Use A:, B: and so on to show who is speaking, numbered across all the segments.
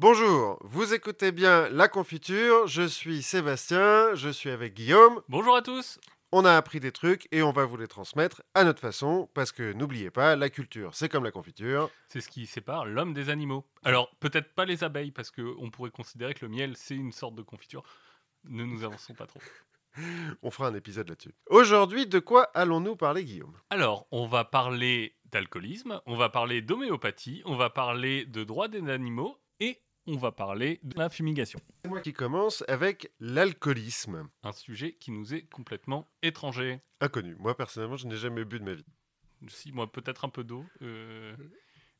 A: Bonjour, vous écoutez bien La Confiture, je suis Sébastien, je suis avec Guillaume.
B: Bonjour à tous
A: On a appris des trucs et on va vous les transmettre à notre façon, parce que n'oubliez pas, la culture, c'est comme la confiture.
B: C'est ce qui sépare l'homme des animaux. Alors, peut-être pas les abeilles, parce qu'on pourrait considérer que le miel, c'est une sorte de confiture. Ne nous avançons pas trop.
A: On fera un épisode là-dessus. Aujourd'hui, de quoi allons-nous parler, Guillaume?
B: Alors, on va parler d'alcoolisme, on va parler d'homéopathie, on va parler de droits des animaux et on va parler de la fumigation.
A: C'est moi qui commence avec l'alcoolisme.
B: Un sujet qui nous est complètement étranger.
A: Inconnu. Moi, personnellement, je n'ai jamais bu de ma vie.
B: Si, moi, peut-être un peu d'eau. euh,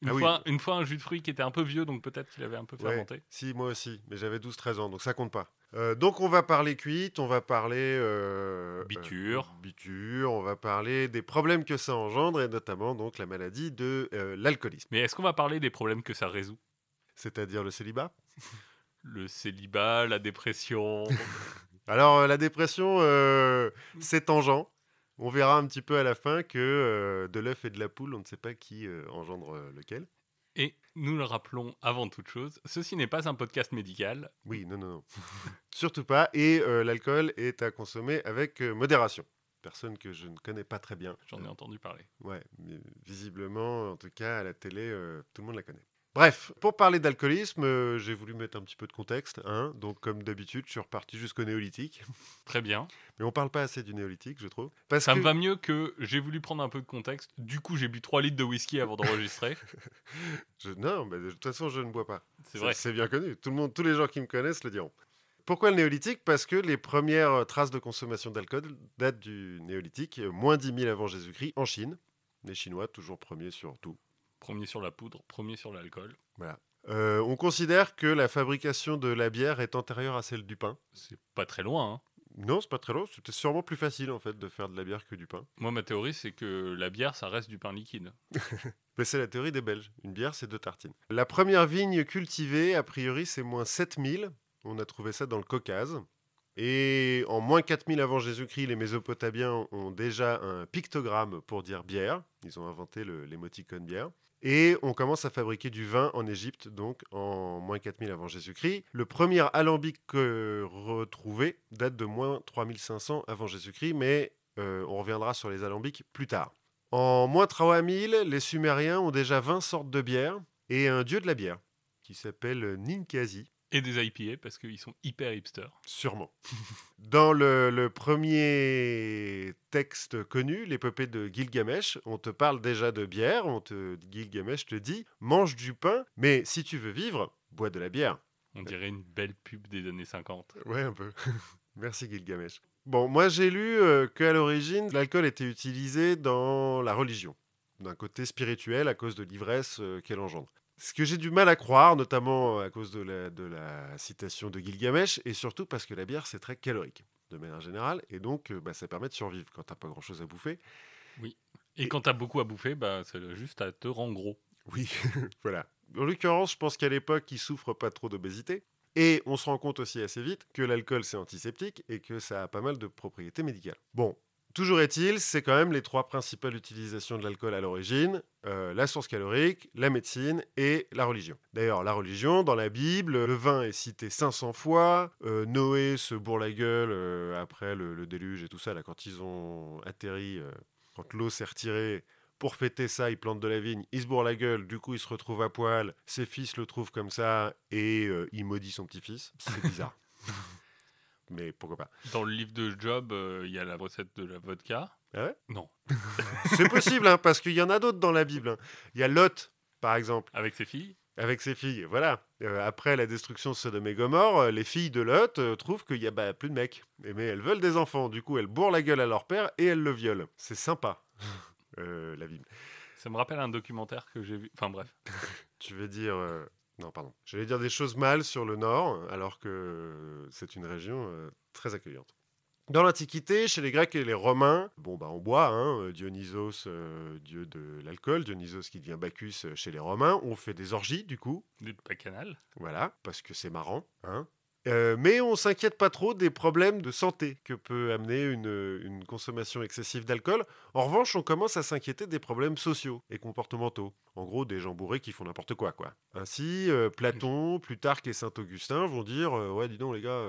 B: Une,
A: Ah oui.
B: une fois, un jus de fruits qui était un peu vieux, donc peut-être qu'il avait un peu
A: Ouais.
B: fermenté.
A: Si, moi aussi, mais j'avais 12-13 ans, donc ça compte pas. Euh, donc on va parler cuite, on va parler... euh,
B: Biture.
A: euh, biture, on va parler des problèmes que ça engendre, et notamment donc la maladie de l'alcoolisme,
B: Mais est-ce qu'on va parler des problèmes que ça résout?
A: C'est-à-dire le célibat.
B: Le célibat, la dépression.
A: Alors euh, la dépression, euh, c'est tangent. On verra un petit peu à la fin que euh, de l'œuf et de la poule, on ne sait pas qui euh, engendre lequel.
B: Et nous le rappelons avant toute chose, ceci n'est pas un podcast médical.
A: Oui, non, non, non. Surtout pas. Et euh, l'alcool est à consommer avec euh, modération. Personne que je ne connais pas très bien.
B: J'en ai entendu parler.
A: Ouais, mais visiblement, en tout cas, à la télé, euh, tout le monde la connaît. Bref, pour parler d'alcoolisme, euh, j'ai voulu mettre un petit peu de contexte. Hein, donc, comme d'habitude, je suis reparti jusqu'au néolithique.
B: Très bien.
A: Mais on parle pas assez du néolithique, je trouve. Parce
B: Ça
A: que...
B: me va mieux que j'ai voulu prendre un peu de contexte. Du coup, j'ai bu 3 litres de whisky avant d'enregistrer.
A: je- Non, mais de toute façon, je ne bois pas.
B: C'est vrai.
A: C'est bien connu. Tout le monde, tous les gens qui me connaissent le diront. Pourquoi le néolithique? Parce que les premières euh, traces de consommation d'alcool datent du néolithique, euh, moins 10 000 avant Jésus-Christ, en Chine. Les Chinois, toujours premiers sur tout.
B: Premier sur la poudre, premier sur l'alcool.
A: Voilà. Euh, on considère que la fabrication de la bière est antérieure à celle du pain.
B: C'est pas très loin. hein.
A: Non, c'est pas très long. C'était sûrement plus facile en fait de faire de la bière que du pain.
B: Moi, ma théorie, c'est que la bière, ça reste du pain liquide.
A: Mais c'est la théorie des Belges. Une bière, c'est deux tartines. La première vigne cultivée, a priori, c'est moins 7000. On a trouvé ça dans le Caucase. Et en moins 4000 avant Jésus-Christ, les Mésopotamiens ont déjà un pictogramme pour dire bière. Ils ont inventé l'émoticône bière. Et on commence à fabriquer du vin en Égypte, donc en moins 4000 avant Jésus-Christ. Le premier alambic retrouvé date de moins 3500 avant Jésus-Christ, mais euh, on reviendra sur les alambics plus tard. En moins 3000, les Sumériens ont déjà 20 sortes de bières et un dieu de la bière qui s'appelle Ninkasi,
B: Et des IPA, parce qu'ils sont hyper hipsters.
A: sûrement. Dans le, le premier texte connu, l'épopée de Gilgamesh, on te parle déjà de bière, on te, Gilgamesh te dit mange du pain, mais si tu veux vivre, bois de la bière.
B: On dirait une belle pub des années 50.
A: Ouais, un peu. Merci Gilgamesh. Bon, moi j'ai lu euh, qu'à l'origine, l'alcool était utilisé dans la religion, d'un côté spirituel à cause de l'ivresse euh, qu'elle engendre. Ce que j'ai du mal à croire, notamment à cause de la, de la citation de Gilgamesh, et surtout parce que la bière c'est très calorique, de manière générale, et donc bah, ça permet de survivre quand t'as pas grand chose à bouffer.
B: Et quand t'as beaucoup à bouffer, bah, c'est juste à te rendre gros.
A: Oui, voilà. En l'occurrence, je pense qu'à l'époque, ils souffrent pas trop d'obésité. Et on se rend compte aussi assez vite que l'alcool, c'est antiseptique et que ça a pas mal de propriétés médicales. Bon, toujours est-il, c'est quand même les trois principales utilisations de l'alcool à l'origine, euh, la source calorique, la médecine et la religion. D'ailleurs, la religion, dans la Bible, le vin est cité 500 fois, euh, Noé se bourre la gueule euh, après le, déluge et tout ça, là, quand ils ont atterri, quand l'eau s'est retirée, pour fêter ça, il plante de la vigne, il se bourre la gueule, du coup il se retrouve à poil, ses fils le trouvent comme ça et il maudit son petit-fils. C'est bizarre. Mais pourquoi pas
B: Dans le livre de Job, euh, il y a la recette de la vodka.
A: Ah ouais?
B: Non,
A: C'est possible, hein, parce qu'il y en a d'autres dans la Bible. hein. Il y a Lot, par exemple,
B: avec ses filles?
A: avec ses filles. Voilà. Euh, après la destruction de Sodome et Gomorre, euh, les filles de Lot euh, trouvent qu'il y a bah, plus de mecs. Et- Mais elles veulent des enfants. Du coup, elles bourrent la gueule à leur père et elles le violent. C'est sympa, la Bible.
B: Ça me rappelle un documentaire que j'ai vu. Enfin bref.
A: Tu veux dire. Non, pardon. J'allais dire des choses mal sur le Nord, alors que c'est une région euh, très accueillante. Dans l'Antiquité, chez les Grecs et les Romains, bon, bah, on boit, hein, euh, Dionysos, euh, dieu de l'alcool, Dionysos qui devient Bacchus chez les Romains. On fait des orgies, du coup,
B: Du bacchanal.
A: voilà, parce que c'est marrant. Hein. Euh, mais on s'inquiète pas trop des problèmes de santé que peut amener une, une consommation excessive d'alcool. En revanche, on commence à s'inquiéter des problèmes sociaux et comportementaux. En gros, des gens bourrés qui font n'importe quoi, quoi. Ainsi, euh, Platon, Plutarque et Saint-Augustin vont dire euh, Ouais, dis donc, les gars,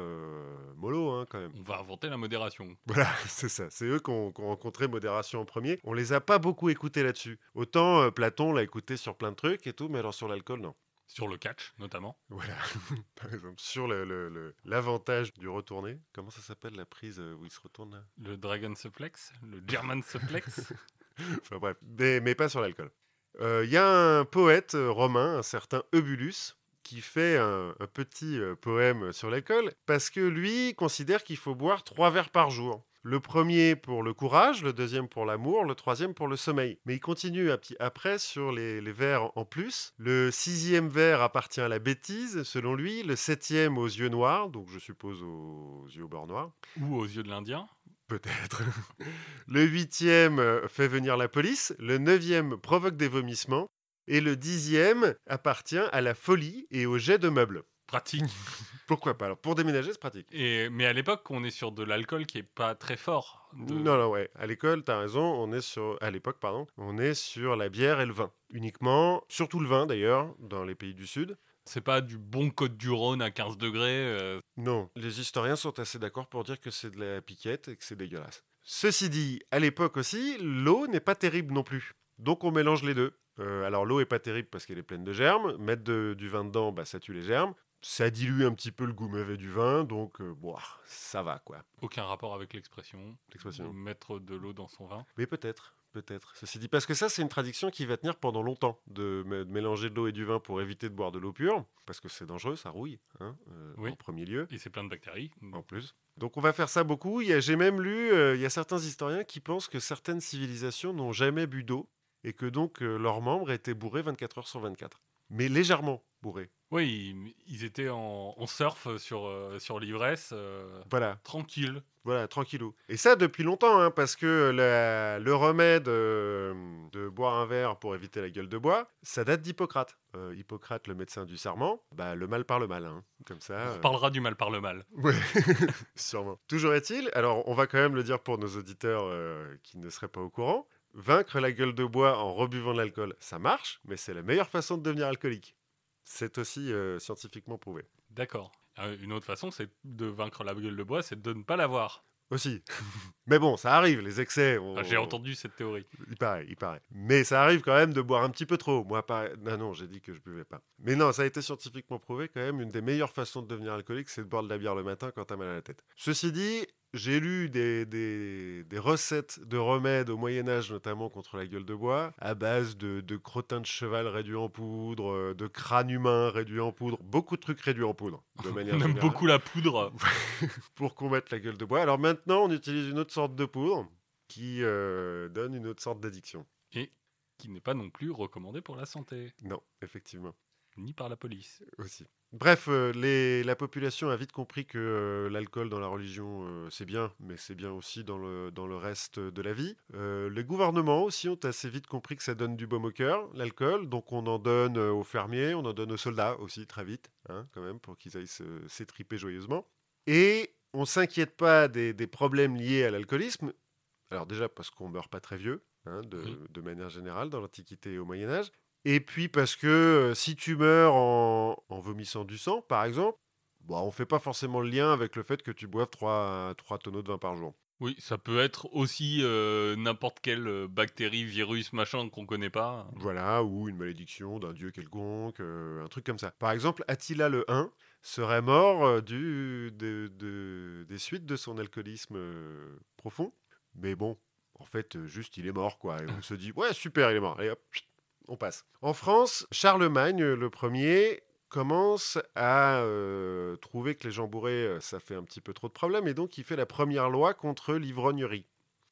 A: mollo, hein, quand même.
B: On va inventer la modération.
A: Voilà, c'est ça. C'est eux qui ont, ont rencontré modération en premier. On les a pas beaucoup écoutés là-dessus. Autant Platon l'a écouté sur plein de trucs et tout, mais alors sur l'alcool, non.
B: Sur le catch, notamment.
A: Voilà, par exemple, sur le- le- le- l'avantage du retourné. Comment ça s'appelle la prise euh, où il se retourne là?
B: Le Dragon Suplex, le German Suplex.
A: Enfin bref, mais, mais pas sur l'alcool. Euh, Il y a un poète euh, romain, un certain Eubulus, qui fait un, un petit euh, poème sur l'alcool, parce que lui considère qu'il faut boire trois verres par jour. Le premier pour le courage, le deuxième pour l'amour, le troisième pour le sommeil. Mais il continue un petit après sur les, les vers en plus. Le sixième vers appartient à la bêtise, selon lui. Le septième aux yeux noirs, donc je suppose aux yeux au bord noir.
B: Ou aux yeux de l'Indien.
A: Peut-être. Le huitième fait venir la police. Le neuvième provoque des vomissements. Et le dixième appartient à la folie et au jet de meubles.
B: Pratique.
A: Pourquoi pas Alors, pour déménager, c'est pratique.
B: Et, mais à l'époque, on est sur de l'alcool qui est pas très fort. De-
A: Non, non, ouais. À l'école, t'as raison. On est sur, à l'époque, pardon, on est sur la bière et le vin. Uniquement, surtout le vin d'ailleurs, dans les pays du Sud.
B: C'est pas du bon Côte du Rhône à 15 degrés. euh,
A: Non, les historiens sont assez d'accord pour dire que c'est de la piquette et que c'est dégueulasse. Ceci dit, à l'époque aussi, l'eau n'est pas terrible non plus. Donc on mélange les deux. Euh, alors l'eau est pas terrible parce qu'elle est pleine de germes. Mettre de- du vin dedans, bah, ça tue les germes. Ça dilue un petit peu le goût mauvais du vin, donc euh, bon, ça va quoi.
B: aucun rapport avec l'expression.
A: L'expression.
B: Mettre de l'eau dans son vin.
A: Mais peut-être, peut-être. Ceci dit, parce que ça, c'est une tradition qui va tenir pendant longtemps, de, mé- de mélanger de l'eau et du vin pour éviter de boire de l'eau pure, parce que c'est dangereux, ça rouille, hein, euh,
B: Oui.
A: en premier lieu.
B: Et c'est plein de bactéries.
A: en plus. Donc on va faire ça beaucoup. J'ai même lu, euh, il y a certains historiens qui pensent que certaines civilisations n'ont jamais bu d'eau et que donc euh, leurs membres étaient bourrés 24 heures sur 24. Mais légèrement bourrés.
B: Oui, ils, étaient en, en surf sur, euh, sur l'ivresse, euh,
A: Voilà,
B: tranquille.
A: voilà, tranquillou. Et ça depuis longtemps, hein, parce que la- le remède euh, de boire un verre pour éviter la gueule de bois, ça date d'Hippocrate. Hippocrate, le médecin du serment, bah, le mal par le mal, hein, comme ça.
B: On reparlera du mal par le mal.
A: Ouais, sûrement. Toujours est-il, alors on va quand même le dire pour nos auditeurs qui ne seraient pas au courant, vaincre la gueule de bois en rebuvant de l'alcool, ça marche, mais c'est la meilleure façon de devenir alcoolique. C'est aussi euh, scientifiquement prouvé.
B: D'accord. Euh, Une autre façon, c'est de vaincre la gueule de bois, c'est de ne pas l'avoir.
A: Aussi. mais bon, ça arrive, les excès. on-
B: Ah, J'ai entendu cette théorie.
A: Il paraît, il paraît. Mais ça arrive quand même de boire un petit peu trop. Moi, pas... non, non, j'ai dit que je buvais pas. Mais non, ça a été scientifiquement prouvé quand même. Une des meilleures façons de devenir alcoolique, c'est de boire de la bière le matin quand t'as mal à la tête. Ceci dit, j'ai lu des, des, des recettes de remèdes au Moyen-Âge, notamment contre la gueule de bois, à base de, de crottin de cheval réduit en poudre, euh, de crâne humain réduit en poudre, beaucoup de trucs réduits en poudre, de manière
B: On aime
A: générale,
B: beaucoup la poudre.
A: pour combattre la gueule de bois. Alors maintenant, on utilise une autre sorte de poudre qui euh, donne une autre sorte d'addiction.
B: qui n'est pas non plus recommandé pour la santé,
A: Non, effectivement.
B: ni par la police.
A: aussi. Bref, euh, les- la population a vite compris que euh, l'alcool dans la religion, euh, c'est bien, mais c'est bien aussi dans le, dans le reste de la vie. Euh, les gouvernements aussi ont assez vite compris que ça donne du baume au cœur, l'alcool, donc on en donne aux fermiers, on en donne aux soldats aussi très vite, hein, quand même, pour qu'ils aillent s'étriper joyeusement. Et on s'inquiète pas des, des problèmes liés à l'alcoolisme, alors déjà parce qu'on meurt pas très vieux, hein, de, de manière générale, dans l'Antiquité et au Moyen Âge. Et puis parce que euh, si tu meurs en, en vomissant du sang, par exemple, bon, on fait pas forcément le lien avec le fait que tu boives 3, tonneaux de vin par jour.
B: Oui, ça peut être aussi euh, n'importe quelle bactérie, virus, machin qu'on connaît pas.
A: Voilà, ou une malédiction d'un dieu quelconque, euh, un truc comme ça. Par exemple, Attila le 1 serait mort du, de- de- des suites de son alcoolisme profond. Mais bon, en fait, juste il est mort, quoi. Et on se dit, ouais, super, il est mort. Allez hop, chut, on passe. En France, Charlemagne, le premier, commence à euh, trouver que les gens bourrés, euh, ça fait un petit peu trop de problèmes, et donc il fait la première loi contre l'ivrognerie.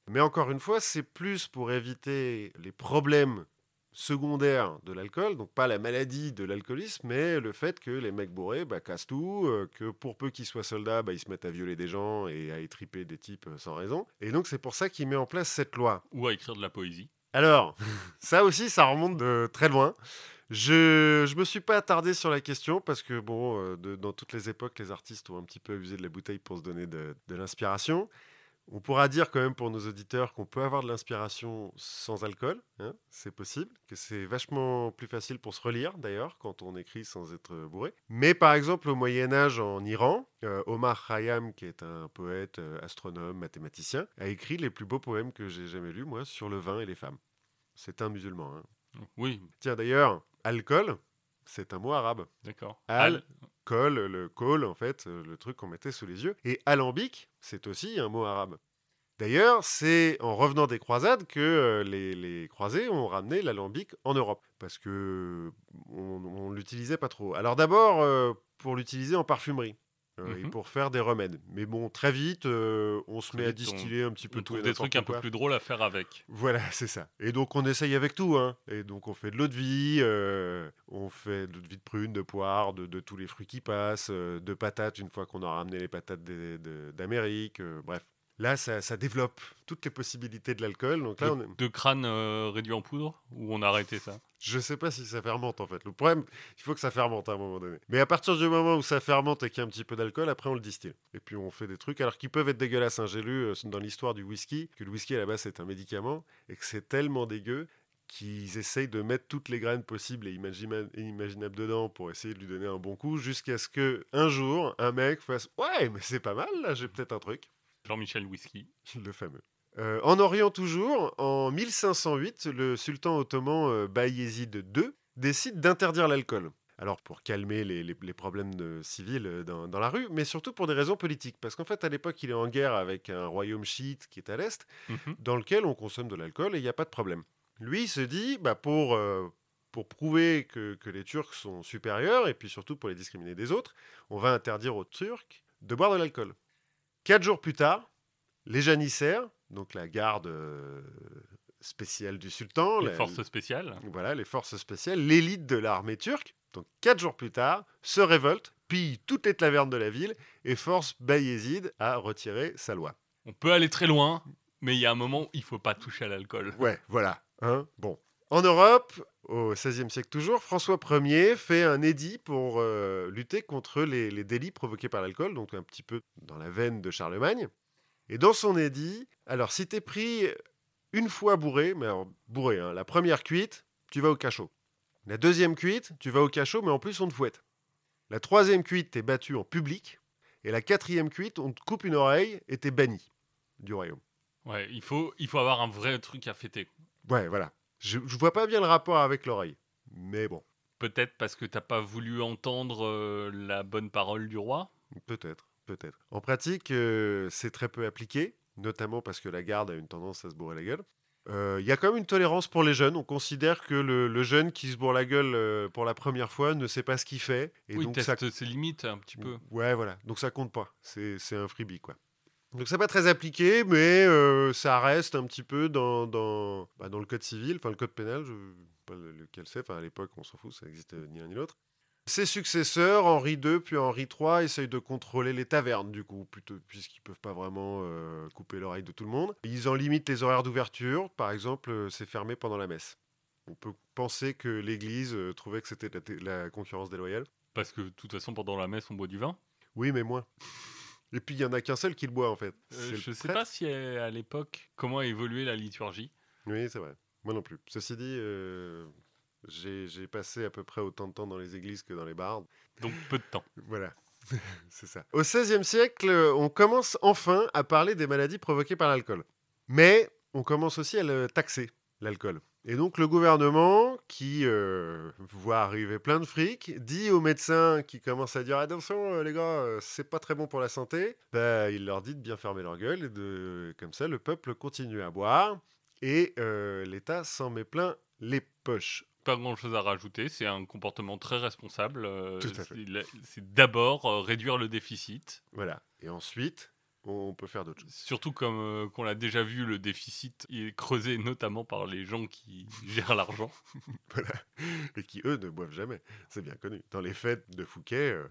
A: Mais encore une fois, c'est plus pour éviter les problèmes secondaires de l'alcool, donc pas la maladie de l'alcoolisme, mais le fait que les mecs bourrés bah, cassent tout, euh, que pour peu qu'ils soient soldats, bah, ils se mettent à violer des gens et à étriper des types euh, sans raison. Et donc c'est pour ça qu'il met en place cette loi.
B: Ou à écrire de la poésie.
A: Alors, ça aussi, ça remonte de très loin, Je, je me suis pas attardé sur la question parce que, bon, euh, dans toutes les époques, les artistes ont un petit peu abusé de la bouteille pour se donner de l'inspiration. On pourra dire quand même pour nos auditeurs qu'on peut avoir de l'inspiration sans alcool, hein, c'est possible, que c'est vachement plus facile pour se relire d'ailleurs quand on écrit sans être bourré. Mais par exemple au Moyen Âge en Iran, euh, Omar Khayyam, qui est un poète, euh, astronome, mathématicien, a écrit les plus beaux poèmes que j'ai jamais lus, moi, sur le vin et les femmes. C'est un musulman. hein.
B: Oui,
A: Tiens d'ailleurs, alcool, c'est un mot arabe.
B: d'accord.
A: Al- Col, le col, en fait, euh, le truc qu'on mettait sous les yeux. Et alambic, c'est aussi un mot arabe. D'ailleurs, c'est en revenant des croisades que euh, les, les croisés ont ramené l'alambic en Europe, parce que on, on l'utilisait pas trop. Alors d'abord, euh, pour l'utiliser en parfumerie. Euh, et
B: Mhm.
A: pour faire des remèdes. Mais bon, très vite, euh, on se
B: Très
A: met à
B: on-
A: distiller un petit peu
B: On
A: tout et
B: des trucs un peu plus drôles à faire avec.
A: Voilà, c'est ça. Et donc on essaye avec tout, hein. Et donc on fait de l'eau de vie, euh, on fait de l'eau de vie de prune, de poire, de, de tous les fruits qui passent, de patates une fois qu'on a ramené les patates d'Amérique, bref. Là, ça, ça développe toutes les possibilités de l'alcool. Donc là, on
B: de,
A: est-
B: de crâne euh, réduit en poudre Ou on a arrêté ça?
A: Je sais pas si ça fermente en fait. Le problème, il faut que ça fermente à un moment donné. Mais à partir du moment où ça fermente et qu'il y a un petit peu d'alcool, après on le distille. Et puis on fait des trucs, alors qui peuvent être dégueulasses. hein. J'ai lu euh, dans l'histoire du whisky que le whisky à la base c'est un médicament et que c'est tellement dégueu qu'ils essayent de mettre toutes les graines possibles et imaginables dedans pour essayer de lui donner un bon coup, jusqu'à ce que un jour un mec fasse ouais mais c'est pas mal là, j'ai peut-être un truc.
B: Jean-Michel Whisky.
A: Le fameux. Euh, en Orient toujours, en 1508, le sultan ottoman euh, Bayezid II décide d'interdire l'alcool. Alors pour calmer les, les- les problèmes de- civils euh, dans, dans la rue, mais surtout pour des raisons politiques. Parce qu'en fait, à l'époque, il est en guerre avec un royaume chiite qui est à l'est,
B: Mhm.
A: dans lequel on consomme de l'alcool et il n'y a pas de problème. Lui, il se dit, bah, pour, euh, pour prouver que, que les Turcs sont supérieurs, et puis surtout pour les discriminer des autres, on va interdire aux Turcs de boire de l'alcool. Quatre jours plus tard, les janissaires, donc la garde euh, spéciale du sultan,
B: Les
A: la-
B: forces spéciales.
A: voilà, les forces spéciales, l'élite de l'armée turque, donc quatre jours plus tard, se révolte, pille toutes les tavernes de la ville et force Bayezid à retirer sa loi.
B: On peut aller très loin, mais il y a un moment où il faut pas toucher à l'alcool.
A: Ouais, voilà. Hein bon. En Europe, au XVIe siècle toujours, François Ier fait un édit pour euh, lutter contre les, les délits provoqués par l'alcool, donc un petit peu dans la veine de Charlemagne. Et dans son édit, alors si t'es pris une fois bourré, mais alors bourré, hein, la première cuite, tu vas au cachot. La deuxième cuite, tu vas au cachot, mais en plus on te fouette. La troisième cuite, t'es battu en public. Et la quatrième cuite, on te coupe une oreille et t'es banni du royaume.
B: Ouais, il faut, il faut avoir un vrai truc à fêter.
A: Ouais, voilà. Je, je vois pas bien le rapport avec l'oreille. Mais bon,
B: Peut-être parce que t'as pas voulu entendre euh, la bonne parole du roi?
A: peut-être, peut-être. En pratique, euh, c'est très peu appliqué, notamment parce que la garde a une tendance à se bourrer la gueule. Euh, Il y a quand même une tolérance pour les jeunes. On considère que le, le jeune qui se bourre la gueule euh, pour la première fois ne sait pas ce qu'il fait. Et
B: oui,
A: donc
B: teste
A: ça
B: ses limites un petit peu.
A: Ouais, voilà. Donc ça compte pas. C'est un freebie, quoi. Donc c'est pas très appliqué, mais euh, ça reste un petit peu dans, dans, bah, dans le code civil, enfin le code pénal, je sais pas le- lequel c'est, enfin à l'époque on s'en fout, ça n'existait ni l'un ni l'autre. Ses successeurs, Henri II puis Henri III, essayent de contrôler les tavernes, du coup, plutôt, puisqu'ils peuvent pas vraiment euh, couper l'oreille de tout le monde. Ils en limitent les horaires d'ouverture, par exemple, euh, c'est fermé pendant la messe. On peut penser que l'Église euh, trouvait que c'était la concurrence déloyale.
B: Parce que de toute façon, pendant la messe, on boit du vin.
A: Oui, mais moins. Et puis, il y en a qu'un seul qui le boit, en fait.
B: Euh, je sais
A: prêtre.
B: pas si euh, à l'époque, comment a évolué la liturgie.
A: Oui, c'est vrai. Moi non plus. Ceci dit, euh, j'ai j'ai passé à peu près autant de temps dans les églises que dans les bardes.
B: Donc peu de temps.
A: Voilà. c'est ça. Au XVIe siècle, on commence enfin à parler des maladies provoquées par l'alcool. Mais on commence aussi à le taxer, l'alcool. Et donc le gouvernement, qui euh, voit arriver plein de fric, dit aux médecins qui commencent à dire attention euh, les gars, euh, c'est pas très bon pour la santé, bah, il leur dit de bien fermer leur gueule et de comme ça le peuple continue à boire et euh, l'État s'en met plein les poches.
B: Pas grand chose à rajouter, c'est un comportement très responsable. euh,
A: Tout à fait.
B: c'est d'abord réduire le déficit.
A: Voilà. Et ensuite, on peut faire d'autres choses.
B: Surtout comme euh, qu'on l'a déjà vu, le déficit est creusé notamment par les gens qui gèrent l'argent.
A: Voilà. Et qui, eux, ne boivent jamais. C'est bien connu. Dans les fêtes de Fouquet, euh,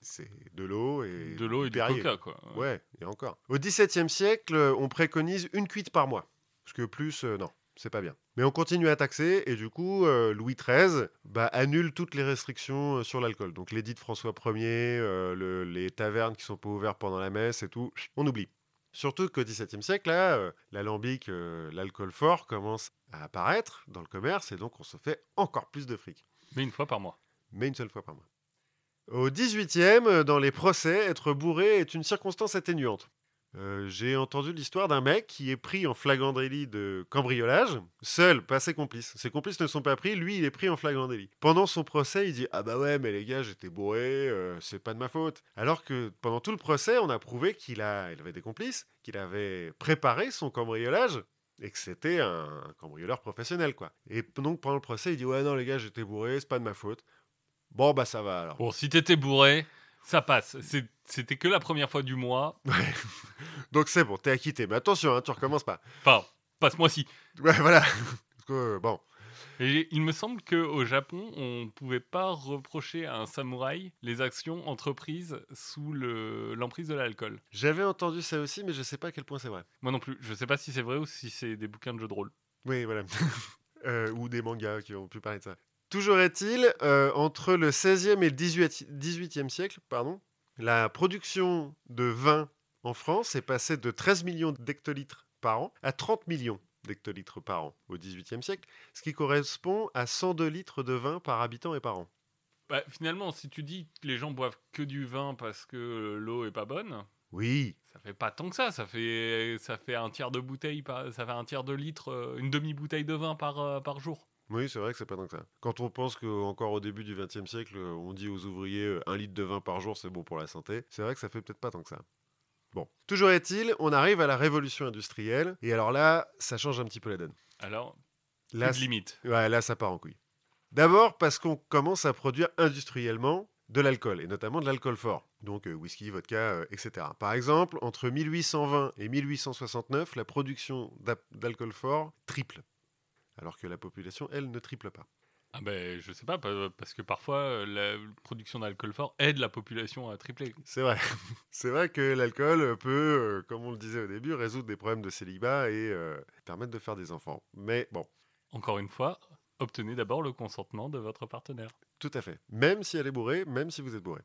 A: c'est de l'eau et
B: De l'eau et du coca, quoi.
A: Ouais, et encore. Au XVIIe siècle, on préconise une cuite par mois. Parce que plus, euh, non. c'est pas bien. Mais on continue à taxer et du coup, euh, Louis XIII bah, annule toutes les restrictions euh, sur l'alcool. Donc l'édit de François Ier, euh, le- les tavernes qui sont pas ouvertes pendant la messe et tout, on oublie. Surtout qu'au XVIIe siècle, là, euh, l'alambic, l'alcool fort commence à apparaître dans le commerce et donc on se fait encore plus de fric.
B: Mais une fois par mois.
A: Mais une seule fois par mois. Au XVIIIe, dans les procès, être bourré est une circonstance atténuante. Euh, J'ai entendu l'histoire d'un mec qui est pris en flagrant délit de cambriolage, seul, pas ses complices. Ses complices ne sont pas pris, lui il est pris en flagrant délit. Pendant son procès, il dit Ah bah ouais, mais les gars, j'étais bourré, euh, c'est pas de ma faute. Alors que pendant tout le procès, on a prouvé qu'il a, il avait des complices, qu'il avait préparé son cambriolage et que c'était un, un cambrioleur professionnel quoi. Et donc pendant le procès, il dit Ouais, non, les gars, j'étais bourré, c'est pas de ma faute. Bon, bah ça va alors.
B: Bon, si t'étais bourré, ça passe. C'était que la première fois du mois.
A: Ouais. Donc c'est bon, t'es acquitté. Mais attention, hein, tu recommences pas.
B: Enfin, pas ce mois-ci.
A: Ouais, voilà. Parce que, euh, bon,
B: Et il me semble qu'au Japon, on ne pouvait pas reprocher à un samouraï les actions entreprises sous le- l'emprise de l'alcool.
A: j'avais entendu ça aussi, mais je sais pas à quel point c'est vrai.
B: Moi non plus. Je sais pas si c'est vrai ou si c'est des bouquins de jeux de rôle.
A: Oui, voilà. Euh, ou des mangas qui ont pu parler de ça. Toujours est-il, euh, entre le 16e et le 18 18e siècle, pardon, la production de vin en France est passée de 13 millions d'hectolitres par an à 30 millions d'hectolitres par an au 18e siècle, ce qui correspond à 102 litres de vin par habitant et par an.
B: Bah, finalement, si tu dis que les gens boivent que du vin parce que l'eau est pas bonne,
A: Oui,
B: ça fait pas tant que ça. Ça fait, ça fait un tiers de bouteille, par- ça fait un tiers de litre, euh, une demi-bouteille de vin par, euh, par jour.
A: Oui, c'est vrai que c'est pas tant que ça. Quand on pense qu'encore au début du XXe siècle, euh, on dit aux ouvriers euh, un litre de vin par jour, c'est bon pour la santé, c'est vrai que ça fait peut-être pas tant que ça. Bon, toujours est-il, on arrive à la révolution industrielle, et alors là, ça change un petit peu la donne.
B: Alors,
A: Là,
B: plus de limite.
A: ouais, là ça part en couille. D'abord parce qu'on commence à produire industriellement de l'alcool, et notamment de l'alcool fort, donc euh, whisky, vodka, euh, etc. Par exemple, entre 1820 et 1869, la production d'alcool fort triple, alors que la population, elle, ne triple pas.
B: Ah ben, je sais pas, pa- parce que parfois, euh, la production d'alcool fort aide la population à tripler.
A: C'est vrai. C'est vrai que l'alcool peut, euh, comme on le disait au début, résoudre des problèmes de célibat et euh, permettre de faire des enfants. Mais bon,
B: Encore une fois, obtenez d'abord le consentement de votre partenaire.
A: tout à fait. Même si elle est bourrée, même si vous êtes bourré.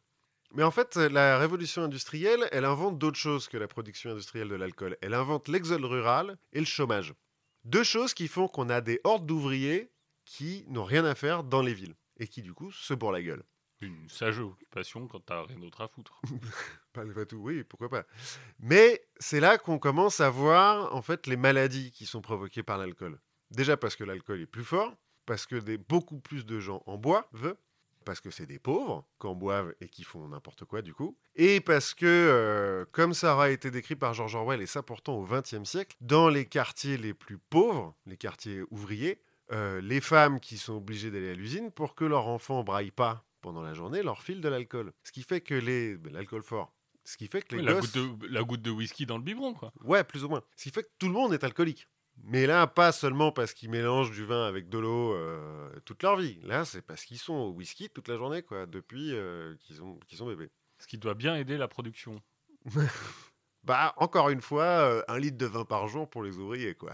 A: Mais en fait, la révolution industrielle, elle invente d'autres choses que la production industrielle de l'alcool. Elle invente l'exode rural et le chômage. Deux choses qui font qu'on a des hordes d'ouvriers qui n'ont rien à faire dans les villes et qui du coup se bourrent la gueule.
B: Une sage occupation quand t'as rien d'autre à foutre.
A: Malgré tout, oui, pourquoi pas. Mais c'est là qu'on commence à voir en fait les maladies qui sont provoquées par l'alcool. Déjà parce que l'alcool est plus fort, parce que des, beaucoup plus de gens en boivent, parce que c'est des pauvres qui en boivent et qui font n'importe quoi du coup, et parce que, euh, comme ça aura été décrit par George Orwell, et ça pourtant au XXe siècle, dans les quartiers les plus pauvres, les quartiers ouvriers, euh, les femmes qui sont obligées d'aller à l'usine pour que leur enfant braille pas pendant la journée leur filent de l'alcool. Ce qui fait que les... ben, l'alcool fort. Ce qui fait que les
B: Oui, la, goutte de, la goutte de whisky dans le biberon, quoi.
A: Ouais, plus ou moins. Ce qui fait que tout le monde est alcoolique. Mais là, pas seulement parce qu'ils mélangent du vin avec de l'eau euh, toute leur vie. Là, c'est parce qu'ils sont au whisky toute la journée, quoi, depuis euh, qu'ils ont, qu'ils sont bébés.
B: Ce qui doit bien aider la production.
A: Bah, encore une fois, euh, un litre de vin par jour pour les ouvriers, quoi.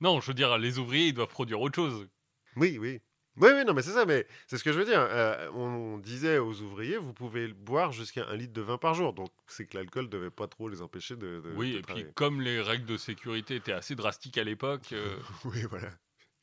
B: Non, je veux dire, les ouvriers, ils doivent produire autre chose.
A: Oui, oui. Oui, oui, non, mais c'est ça, mais c'est ce que je veux dire. Euh, on, disait aux ouvriers, vous pouvez boire jusqu'à un litre de vin par jour. Donc, c'est que l'alcool devait pas trop les empêcher de. de-
B: oui,
A: de
B: et
A: travailler.
B: puis comme les règles de sécurité étaient assez drastiques à l'époque, euh,
A: Oui, voilà.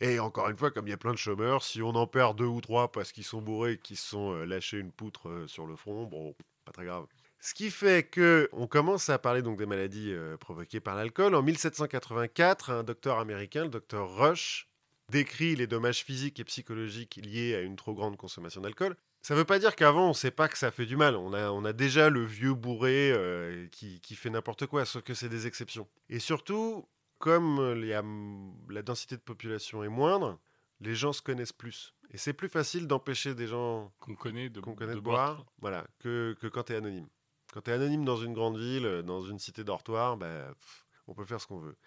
A: Et encore une fois, comme il y a plein de chômeurs, si on en perd deux ou trois parce qu'ils sont bourrés qu'ils se sont euh, lâchés une poutre sur le front, bon, pas très grave. Ce qui fait que on commence à parler donc des maladies euh, provoquées par l'alcool. En 1784, un docteur américain, le docteur Rush, décrit les dommages physiques et psychologiques liés à une trop grande consommation d'alcool. Ça ne veut pas dire qu'avant, on ne sait pas que ça fait du mal. On a, on a déjà le vieux bourré euh, qui, qui fait n'importe quoi, sauf que c'est des exceptions. Et surtout, comme la densité de population est moindre, les gens se connaissent plus. Et c'est plus facile d'empêcher des gens
B: qu'on connaît de,
A: qu'on connaît
B: de
A: de boire, voilà, que, que quand tu es anonyme. Quand tu es anonyme dans une grande ville, dans une cité dortoir, bah, pff, on peut faire ce qu'on veut.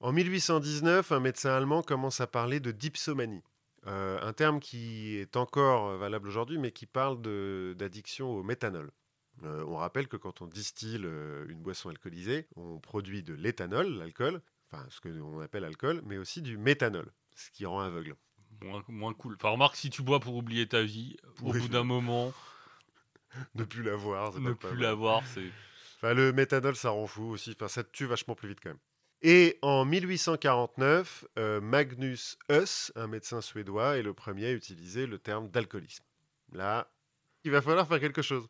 A: En 1819, un médecin allemand commence à parler de dipsomanie. Euh, un terme qui est encore valable aujourd'hui, mais qui parle d'addiction au méthanol. Euh, on rappelle que quand on distille euh, une boisson alcoolisée, on produit de l'éthanol, l'alcool, enfin ce que l'on appelle alcool, mais aussi du méthanol, ce qui rend aveugle.
B: Moins, moins cool. Enfin, remarque, si tu bois pour oublier ta vie, au
A: Oui.
B: bout d'un moment,
A: Ne plus l'avoir, c'est
B: ne
A: pas-
B: plus l'avoir, c'est.
A: Enfin, le méthanol, ça rend fou aussi. Enfin, ça te tue vachement plus vite quand même. Et en 1849, euh, Magnus Huss, un médecin suédois, est le premier à utiliser le terme d'alcoolisme. Là, il va falloir faire quelque chose.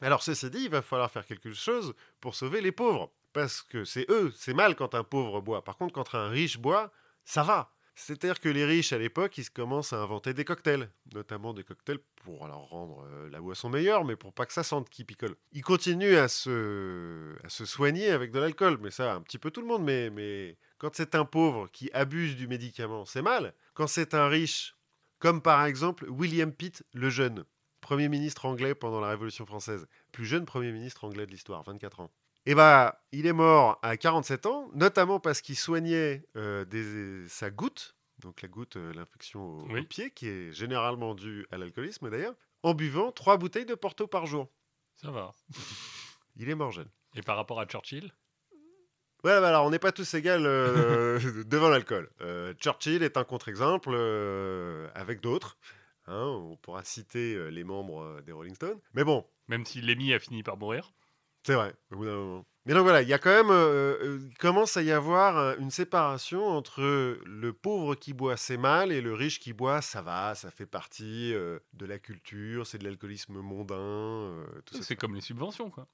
A: Alors, ceci dit, il va falloir faire quelque chose pour sauver les pauvres. Parce que c'est eux, c'est mal quand un pauvre boit. Par contre, quand un riche boit, ça va. C'est-à-dire que les riches, à l'époque, ils commencent à inventer des cocktails. Notamment des cocktails pour alors rendre euh, la boisson meilleure, mais pour pas que ça sente qui picole. Ils continuent à se, à se soigner avec de l'alcool. Mais ça, un petit peu tout le monde. Mais, mais quand c'est un pauvre qui abuse du médicament, c'est mal. Quand c'est un riche, comme par exemple William Pitt le Jeune, Premier ministre anglais pendant la Révolution française, plus jeune Premier ministre anglais de l'histoire, 24 ans. Et bah, il est mort à 47 ans, notamment parce qu'il soignait euh, des- sa goutte, donc la goutte, euh, l'infection au,
B: Oui.
A: au pied, qui est généralement due à l'alcoolisme d'ailleurs, en buvant trois bouteilles de Porto par jour.
B: Ça va.
A: Il est mort jeune.
B: Et par rapport à Churchill?
A: Ouais, bah alors on n'est pas tous égaux euh, devant l'alcool. Euh, Churchill est un contre-exemple avec d'autres. Hein, on pourra citer les membres des Rolling Stones. Mais bon,
B: Même si Lemmy a fini par mourir.
A: C'est vrai, au bout d'un moment. Mais donc voilà, il y a quand même, euh, euh, il commence à y avoir euh, une séparation entre le pauvre qui boit, c'est mal, et le riche qui boit, ça va, ça fait partie euh, de la culture, c'est de l'alcoolisme mondain, euh, tout.
B: C'est comme les subventions, quoi.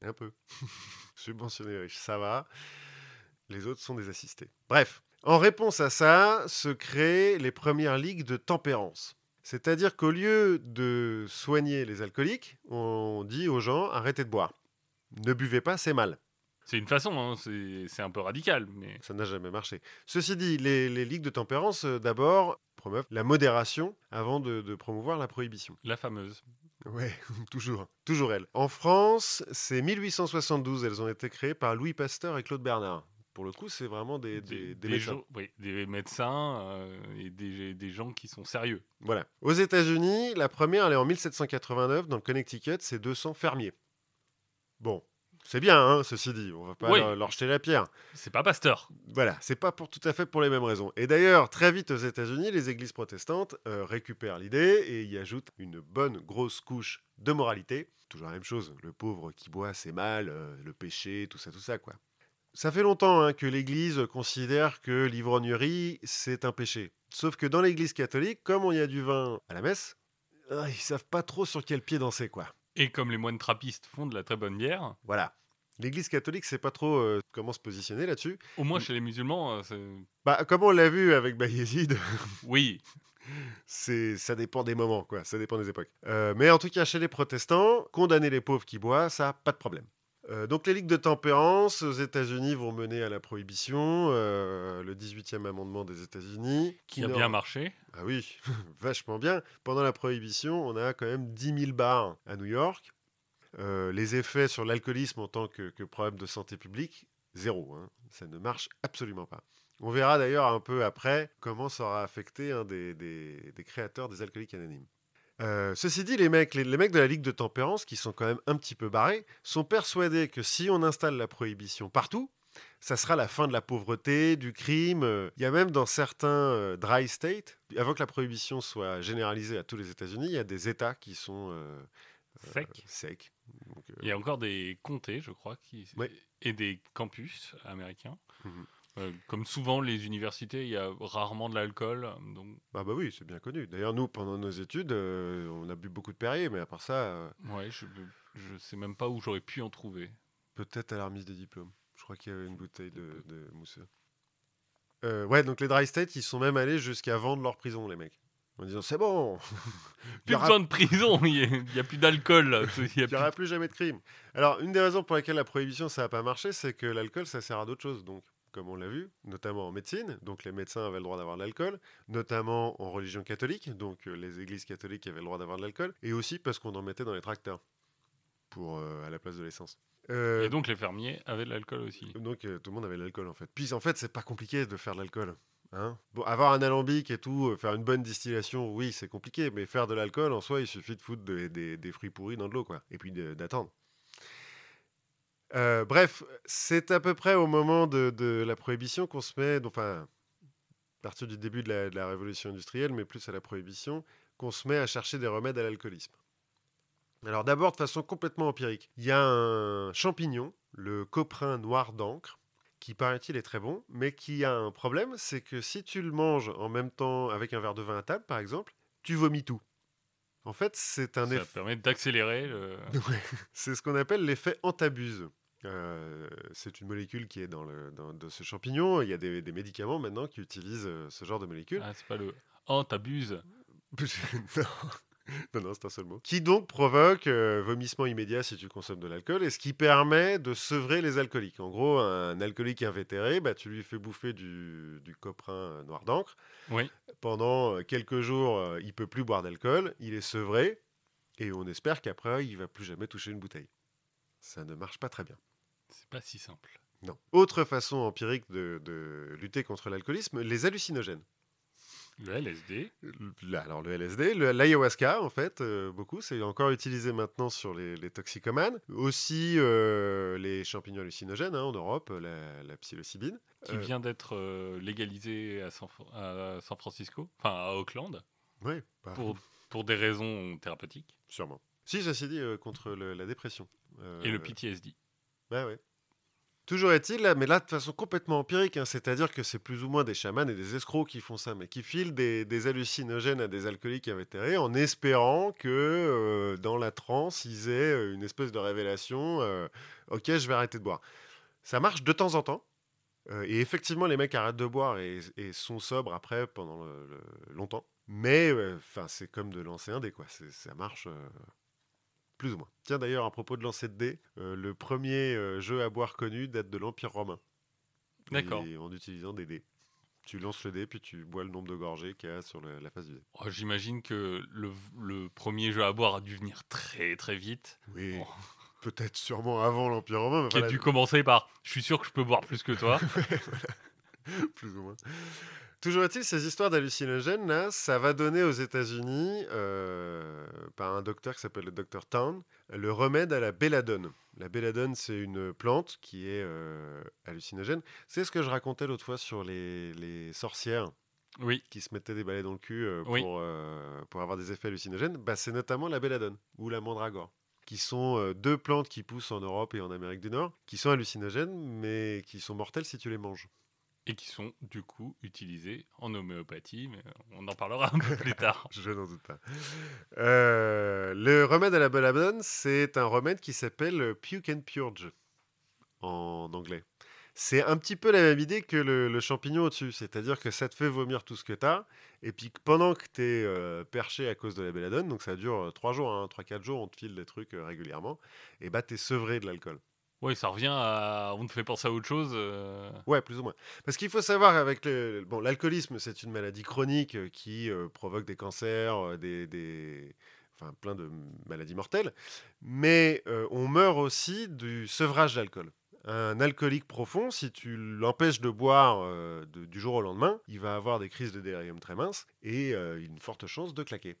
A: Un peu. Subventionner les riches, ça va. Les autres sont des assistés. Bref, en réponse à ça, se créent les premières ligues de tempérance. C'est-à-dire qu'au lieu de soigner les alcooliques, on dit aux gens arrêtez de boire. Ne buvez pas, c'est mal.
B: C'est une façon, hein, c'est un peu radical, mais
A: Ça n'a jamais marché. Ceci dit, les, les ligues de tempérance, euh, d'abord, promeuvent la modération avant de, de promouvoir la prohibition.
B: la fameuse.
A: Ouais, toujours, toujours elle. En France, c'est 1872, elles ont été créées par Louis Pasteur et Claude Bernard. Pour le coup, c'est vraiment des, des, des médecins.
B: gens- oui, des médecins euh, et des, des gens qui sont sérieux.
A: Voilà. Aux États-Unis, la première, elle est en 1789, dans le Connecticut, c'est 200 fermiers. Bon, c'est bien, hein, ceci dit, on va pas
B: Oui.
A: leur, leur jeter la pierre.
B: C'est pas Pasteur.
A: Voilà, c'est pas pour tout à fait pour les mêmes raisons. Et d'ailleurs, très vite aux États-Unis, les églises protestantes euh, récupèrent l'idée et y ajoutent une bonne grosse couche de moralité. Toujours la même chose, le pauvre qui boit, c'est mal, euh, le péché, tout ça, tout ça, quoi. Ça fait longtemps hein, que l'Église considère que l'ivrognerie, c'est un péché. Sauf que dans l'Église catholique, comme on y a du vin à la messe, euh, ils savent pas trop sur quel pied danser, quoi.
B: Et comme les moines trappistes font de la très bonne bière,
A: Voilà. L'Église catholique sait pas trop euh, comment se positionner là-dessus.
B: au moins chez les musulmans, euh, c'est-
A: Bah, comme on l'a vu avec Bayezid,
B: oui,
A: c'est ça dépend des moments, quoi. Ça dépend des époques. Euh, mais en tout cas, chez les protestants, condamner les pauvres qui boivent, ça, pas de problème. Euh, donc les ligues de tempérance aux États-Unis vont mener à la prohibition, euh, le 18e amendement des États-Unis.
B: qui a bien marché.
A: Ah oui, vachement bien. Pendant la prohibition, on a quand même 10 000 bars à New York. Euh, les effets sur l'alcoolisme en tant que, que problème de santé publique, zéro. hein. Ça ne marche absolument pas. On verra d'ailleurs un peu après comment ça aura affecté un des, des- des créateurs des alcooliques anonymes. Euh, ceci dit, les mecs, les, les mecs de la Ligue de tempérance, qui sont quand même un petit peu barrés, sont persuadés que si on installe la prohibition partout, ça sera la fin de la pauvreté, du crime. Euh, Il y a même dans certains euh, dry states, avant que la prohibition soit généralisée à tous les États-Unis, il y a des États qui sont euh,
B: Sec.
A: secs. Euh,
B: Il y a encore des comtés, je crois, qui...
A: Ouais.
B: et des campus américains.
A: Mhm.
B: Euh, comme souvent, les universités, il y a rarement de l'alcool. Donc,
A: Ah bah oui, c'est bien connu. D'ailleurs, nous, pendant nos études, euh, on a bu beaucoup de Perrier, mais à part ça, euh,
B: ouais, je, je sais même pas où j'aurais pu en trouver.
A: peut-être à la remise des diplômes. Je crois qu'il y avait une bouteille de, de mousseux. Euh, ouais, donc les dry states, ils sont même allés jusqu'à vendre leur prison, les mecs. En disant, c'est bon,
B: Plus
A: aura
B: besoin de prison, il n'y a, plus d'alcool. Il
A: n'y aura plus jamais de crime. Alors, une des raisons pour lesquelles la prohibition, ça n'a pas marché, c'est que l'alcool, ça sert à d'autres choses. Donc, comme on l'a vu, notamment en médecine, donc les médecins avaient le droit d'avoir de l'alcool, notamment en religion catholique, donc euh, les églises catholiques avaient le droit d'avoir de l'alcool, et aussi parce qu'on en mettait dans les tracteurs pour euh, à la place de l'essence. Euh,
B: Et donc, les fermiers avaient de l'alcool aussi.
A: donc euh, tout le monde avait de l'alcool en fait. Puis en fait, c'est pas compliqué de faire de l'alcool. Hein bon, avoir un alambic et tout, euh, faire une bonne distillation, oui, c'est compliqué, mais faire de l'alcool en soi, il suffit de foutre des, des- des fruits pourris dans de l'eau, quoi. Et puis d'attendre. Euh, bref, c'est à peu près au moment de, de la prohibition qu'on se met, enfin, à partir du début de la, de la révolution industrielle, mais plus à la prohibition, qu'on se met à chercher des remèdes à l'alcoolisme. Alors d'abord, de façon complètement empirique, il y a un champignon, le coprin noir d'encre, qui paraît-il est très bon, mais qui a un problème, c'est que si tu le manges en même temps avec un verre de vin à table, par exemple, tu vomis tout. En fait, c'est un
B: Ça
A: effet.
B: permet d'accélérer le...
A: C'est ce qu'on appelle l'effet antabuse. Euh, c'est une molécule qui est dans, le, dans, dans ce champignon. Il y a des, des médicaments maintenant qui utilisent euh, ce genre de molécule.
B: Ah, c'est pas le... Oh, t'abuses.
A: non, non, non, c'est un seul mot. Qui donc provoque euh, vomissement immédiat si tu consommes de l'alcool et ce qui permet de sevrer les alcooliques. En gros, un alcoolique invétéré, bah, tu lui fais bouffer du, du coprin noir d'encre.
B: Oui.
A: Pendant quelques jours, euh, il peut plus boire d'alcool, il est sevré et on espère qu'après, il va plus jamais toucher une bouteille. Ça ne marche pas très bien.
B: Pas si simple.
A: Non. Autre façon empirique de, de lutter contre l'alcoolisme, les hallucinogènes.
B: Le LSD.
A: Alors le LSD, l'ayahuasca en fait, euh, beaucoup, c'est encore utilisé maintenant sur les, les toxicomanes. Aussi euh, les champignons hallucinogènes hein, en Europe, la, la psilocybine.
B: Qui
A: Euh,
B: vient d'être euh, légalisé à San, Fran- à San Francisco, enfin à Auckland,
A: bah,
B: pour, pour des raisons thérapeutiques.
A: sûrement. Si, ceci dit, euh, contre le- la dépression.
B: Et le PTSD.
A: Bah ouais. Toujours est-il, mais là de façon complètement empirique, hein, c'est-à-dire que c'est plus ou moins des chamans et des escrocs qui font ça, mais qui filent des, hallucinogènes à des alcooliques invétérés en espérant que euh, dans la transe, ils aient euh, une espèce de révélation euh, Ok, je vais arrêter de boire. Ça marche de temps en temps. et effectivement, les mecs arrêtent de boire et, sont sobres après pendant longtemps. Mais enfin, c'est comme de lancer un dé, quoi. Ça marche plus ou moins. Tiens, d'ailleurs, à propos de lancer de dés, euh, le premier euh, jeu à boire connu date de l'Empire romain.
B: D'accord.
A: Et en utilisant des dés. Tu lances le dé, puis tu bois le nombre de gorgées qu'il y a sur le- la face du dé.
B: Oh, J'imagine que le, le premier jeu à boire a dû venir très très vite.
A: Oui,
B: Oh.
A: peut-être sûrement avant l'Empire romain, mais
B: Qui a
A: voilà,
B: dû commencer par Je suis sûr que je peux boire plus que toi.
A: plus ou moins. Toujours est-il, ces histoires d'hallucinogènes, là, ça va donner aux États-Unis, euh, par un docteur qui s'appelle le docteur Town, le remède à la belladone. La belladone, c'est une plante qui est euh, hallucinogène. C'est ce que je racontais l'autre fois sur les, les sorcières
B: oui.
A: qui se mettaient des balais dans le cul euh, pour, pour avoir des effets hallucinogènes. Bah, c'est notamment la belladone ou la mandragore qui sont deux plantes qui poussent en Europe et en Amérique du Nord, qui sont hallucinogènes, mais qui sont mortelles si tu les manges.
B: Et qui sont du coup utilisés en homéopathie, mais on en parlera un peu plus tard.
A: Je n'en doute pas. Euh, le remède à la belladone, c'est un remède qui s'appelle puke and purge en anglais. C'est un petit peu la même idée que le, le champignon au-dessus, c'est-à-dire que ça te fait vomir tout ce que tu as, et puis pendant que tu es perché à cause de la belladone, donc ça dure 3 jours, 3-4 jours, on te file des trucs euh, régulièrement, et bah tu es sevré de l'alcool.
B: Oui, ça revient à. On te fait penser à autre chose. euh,
A: Ouais, plus ou moins. Parce qu'il faut savoir avec le, bon, l'alcoolisme, c'est une maladie chronique euh, qui euh, provoque des cancers, euh, des, des- enfin plein de maladies mortelles. Mais euh, on meurt aussi du sevrage d'alcool. Un alcoolique profond, si tu l'empêches de boire de- du jour au lendemain, il va avoir des crises de délirium très minces et une forte chance de claquer.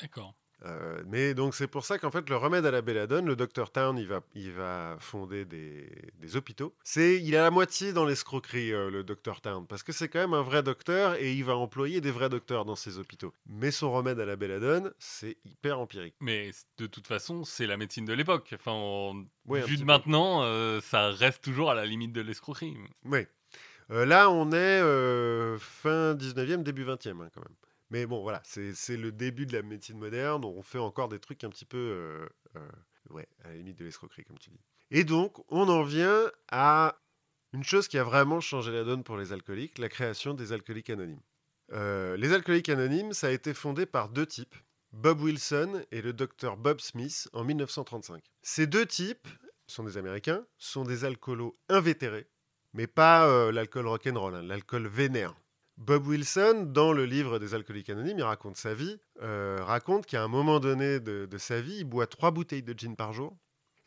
B: D'accord.
A: Euh, mais donc c'est pour ça qu'en fait le remède à la belladone, le Dr Town, il va, il va fonder des, des hôpitaux. C'est, il est à la moitié dans l'escroquerie euh, le Dr Town parce que c'est quand même un vrai docteur et il va employer des vrais docteurs dans ses hôpitaux. Mais son remède à la belladone, c'est hyper empirique.
B: Mais de toute façon, c'est la médecine de l'époque. Enfin, on-
A: Ouais,
B: vu de maintenant, euh, ça reste toujours à la limite de l'escroquerie.
A: Oui. Là, on est fin 19e, début 20e hein, quand même. Mais bon, voilà, c'est le début de la médecine moderne. On fait encore des trucs un petit peu, euh, euh, ouais, à la limite de l'escroquerie, comme tu dis. Et donc, on en vient à une chose qui a vraiment changé la donne pour les alcooliques, la création des alcooliques anonymes. Euh, les alcooliques anonymes, ça a été fondé par deux types, Bob Wilson et le docteur Bob Smith en 1935. Ces deux types sont des Américains, sont des alcoolos invétérés, mais pas l'alcool rock'n'roll, hein, l'alcool vénère. Bob Wilson, dans le livre des alcooliques anonymes, il raconte sa vie, euh, raconte qu'à un moment donné de, de sa vie, il boit trois bouteilles de gin par jour,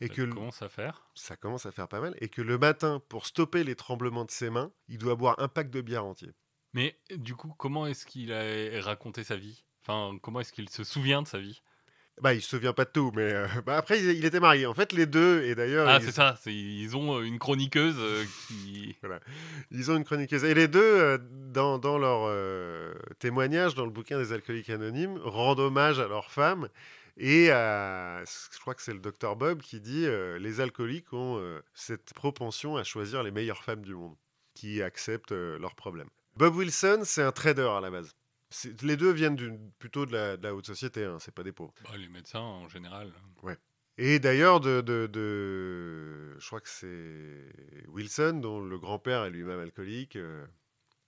A: et
B: Ça
A: que le-
B: commence à faire.
A: ça commence à faire pas mal, et que le matin, pour stopper les tremblements de ses mains, il doit boire un pack de bière entier.
B: Mais du coup, comment est-ce qu'il a raconté sa vie? Enfin, comment est-ce qu'il se souvient de sa vie?
A: Bah, il se souvient pas de tout, mais euh, bah, après, il, il était marié. En fait, les deux, et d'ailleurs,
B: Ah,
A: ils,
B: c'est ça. Ils ont euh, une chroniqueuse euh, qui.
A: ils ont une chroniqueuse. Et les deux, euh, dans, dans leur témoignage dans le bouquin des alcooliques anonymes, rendent hommage à leur femme. Et à- je crois que c'est le docteur Bob qui dit les alcooliques ont cette propension à choisir les meilleures femmes du monde, qui acceptent leurs problèmes. Bob Wilson, c'est un trader à la base. Les deux viennent plutôt de la, de la haute société, hein, c'est pas des pauvres.
B: Bah, les médecins en général.
A: Et d'ailleurs, de, de, de- je crois que c'est Wilson, dont le grand-père est lui-même alcoolique. euh.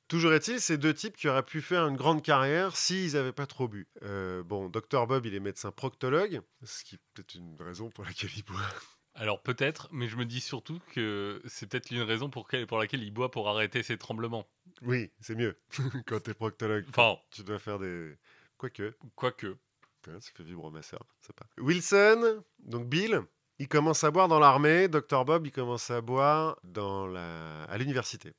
A: Toujours est-il, ces deux types qui auraient pu faire une grande carrière s'ils n'avaient pas trop bu. Euh, bon, Dr Bob, il est médecin proctologue, ce qui est peut-être une raison pour laquelle il boit.
B: Alors peut-être, mais je me dis surtout que c'est peut-être une raison pour, quelle- pour laquelle il boit pour arrêter ses tremblements.
A: Oui, c'est mieux. Quand t'es proctologue,
B: Enfin,
A: tu dois faire des... Quoique,
B: quoique.
A: ça fait vibromasseur, c'est pas. Wilson, donc Bill, il commence à boire dans l'armée. Dr Bob, il commence à boire dans la... à l'université.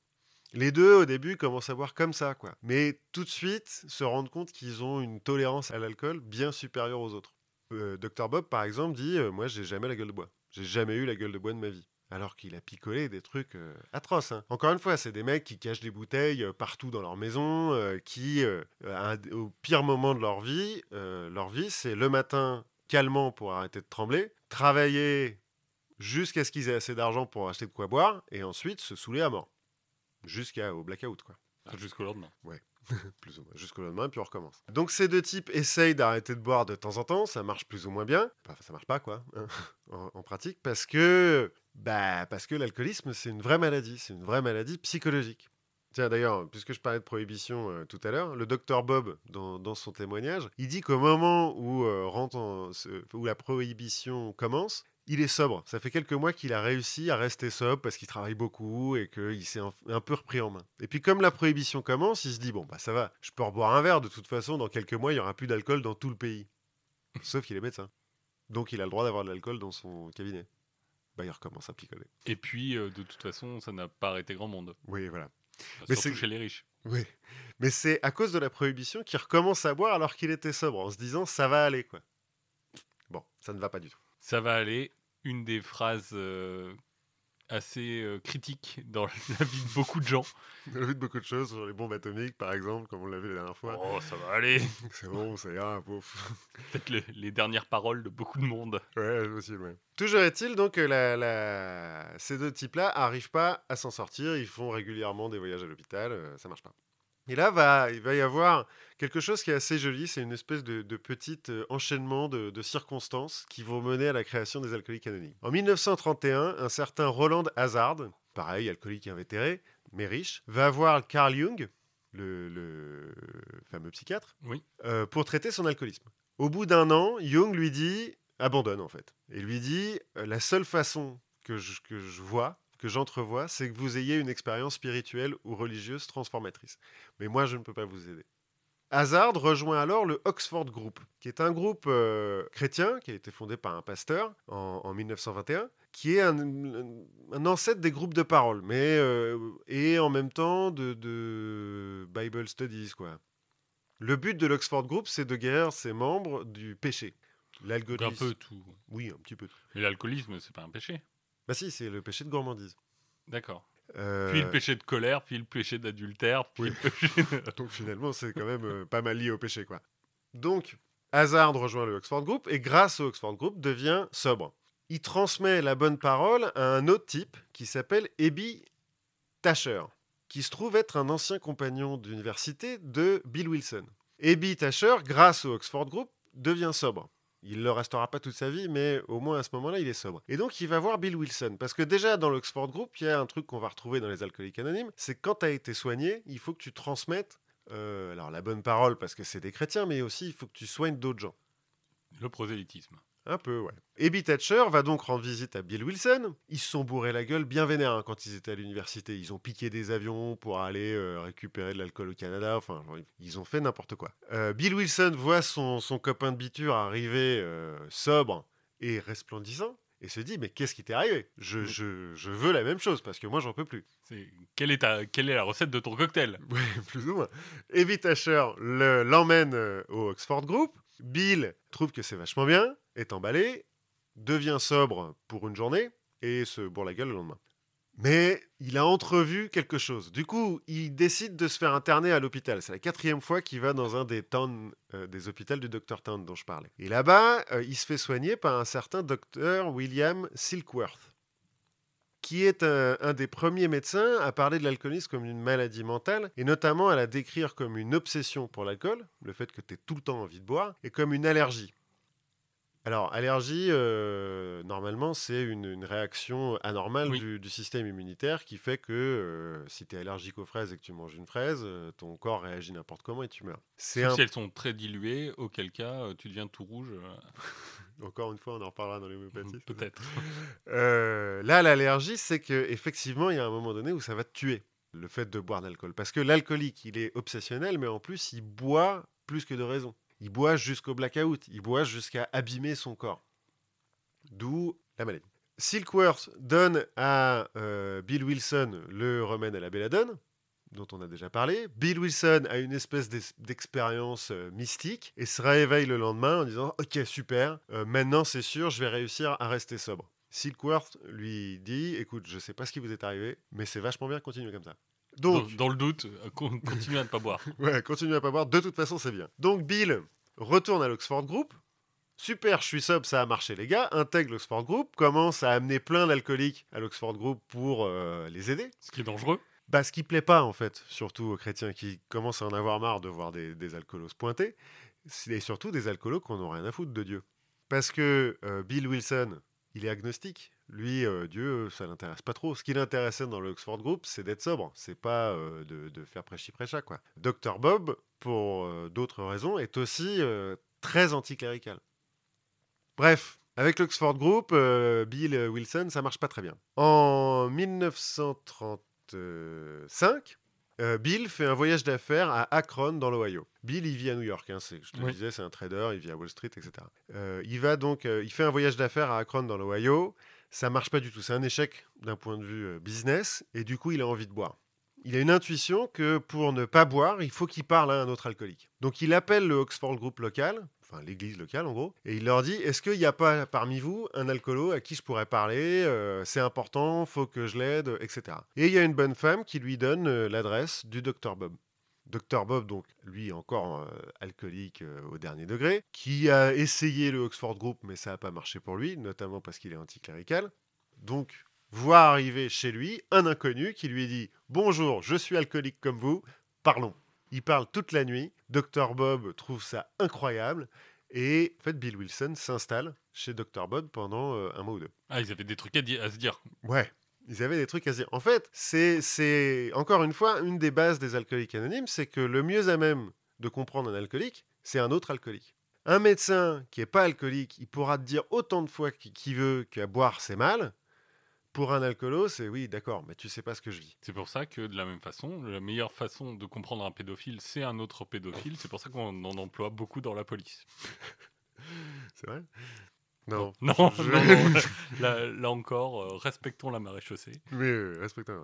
A: Les deux, au début, commencent à boire comme ça, quoi. Mais tout de suite, se rendent compte qu'ils ont une tolérance à l'alcool bien supérieure aux autres. Euh, Dr Bob, par exemple, dit euh, Moi, j'ai jamais la gueule de bois. J'ai jamais eu la gueule de bois de ma vie. Alors qu'il a picolé des trucs euh, atroces. hein. Encore une fois, c'est des mecs qui cachent des bouteilles euh, partout dans leur maison, euh, qui, euh, un- au pire moment de leur vie, leur vie, c'est le matin calmement pour arrêter de trembler, travailler jusqu'à ce qu'ils aient assez d'argent pour acheter de quoi boire, et ensuite se saouler à mort. Jusqu'au blackout, quoi.
B: Ah, Jusqu'au lendemain.
A: Plus ou moins. Jusqu'au lendemain, puis on recommence. Donc ces deux types essayent d'arrêter de boire de temps en temps, ça marche plus ou moins bien. Enfin, ça marche pas, quoi, hein, en, pratique, parce que, bah, parce que l'alcoolisme, c'est une vraie maladie, c'est une vraie maladie psychologique. Tiens, d'ailleurs, puisque je parlais de prohibition euh, tout à l'heure, le docteur Bob, dans, son témoignage, il dit qu'au moment où, euh, la prohibition commence, il est sobre. Ça fait quelques mois qu'il a réussi à rester sobre parce qu'il travaille beaucoup et qu'il s'est un, peu repris en main. Et puis comme la prohibition commence, il se dit, bon, bah ça va, je peux reboire un verre, de toute façon, dans quelques mois, il n'y aura plus d'alcool dans tout le pays. Sauf qu'il est médecin. Donc il a le droit d'avoir de l'alcool dans son cabinet. Bah il recommence à picoler.
B: Et puis, euh, de toute façon, ça n'a pas arrêté grand monde.
A: Oui, voilà.
B: Enfin,
A: Mais
B: surtout
A: c'est-
B: chez les riches.
A: Oui. Mais c'est à cause de la prohibition qu'il recommence à boire alors qu'il était sobre, en se disant, ça va aller, quoi. Bon, ça ne va pas du tout.
B: Ça va aller. Une des phrases euh, assez euh, critiques dans la vie de beaucoup de gens.
A: On a vu de beaucoup de choses sur les bombes atomiques, par exemple, comme on l'a vu la dernière fois.
B: Oh, ça va aller.
A: C'est bon, ça ira, pouf.
B: Peut-être le- les dernières paroles de beaucoup de monde.
A: Ouais, aussi, ouais. Toujours est-il donc que la, la- ces deux types-là arrivent pas à s'en sortir. Ils font régulièrement des voyages à l'hôpital, euh, ça marche pas. Et là, va, il va y avoir quelque chose qui est assez joli. C'est une espèce de, de petit euh, enchaînement de, de circonstances qui vont mener à la création des alcooliques anonymes. En 1931, un certain Roland Hazard, pareil, alcoolique invétéré, mais riche, va voir Carl Jung, le, le fameux psychiatre,
B: Oui.
A: euh, pour traiter son alcoolisme. Au bout d'un an, Jung lui dit abandonne en fait et lui dit euh, la seule façon que je, que je vois, que j'entrevois, c'est que vous ayez une expérience spirituelle ou religieuse transformatrice. Mais moi, je ne peux pas vous aider. Hazard rejoint alors le Oxford Group, qui est un groupe euh, chrétien qui a été fondé par un pasteur en, en 1921, qui est un, ancêtre des groupes de parole, mais euh, et en même temps de, de Bible Studies, quoi. Le but de l'Oxford Group, c'est de guérir ses membres du péché. L'alcoolisme.
B: un peu tout.
A: Oui, un petit peu.
B: Mais l'alcoolisme, c'est pas un péché.
A: Bah si, c'est le péché de gourmandise.
B: D'accord.
A: Euh,
B: Puis le péché de colère, puis le péché d'adultère, puis
A: Oui.
B: le péché de...
A: Donc finalement, c'est quand même euh, pas mal lié au péché, quoi. Donc, Hazard rejoint le Oxford Group et grâce au Oxford Group devient sobre. Il transmet la bonne parole à un autre type qui s'appelle Ebi Tasher, qui se trouve être un ancien compagnon d'université de Bill Wilson. Ebi Tasher, grâce au Oxford Group, devient sobre. Il ne le restera pas toute sa vie, mais au moins à ce moment-là, il est sobre. Et donc, il va voir Bill Wilson. Parce que déjà, dans l'Oxford Group, il y a un truc qu'on va retrouver dans les alcooliques anonymes, c'est que quand tu as été soigné, il faut que tu transmettes euh, alors la bonne parole parce que c'est des chrétiens, mais aussi il faut que tu soignes d'autres gens.
B: le prosélytisme.
A: Un peu, ouais. Ebi Thatcher va donc rendre visite à Bill Wilson. Ils se sont bourrés la gueule bien vénère hein, quand ils étaient à l'université. Ils ont piqué des avions pour aller euh, récupérer de l'alcool au Canada. Enfin, ils ont fait n'importe quoi. Euh, Bill Wilson voit son, son copain de biture arriver euh, sobre et resplendissant et se dit Mais qu'est-ce qui t'est arrivé? Je, je, je veux la même chose parce que moi, j'en peux plus.
B: Quelle est ta quelle est la recette de ton cocktail?
A: Ouais, plus ou moins. Evi Tasher le- l'emmène au Oxford Group. Bill trouve que c'est vachement bien, est emballé, devient sobre pour une journée et se bourre la gueule le lendemain. Mais il a entrevu quelque chose. Du coup, il décide de se faire interner à l'hôpital. C'est la quatrième fois qu'il va dans un des towns, euh, des hôpitaux du Dr Town dont je parlais. Et là-bas, euh, il se fait soigner par un certain docteur William Silkworth, qui est un, des premiers médecins à parler de l'alcoolisme comme une maladie mentale, et notamment à la décrire comme une obsession pour l'alcool, le fait que tu aies tout le temps envie de boire, et comme une allergie. Alors, allergie, euh, normalement, c'est une, une réaction anormale
B: Oui.
A: du, du système immunitaire qui fait que euh, si tu es allergique aux fraises et que tu manges une fraise, euh, ton corps réagit n'importe comment et tu meurs. C'est un-
B: si elles sont très diluées, auquel cas tu deviens tout rouge.
A: Encore une fois, on en reparlera dans l'homéopathie.
B: Peut-être.
A: Là, l'allergie, c'est que effectivement, il y a un moment donné où ça va te tuer, le fait de boire de l'alcool. Parce que l'alcoolique, il est obsessionnel, mais en plus, il boit plus que de raison. Il boit jusqu'au blackout, il boit jusqu'à abîmer son corps. D'où la maladie. Silkworth donne à euh, Bill Wilson le remède à la belladone, dont on a déjà parlé. Bill Wilson a une espèce d'expérience euh, mystique et se réveille le lendemain en disant Ok, super, euh, maintenant c'est sûr, je vais réussir à rester sobre. Silkworth lui dit Écoute, je sais pas ce qui vous est arrivé, mais c'est vachement bien, continuez comme ça. Donc,
B: dans, dans le doute, euh, con- continue à ne pas boire.
A: Ouais, continue à pas boire. De toute façon, c'est bien. Donc Bill retourne à l'Oxford Group. Super, je suis sobre, ça a marché, les gars. Intègre l'Oxford Group, commence à amener plein d'alcooliques à l'Oxford Group pour euh, les aider.
B: Ce qui est dangereux.
A: Bah, ce qui plaît pas, en fait, surtout aux chrétiens qui commencent à en avoir marre de voir des, des alcoolos pointés, c'est surtout des alcoolos qu'on n'a rien à foutre de Dieu. Parce que euh, Bill Wilson, il est agnostique. Lui, euh, Dieu, ça l'intéresse pas trop. Ce qui l'intéressait dans le Oxford Group, c'est d'être sobre. C'est pas euh, de, de faire prêchi-prêcha, quoi. Dr Bob, pour euh, d'autres raisons, est aussi très anticlérical. Bref, avec l'Oxford Group, Bill Wilson, ça marche pas très bien. En 1935, euh, Bill fait un voyage d'affaires à Akron, dans l'Ohio. Bill, il vit à New York, hein, je te le disais, c'est un trader, il vit à Wall Street, etc. Il va donc, il fait un voyage d'affaires à Akron, dans l'Ohio. Ça marche pas du tout, c'est un échec d'un point de vue euh, business, et du coup, il a envie de boire. Il a une intuition que pour ne pas boire, il faut qu'il parle à un autre alcoolique. Donc il appelle le Oxford Group local, enfin l'église locale en gros, et il leur dit Est-ce qu'il n'y a pas parmi vous un alcoolo à qui je pourrais parler Euh, C'est important, faut que je l'aide, etc. Et il y a une bonne femme qui lui donne euh, l'adresse du docteur Bob. Dr Bob, donc lui encore euh, alcoolique euh, au dernier degré, qui a essayé le Oxford Group, mais ça n'a pas marché pour lui, notamment parce qu'il est anticlérical. Donc, voit arriver chez lui un inconnu qui lui dit Bonjour, je suis alcoolique comme vous, parlons. Il parle toute la nuit. Dr Bob trouve ça incroyable. Et en fait, Bill Wilson s'installe chez Dr Bob pendant euh, un mois ou deux.
B: Ah, ils avaient des trucs à, se dire.
A: Ouais. Ils avaient des trucs à se dire. En fait, c'est, encore une fois une des bases des alcooliques anonymes, c'est que le mieux à même de comprendre un alcoolique, c'est un autre alcoolique. Un médecin qui n'est pas alcoolique, il pourra te dire autant de fois qu'il qu'il veut qu'à boire c'est mal. Pour un alcoolo, c'est oui, d'accord, mais tu sais pas ce que je vis.
B: C'est pour ça que, de la même façon, la meilleure façon de comprendre un pédophile, c'est un autre pédophile. C'est pour ça qu'on en emploie beaucoup dans la police.
A: C'est vrai? Non.
B: Non,
A: Je-
B: non, là, là encore, euh, respectons la marée chaussée.
A: Mais euh, respectons.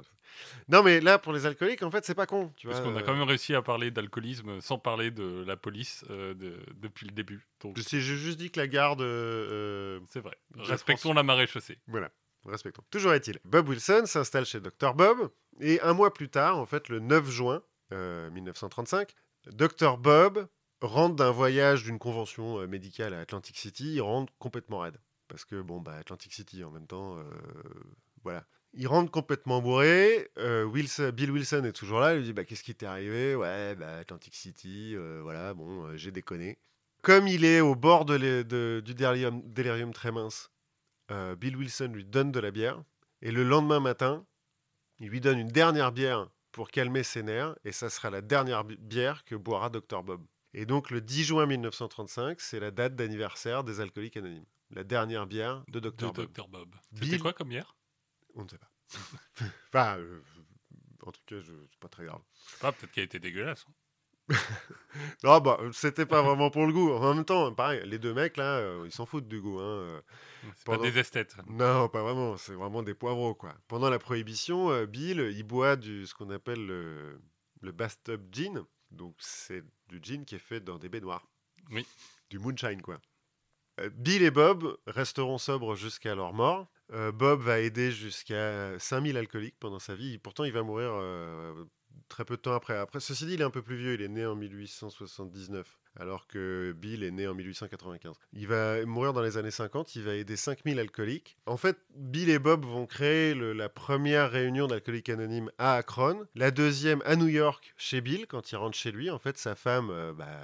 A: Non, mais là, pour les alcooliques, en fait, c'est pas con. Tu
B: Parce qu'on a
A: euh,
B: quand même réussi à parler d'alcoolisme sans parler de la police euh, de- depuis le début. Donc,
A: j'ai juste dit que la garde.
B: c'est vrai. Respectons
A: pense-
B: la marée chaussée.
A: Voilà, respectons. Toujours est-il. Bob Wilson s'installe chez Dr Bob, et un mois plus tard, en fait, le 9 juin euh, 1935, Dr Bob rentre d'un voyage d'une convention euh, médicale à Atlantic City, il rentre complètement raide. Parce que, bon, bah, Atlantic City, en même temps, euh, voilà. Il rentre complètement bourré. euh, Wilson- Bill Wilson est toujours là. Il lui dit bah, Qu'est-ce qui t'est arrivé? Ouais, bah, Atlantic City, euh, voilà, bon, j'ai déconné. Comme il est au bord de du délirium, délirium très mince, Bill Wilson lui donne de la bière. Et le lendemain matin, il lui donne une dernière bière pour calmer ses nerfs. Et ça sera la dernière bi- bière que boira Dr Bob. Et donc, le 10 juin 1935, c'est la date d'anniversaire des alcooliques anonymes. La dernière bière de
B: De
A: Dr Bob.
B: Dr Bob.
A: Bill-
B: C'était quoi comme hier
A: On ne sait pas. enfin, euh, en tout cas, je... c'est pas très grave.
B: Ah, peut-être qu'elle était dégueulasse.
A: Non, bah, c'était pas vraiment pour le goût. En même temps, pareil, les deux mecs là, euh, ils s'en foutent du goût. Hein. euh.
B: C'est
A: Pendant-
B: pas des esthètes.
A: Non, pas vraiment. C'est vraiment des poivreaux, quoi. Pendant la prohibition, euh, Bill, il boit du ce qu'on appelle le, le bathtub gin. Donc, c'est du gin qui est fait dans des baignoires.
B: Oui.
A: du moonshine, quoi. Euh, Bill et Bob resteront sobres jusqu'à leur mort. Euh, Bob va aider jusqu'à 5000 alcooliques pendant sa vie. Pourtant, il va mourir euh, très peu de temps après. Après, ceci dit, il est un peu plus vieux. Il est né en 1879 alors que Bill est né en 1895. Il va mourir dans les années 50, il va aider 5000 alcooliques. En fait, Bill et Bob vont créer le- la première réunion d'alcooliques anonymes à Akron, la deuxième à New York chez Bill, quand il rentre chez lui. En fait, sa femme... euh, bah,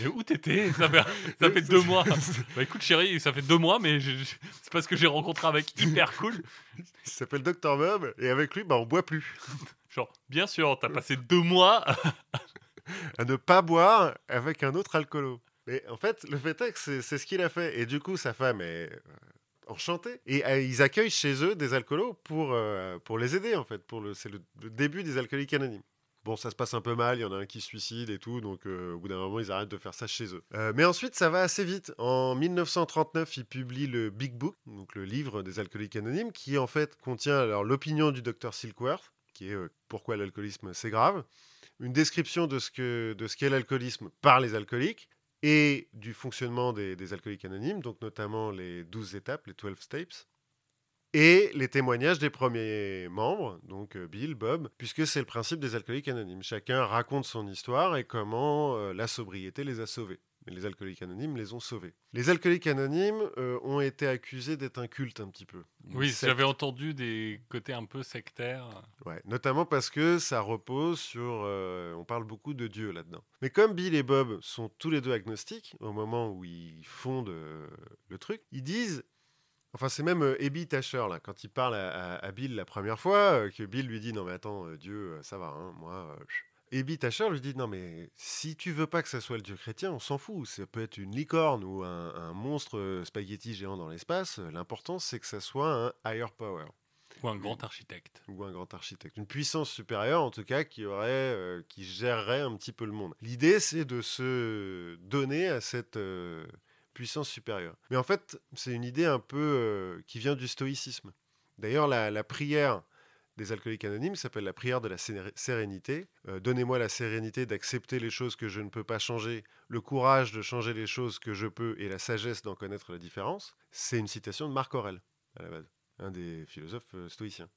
A: est-
B: où t'étais? Ça fait, ça fait deux mois. Bah écoute chérie, ça fait deux mois, mais c'est parce que j'ai rencontré un mec hyper cool.
A: il s'appelle Dr Bob, et avec lui, bah, on boit plus.
B: Genre, bien sûr, t'as passé deux mois.
A: à ne pas boire avec un autre alcoolo. Mais en fait, le fait est que c'est ce qu'il a fait. Et du coup, sa femme est euh, enchantée. Et euh, ils accueillent chez eux des alcoolos pour, euh, pour les aider, en fait. Pour le, c'est le, début des alcooliques anonymes. Bon, ça se passe un peu mal, il y en a un qui se suicide et tout, donc au bout d'un moment, ils arrêtent de faire ça chez eux. Mais ensuite, ça va assez vite. En 1939, ils publient le Big Book, donc le livre des alcooliques anonymes, qui en fait contient alors l'opinion du docteur Silkworth, qui est pourquoi l'alcoolisme c'est grave, une description de ce qu'est l'alcoolisme par les alcooliques et du fonctionnement des, des alcooliques anonymes, donc notamment les 12 étapes, les 12 steps, et les témoignages des premiers membres, donc euh, Bill, Bob, puisque c'est le principe des alcooliques anonymes. Chacun raconte son histoire et comment euh, la sobriété les a sauvés. Mais les alcooliques anonymes les ont sauvés. Les alcooliques anonymes euh, ont été accusés d'être un culte un petit peu.
B: Oui, j'avais entendu des côtés un peu sectaires.
A: Ouais, notamment parce que ça repose sur. euh, on parle beaucoup de Dieu là-dedans. Mais comme Bill et Bob sont tous les deux agnostiques, au moment où ils fondent euh, le truc, ils disent. Enfin, c'est même euh, Abby Tasher, là, quand il parle à, à- à Bill la première fois, euh, que Bill lui dit Non, mais attends, euh, Dieu, ça va, hein, moi. Abby Tasher lui dit Non, mais si tu veux pas que ça soit le Dieu chrétien, on s'en fout. Ça peut être une licorne ou un, un monstre euh, spaghetti géant dans l'espace. L'important, c'est que ça soit un higher power
B: Ou un grand architecte.
A: ou un grand architecte, une puissance supérieure en tout cas qui aurait, euh, qui gérerait un petit peu le monde. L'idée c'est de se donner à cette euh, puissance supérieure. Mais en fait, c'est une idée un peu euh, qui vient du stoïcisme. D'ailleurs, la, la prière des alcooliques anonymes s'appelle la prière de la sérénité. Euh, Donnez-moi la sérénité d'accepter les choses que je ne peux pas changer, le courage de changer les choses que je peux et la sagesse d'en connaître la différence. C'est une citation de Marc Aurèle à la base, un des philosophes euh, stoïciens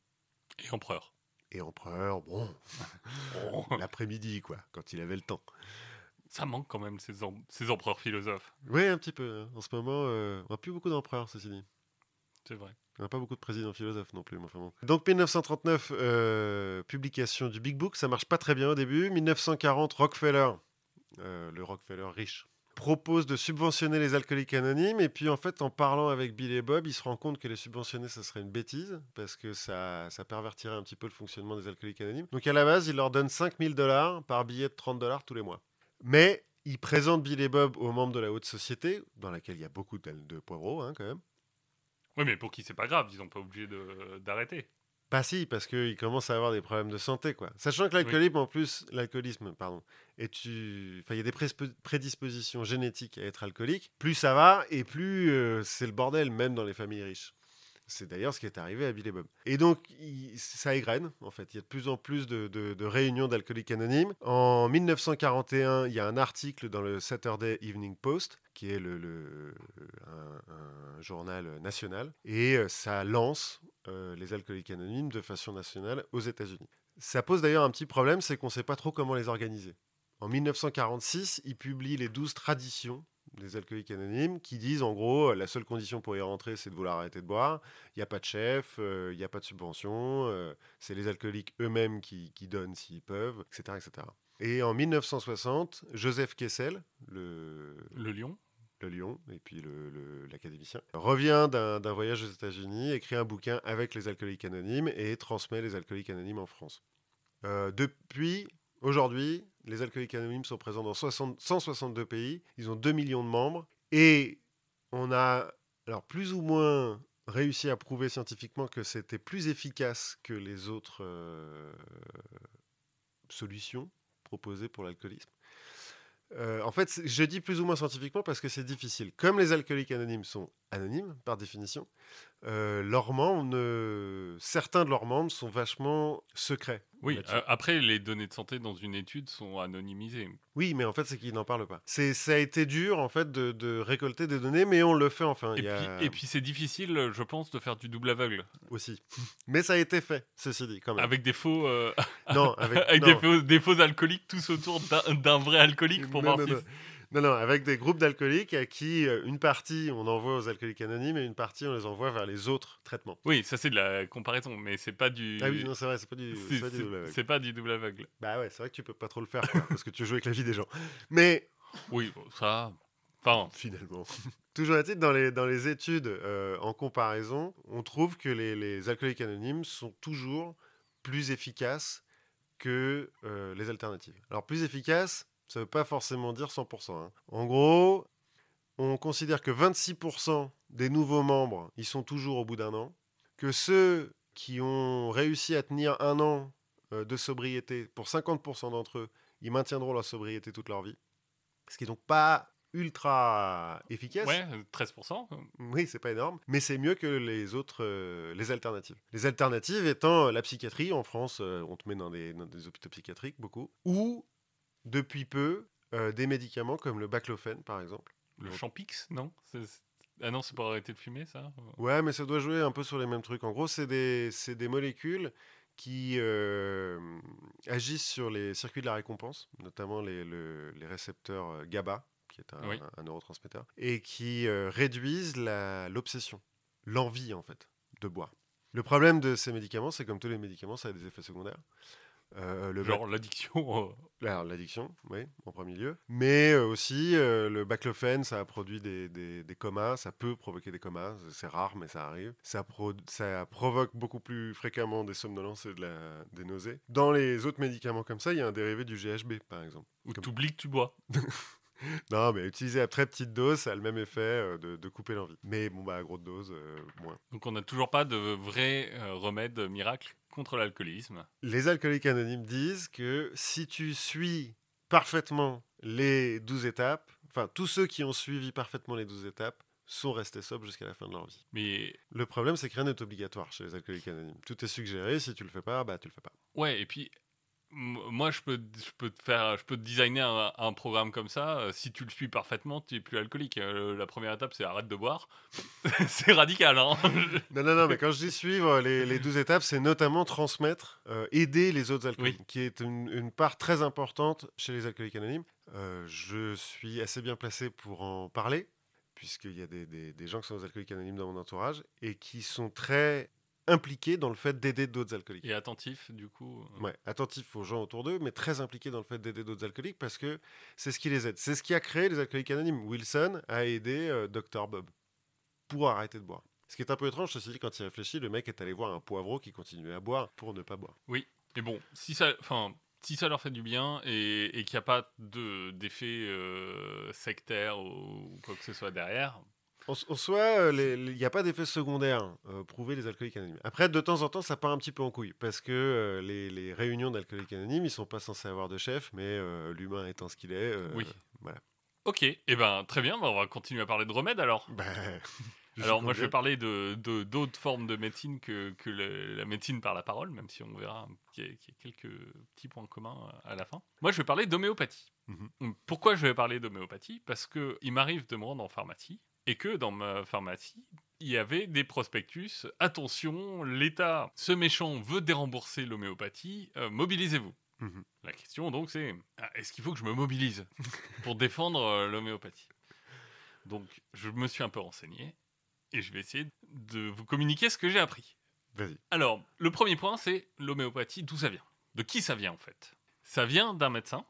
B: Et empereur.
A: et empereur, bon, l'après-midi, quoi, quand il avait le temps.
B: ça manque quand même, ces, em- ces empereurs philosophes.
A: Oui, un petit peu. hein. En ce moment, euh, on n'a plus beaucoup d'empereurs, ceci dit.
B: C'est vrai.
A: On n'a pas beaucoup de présidents philosophes non plus. mais. Donc 1939, euh, publication du Big Book, ça marche pas très bien au début. 1940, Rockefeller, euh, le Rockefeller riche, propose de subventionner les alcooliques anonymes. Et puis en fait, en parlant avec Bill et Bob, il se rend compte que les subventionner, ça serait une bêtise, parce que ça, ça pervertirait un petit peu le fonctionnement des alcooliques anonymes. Donc à la base, il leur donne 5000 dollars par billet de 30 dollars tous les mois. Mais il présente Bill et Bob aux membres de la haute société, dans laquelle il y a beaucoup de, poivreaux hein, quand même.
B: Oui, mais pour qui c'est pas grave, ils sont pas obligés de- d'arrêter.
A: Pas si, parce qu'il commence à avoir des problèmes de santé, quoi. Sachant que l'alcoolisme, en plus, l'alcoolisme, pardon, et tu, enfin, il y a des prédispositions génétiques à être alcoolique. Plus ça va, et plus euh, c'est le bordel, même dans les familles riches. C'est d'ailleurs ce qui est arrivé à Bill et Bob. Et donc, il- ça égrène, en fait. Il y a de plus en plus de, réunions d'alcooliques anonymes. En 1941, il y a un article dans le Saturday Evening Post, qui est le, un, journal national, et euh, ça lance euh, les alcooliques anonymes de façon nationale aux États-Unis. Ça pose d'ailleurs un petit problème, c'est qu'on ne sait pas trop comment les organiser. En 1946, ils publient les 12 traditions des alcooliques anonymes qui disent en gros la seule condition pour y rentrer c'est de vouloir arrêter de boire, il n'y a pas de chef, euh, il n'y a pas de subvention, euh, c'est les alcooliques eux-mêmes qui, qui donnent s'ils peuvent, etc., etc. Et en 1960, Joseph Kessel, le,
B: Le lion
A: le lion et puis le- le- l'académicien, revient d'un d'un voyage aux États-Unis, écrit un bouquin avec les alcooliques anonymes et transmet les alcooliques anonymes en France. Euh, depuis aujourd'hui, les alcooliques anonymes sont présents dans 60 162 pays, ils ont 2 millions de membres et on a alors plus ou moins réussi à prouver scientifiquement que c'était plus efficace que les autres euh, solutions proposées pour l'alcoolisme. Euh, en fait, je dis plus ou moins scientifiquement parce que c'est difficile. Comme les alcooliques anonymes sont anonymes par définition, euh, leurs membres, ne- certains de leurs membres sont vachement secrets.
B: Oui, euh, après, les données de santé dans une étude sont anonymisées.
A: Oui, mais en fait, c'est qu'ils n'en parlent pas. C'est, ça a été dur, en fait, de, de récolter des données, mais on le fait enfin.
B: Et puis,
A: a
B: et puis c'est difficile, je pense, de faire du double aveugle.
A: aussi. Mais ça a été fait, ceci dit, quand même.
B: Avec des faux, euh,
A: Non, avec,
B: avec
A: non.
B: des, faux, des faux alcooliques tous autour d'un- d'un vrai alcoolique pour
A: Non,
B: voir
A: non,
B: si...
A: non. Non, avec des groupes d'alcooliques à qui euh, une partie on envoie aux alcooliques anonymes et une partie on les envoie vers les autres traitements.
B: Oui, ça c'est de la comparaison, mais c'est pas du...
A: Ah oui, non, c'est vrai, c'est pas du,
B: c'est-
A: pas du double aveugle.
B: c'est pas du double aveugle.
A: Bah ouais, c'est vrai que tu peux pas trop le faire quoi, parce que tu joues avec la vie des gens. Mais
B: Oui, bon, ça... Enfin,
A: finalement. Toujours est-il, dans les, dans les études euh, en comparaison, on trouve que les, les alcooliques anonymes sont toujours plus efficaces que euh, les alternatives. Alors, plus efficaces, ça ne veut pas forcément dire 100%. hein. En gros, on considère que 26% des nouveaux membres, ils sont toujours au bout d'un an, que ceux qui ont réussi à tenir un an euh, de sobriété, pour 50% d'entre eux, ils maintiendront leur sobriété toute leur vie. Ce qui est donc pas ultra efficace.
B: ouais, 13%.
A: Oui, c'est pas énorme, mais c'est mieux que les autres, euh, les alternatives. Les alternatives étant la psychiatrie. En France, euh, on te met dans des, dans des hôpitaux psychiatriques, beaucoup. Ou, depuis peu, euh, des médicaments comme le baclofène, par exemple.
B: Le Champix, non? Ah non, c'est pour arrêter de fumer, ça?
A: Ouais, mais ça doit jouer un peu sur les mêmes trucs. En gros, c'est des, des molécules qui euh, agissent sur les circuits de la récompense, notamment les, le- les récepteurs euh, GABA, qui est un,
B: Oui.
A: un neurotransmetteur, et qui euh, réduisent l'obsession, l'envie en fait de boire. Le problème de ces médicaments, c'est comme tous les médicaments, ça a des effets secondaires. Euh, le
B: Genre l'addiction... euh,
A: alors, l'addiction, oui, en premier lieu. Mais euh, aussi, euh, le baclofène, ça a produit des, des- des comas, ça peut provoquer des comas, c'est rare, mais ça arrive. Ça, pro- ça provoque beaucoup plus fréquemment des somnolences et de la- des nausées. Dans les autres médicaments comme ça, il y a un dérivé du GHB, par exemple.
B: Où
A: Comme-
B: t'oublies que tu bois.
A: Non, mais utilisé à très petite dose, ça a le même effet de, de couper l'envie. Mais bon, bah, à grosse dose, euh, moins.
B: Donc on n'a toujours pas de vrai euh, remède miracle? Contre l'alcoolisme.
A: Les alcooliques anonymes disent que si tu suis parfaitement les 12 étapes, enfin tous ceux qui ont suivi parfaitement les 12 étapes sont restés sobres jusqu'à la fin de leur vie.
B: Mais
A: Le problème, c'est que rien n'est obligatoire chez les alcooliques anonymes. Tout est suggéré, si tu le fais pas, bah tu le fais pas.
B: ouais, et puis moi je peux, je peux te faire, je peux te designer un, un programme comme ça. euh, Si tu le suis parfaitement, tu es plus alcoolique. Euh, la première étape, c'est arrête de boire. c'est radical, hein.
A: Non, non, non, mais quand je dis suivre les, les 12 étapes, c'est notamment transmettre, euh, aider les autres alcooliques,
B: Oui.
A: qui est une, une part très importante chez les alcooliques anonymes. Euh, je suis assez bien placé pour en parler, puisqu'il y a des, des- des gens qui sont des alcooliques anonymes dans mon entourage et qui sont très impliqués dans le fait d'aider d'autres alcooliques.
B: Et attentif, du coup. euh,
A: Ouais, attentifs aux gens autour d'eux, mais très impliqués dans le fait d'aider d'autres alcooliques parce que c'est ce qui les aide. C'est ce qui a créé les alcooliques anonymes. Wilson a aidé euh, Dr Bob pour arrêter de boire. Ce qui est un peu étrange, ceci dit, quand il réfléchit, le mec est allé voir un poivreau qui continuait à boire pour ne pas boire.
B: Mais bon, si ça, enfin, si ça leur fait du bien et, et qu'il n'y a pas de d'effet euh, sectaire ou quoi que ce soit derrière,
A: En, en soi, il n'y a pas d'effet secondaire euh, prouvé les alcooliques anonymes. Après, de temps en temps, ça part un petit peu en couille parce que euh, les, les réunions d'alcooliques anonymes, ils sont pas censés avoir de chef, mais euh, l'humain étant ce qu'il est, euh,
B: Oui.
A: voilà.
B: ok, et ben très bien, bah, on va continuer à parler de remèdes alors.
A: Bah,
B: Alors moi je vais parler de de- d'autres formes de médecine que, que le- la médecine par la parole, même si on verra qu'il y, a- qu'il y a quelques petits points communs à la fin. Moi je vais parler d'homéopathie.
A: Mhm.
B: Pourquoi je vais parler d'homéopathie? Parce que il m'arrive de me rendre en pharmacie et que dans ma pharmacie il y avait des prospectus. Attention, l'État, ce méchant veut dérembourser l'homéopathie, euh, mobilisez-vous.
A: Mhm.
B: La question donc c'est ah, est-ce qu'il faut que je me mobilise pour défendre euh, l'homéopathie? Donc je me suis un peu renseigné et je vais essayer de vous communiquer ce que j'ai appris.
A: Vas-y.
B: Alors, le premier point, c'est l'homéopathie, d'où ça vient? De qui ça vient en fait? Ça vient d'un médecin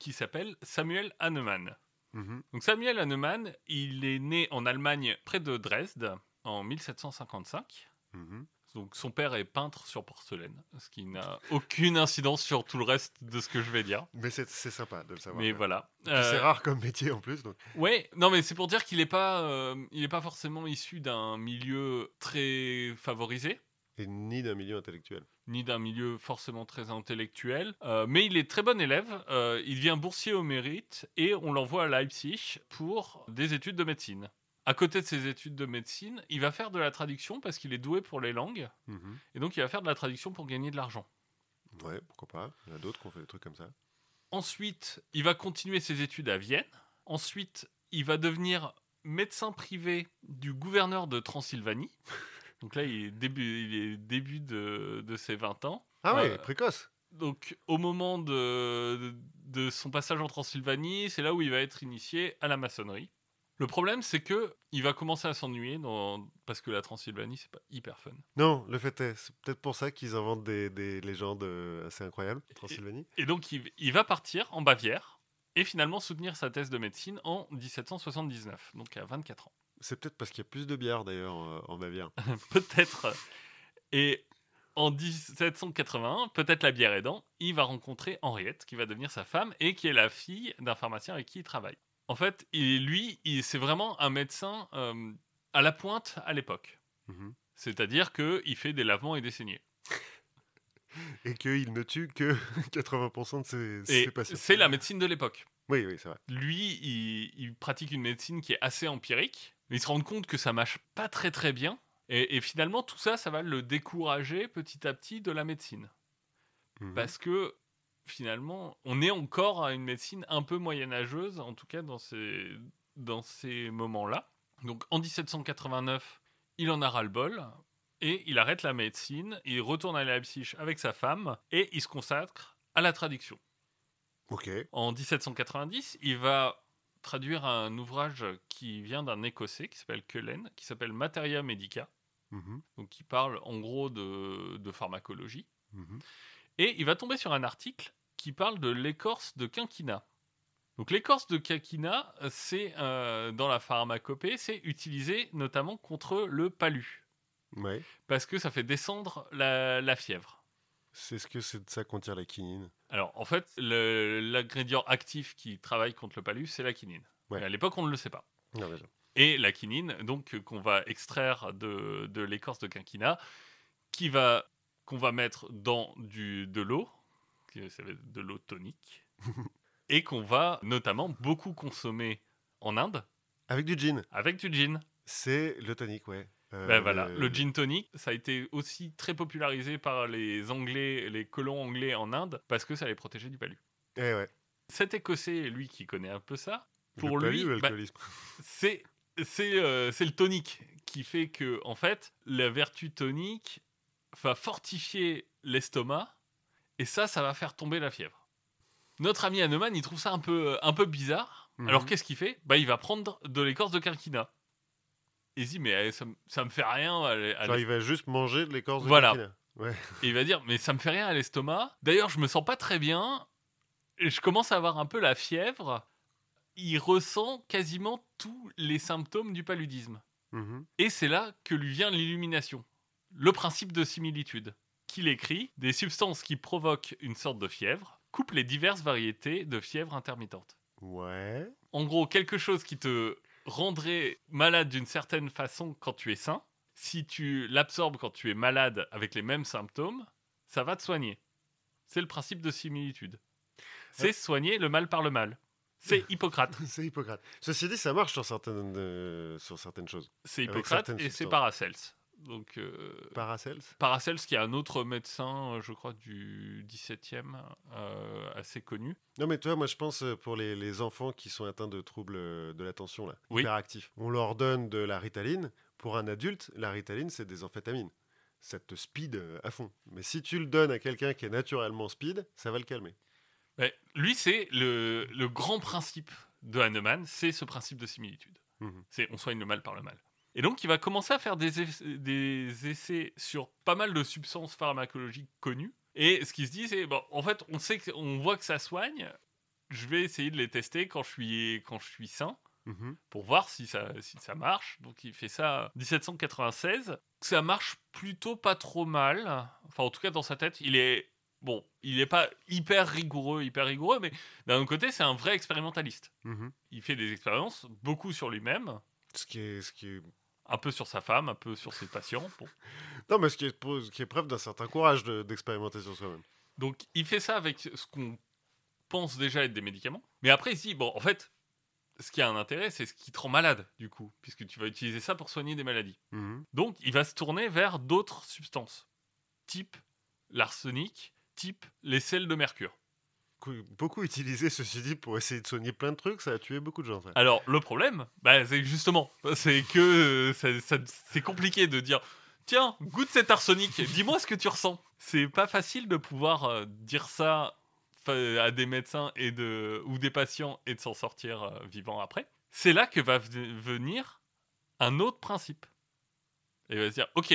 B: qui s'appelle Samuel Hahnemann.
A: Mhm.
B: Donc Samuel Hahnemann, il est né en Allemagne près de Dresde en 1755.
A: Mhm.
B: Donc son père est peintre sur porcelaine, ce qui n'a aucune incidence sur tout le reste de ce que je vais dire.
A: Mais c'est sympa de le savoir.
B: Mais voilà.
A: C'est
B: Euh,
A: rare comme métier en plus. Donc...
B: Ouais, non mais c'est pour dire qu'il n'est pas, euh, il est pas forcément issu d'un milieu très favorisé.
A: Et ni d'un milieu intellectuel.
B: Ni d'un milieu forcément très intellectuel, euh, mais il est très bon élève. euh, il devient boursier au mérite et on l'envoie à Leipzig pour des études de médecine. à côté de ses études de médecine, il va faire de la traduction parce qu'il est doué pour les langues.
A: Mhm.
B: Et donc, il va faire de la traduction pour gagner de l'argent.
A: Ouais, pourquoi pas. Il y en a d'autres qui ont fait des trucs comme ça.
B: Ensuite, il va continuer ses études à Vienne. Ensuite, il va devenir médecin privé du gouverneur de Transylvanie. Donc là, il est début, il est début de, de ses 20 ans.
A: Ah ouais,
B: Euh,
A: précoce.
B: Donc, au moment de, de, de son passage en Transylvanie, c'est là où il va être initié à la maçonnerie. Le problème, c'est que il va commencer à s'ennuyer dans... parce que la Transylvanie, c'est pas hyper fun.
A: Non, le fait est, c'est peut-être pour ça qu'ils inventent des, des légendes euh, assez incroyables, Transylvanie.
B: Et donc, il, il va partir en Bavière et finalement soutenir sa thèse de médecine en 1779, donc à 24 ans.
A: C'est peut-être parce qu'il y a plus de bière d'ailleurs en, en Bavière.
B: peut-être. Et en 1781, peut-être la bière aidant, il va rencontrer Henriette, qui va devenir sa femme et qui est la fille d'un pharmacien avec qui il travaille. En fait, il, lui, il- c'est vraiment un médecin euh, à la pointe à l'époque.
A: Mhm.
B: C'est-à-dire qu'il fait des lavements et des saignées.
A: Et qu'il ne tue que 80% de ses, patients.
B: c'est la médecine de l'époque.
A: Oui, oui, c'est vrai.
B: Lui, il, il pratique une médecine qui est assez empirique, mais il se rend compte que ça marche pas très très bien. Et, et finalement, tout ça, ça va le décourager petit à petit de la médecine.
A: Mhm.
B: Parce que finalement, on est encore à une médecine un peu moyenâgeuse, en tout cas dans ces, dans ces moments-là. Donc en 1789, il en a ras-le-bol et il arrête la médecine, il retourne à Leipzig avec sa femme et il se consacre à la traduction.
A: Ok.
B: En 1790, il va traduire un ouvrage qui vient d'un Écossais qui s'appelle Cullen, qui s'appelle Materia Medica,
A: Mhm.
B: donc qui parle en gros de, de pharmacologie.
A: Mhm.
B: Et il va tomber sur un article qui parle de l'écorce de quinquina. Donc l'écorce de quinquina, c'est euh, dans la pharmacopée, c'est utilisé notamment contre le palu,
A: Ouais.
B: parce que ça fait descendre la, la fièvre.
A: C'est ce que c'est de ça qu'on tire la quinine.
B: Alors en fait, le- l'ingrédient actif qui travaille contre le palu, c'est la quinine.
A: Ouais.
B: Mais à l'époque, on ne le sait pas.
A: Non, déjà.
B: Et la quinine, donc qu'on va extraire de, de l'écorce de quinquina, qui va qu'on va mettre dans du, de l'eau, qui ça va être de l'eau tonique, et qu'on va notamment beaucoup consommer en Inde
A: Avec du gin.
B: avec du gin.
A: C'est le tonic, ouais. Euh,
B: Ben voilà, le gin tonic, ça a été aussi très popularisé par les Anglais, les colons anglais en Inde, parce que ça les protégeait du palu.
A: Eh ouais.
B: Cet Écossais, lui, qui connaît un peu ça, pour
A: le
B: lui, bah, c'est c'est euh, le tonique qui fait que en fait la vertu tonique va fortifier l'estomac et ça ça va faire tomber la fièvre. Notre ami Hahnemann, il trouve ça un peu un peu bizarre.
A: Mhm.
B: Alors qu'est-ce qu'il fait? Bah il va prendre de l'écorce de quinquina. Il dit mais ça, me- ça me fait rien à l'e- à
A: Genre, il va juste manger de l'écorce de
B: Voilà.
A: Ouais.
B: et il va dire mais ça me fait rien à l'estomac. D'ailleurs, je me sens pas très bien et je commence à avoir un peu la fièvre. Il ressent quasiment tous les symptômes du paludisme.
A: Mhm.
B: Et c'est là que lui vient l'illumination. Le principe de similitude. Qu'il écrit Des substances qui provoquent une sorte de fièvre coupent les diverses variétés de fièvre intermittente.
A: Ouais.
B: En gros, quelque chose qui te rendrait malade d'une certaine façon quand tu es sain, si tu l'absorbes quand tu es malade avec les mêmes symptômes, ça va te soigner. C'est le principe de similitude. C'est soigner le mal par le mal. C'est Hippocrate.
A: c'est Hippocrate. Ceci dit, ça marche sur certaines, euh, sur certaines choses.
B: C'est Hippocrate
A: certaines
B: et c'est. Paracels. Donc, euh,
A: Paracels
B: Paracels, qui est un autre médecin, euh, je crois, du 17e, euh, assez connu.
A: Non, mais toi, moi, je pense pour les, les enfants qui sont atteints de troubles de l'attention, là,
B: Oui.
A: hyperactifs. On leur donne de la ritaline. Pour un adulte, la ritaline, c'est des amphétamines. Ça te speed à fond. Mais si tu le donnes à quelqu'un qui est naturellement speed, ça va le calmer.
B: Mais lui, c'est le, le grand principe de Hahnemann, c'est ce principe de similitude.
A: Mhm.
B: C'est on soigne le mal par le mal. Et donc, il va commencer à faire des, essais sur pas mal de substances pharmacologiques connues. Et ce qu'il se dit, c'est bon, en fait, on sait que- on voit que ça soigne. Je vais essayer de les tester quand je suis, quand je suis sain
A: Mhm.
B: pour voir si ça, si ça marche. Donc il fait ça en 1796. Ça marche plutôt pas trop mal. Enfin, en tout cas, dans sa tête, il est. Bon, il n'est pas hyper rigoureux, hyper rigoureux, mais d'un autre côté, c'est un vrai expérimentaliste.
A: Mhm.
B: Il fait des expériences, beaucoup sur lui-même,
A: Ce qui est, ce qui est...
B: un peu sur sa femme, un peu sur ses patients. Bon.
A: Non, mais ce qui est, ce qui est preuve d'un certain courage de- d'expérimenter sur soi-même.
B: Donc il fait ça avec ce qu'on pense déjà être des médicaments. Mais après, il se dit, bon, en fait, ce qui a un intérêt, c'est ce qui te rend malade, du coup, puisque tu vas utiliser ça pour soigner des maladies.
A: Mhm.
B: Donc, il va se tourner vers d'autres substances, type l'arsenic, type les sels de mercure.
A: Cou- Beaucoup utilisé, ceci dit, pour essayer de soigner plein de trucs, ça a tué beaucoup de gens.
B: Alors, le problème, bah, c'est justement, c'est que euh, c'est compliqué de dire tiens, goûte cet arsenic, dis-moi ce que tu ressens. C'est pas facile de pouvoir euh, dire ça à des médecins et de, ou des patients et de s'en sortir euh, vivant après. C'est là que va venir un autre principe. Et il va se dire ok,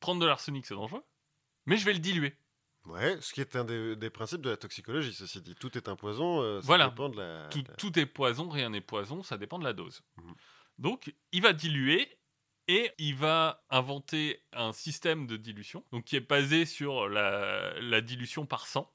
B: prendre de l'arsenic c'est dangereux, mais je vais le diluer.
A: Ouais, ce qui est un des, des principes de la toxicologie, ceci dit. Tout est un poison, euh, ça
B: Voilà.
A: dépend de la...
B: tout, tout est poison, rien n'est poison, ça dépend de la dose.
A: Mhm.
B: Donc, il va diluer et il va inventer un système de dilution donc qui est basé sur la, la dilution par sang.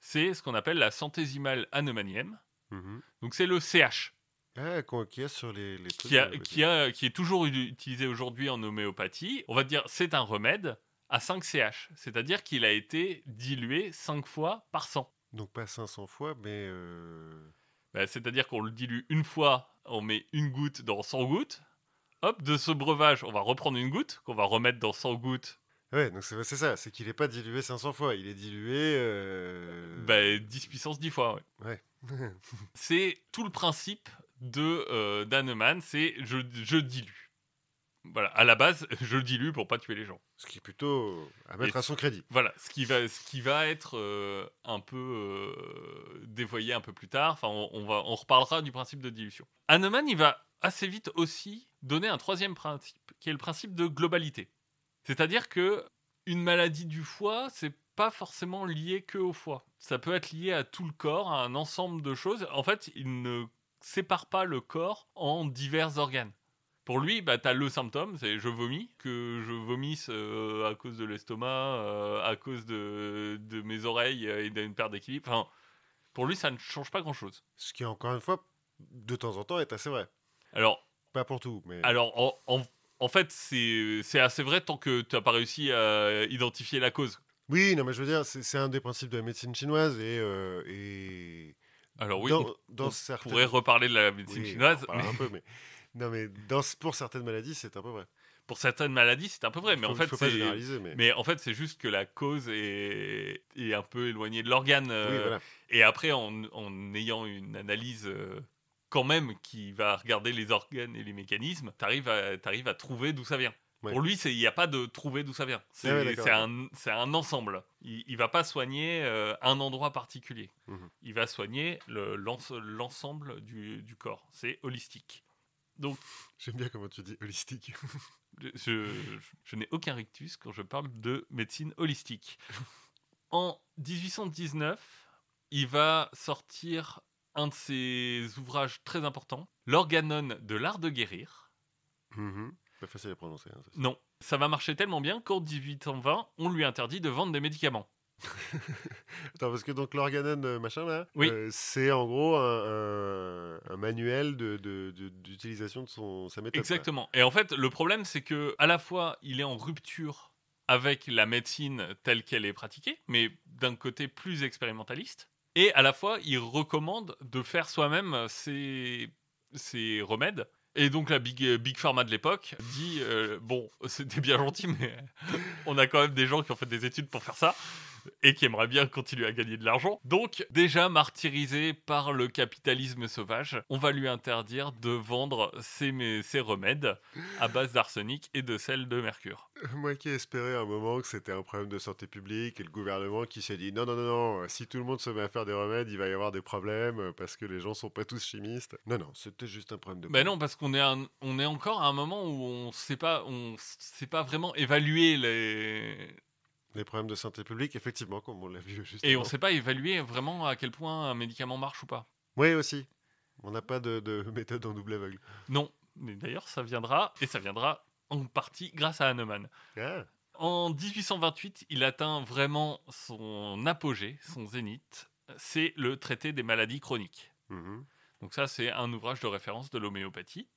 B: C'est ce qu'on appelle la centésimale anomanième.
A: Mhm.
B: Donc, c'est le CH
A: Ah, qu'on- qu'il y a sur les, les trucs.
B: qui, a- qui, a- qui est toujours utilisé aujourd'hui en homéopathie. On va dire c'est un remède à 5 CH, c'est-à-dire qu'il a été dilué 5 fois par sang.
A: Donc pas 500 fois, mais... euh,
B: Bah, C'est-à-dire qu'on le dilue une fois, on met une goutte dans 100 gouttes. Hop, de ce breuvage, on va reprendre une goutte qu'on va remettre dans 100 gouttes.
A: Ouais, donc c'est ça, c'est qu'il n'est pas dilué 500 fois, il est dilué... euh,
B: Bah, 10 puissance 10 fois, ouais.
A: Ouais.
B: C'est tout le principe de euh, d'Hahnemann, c'est je, je dilue. Voilà, à la base, je le dilue pour pas tuer les gens.
A: Ce qui est plutôt à mettre
B: Et-
A: à son crédit.
B: Voilà, ce qui va, ce qui va être euh, un peu euh, dévoyé un peu plus tard. Enfin, on, on va, on reparlera du principe de dilution. Hahnemann, il va assez vite aussi donner un troisième principe, qui est le principe de globalité. C'est-à-dire que une maladie du foie, c'est pas forcément lié que au foie. Ça peut être lié à tout le corps, à un ensemble de choses. En fait, il ne sépare pas le corps en divers organes. Pour lui, bah, tu as le symptôme, c'est je vomis, que je vomisse euh, à cause de l'estomac, euh, à cause de, de mes oreilles euh, et d'une perte d'équilibre. Enfin, pour lui, ça ne change pas grand-chose.
A: Ce qui, encore une fois, de temps en temps, est assez vrai.
B: Alors,
A: Pas pour tout, mais...
B: alors en, en- en fait, c'est assez vrai tant que tu n'as pas réussi à identifier la cause.
A: Oui, non, mais je veux dire, c'est un des principes de la médecine chinoise et... euh, et...
B: Alors oui,
A: dans,
B: on,
A: dans
B: on
A: certaines...
B: pourrait reparler de la médecine
A: Oui,
B: chinoise,
A: en parlera
B: mais
A: un peu, mais... Non, mais dans, pour certaines maladies, c'est un peu vrai.
B: pour certaines maladies, c'est un peu vrai. Mais
A: faut,
B: en fait,
A: mais...
B: mais en fait, c'est juste que la cause est, est un peu éloignée de l'organe.
A: Oui,
B: euh,
A: voilà.
B: Et après, en, en ayant une analyse euh, quand même qui va regarder les organes et les mécanismes, tu arrives à, t'arrives à trouver d'où ça vient.
A: Ouais.
B: Pour lui, il n'y a pas de trouver d'où ça vient. C'est
A: Ah ouais,
B: un, c'est un ensemble. Il ne va pas soigner euh, un endroit particulier.
A: Mhm.
B: Il va soigner le- l'ens- l'ensemble du, du corps. C'est holistique. Donc,
A: J'aime bien comment tu dis holistique.
B: je, je- je n'ai aucun rictus quand je parle de médecine holistique. En 1819, il va sortir un de ses ouvrages très importants, L'organon de l'art de guérir.
A: Mhm. Pas facile à prononcer. hein, ça.
B: Non, ça va marcher tellement bien qu'en 1820, on lui interdit de vendre des médicaments.
A: Attends, parce que donc l'organon euh, machin là,
B: Oui.
A: euh, c'est en gros un, un- un manuel de- de- de- d'utilisation de, son, sa méthode.
B: Exactement. Et en fait, le problème, c'est que à la fois, il est en rupture avec la médecine telle qu'elle est pratiquée, mais d'un côté plus expérimentaliste. Et à la fois, il recommande de faire soi-même ses, ses remèdes. Et donc la Big, Big Pharma de l'époque dit, euh, bon, c'était bien gentil, mais on a quand même des gens qui ont fait des études pour faire ça et qui aimeraient bien continuer à gagner de l'argent. Donc, déjà martyrisé par le capitalisme sauvage, on va lui interdire de vendre ses, remèdes à base d'arsenic et de sel de mercure.
A: Moi qui espérais un moment que c'était un problème de santé publique et le gouvernement qui s'est dit non, non, non, non, si tout le monde se met à faire des remèdes, il va y avoir des problèmes euh, parce que les gens sont pas tous chimistes. Non, non, c'était juste un problème de.
B: Ben non, parce qu'on est, un- on est encore à un moment où on sait pas, on sait pas vraiment évaluer les,
A: Les problèmes de santé publique, effectivement, comme on l'a vu juste
B: et on
A: avant.
B: sait pas évaluer vraiment à quel point un médicament marche ou pas.
A: Oui, aussi. On n'a pas de, de méthode en double aveugle.
B: Non, mais d'ailleurs ça viendra et ça viendra en partie grâce à Hahnemann.
A: Ah,
B: En 1828, il atteint vraiment son apogée, son zénith. C'est le traité des maladies chroniques.
A: mhm.
B: Donc ça, c'est un ouvrage de référence de l'homéopathie.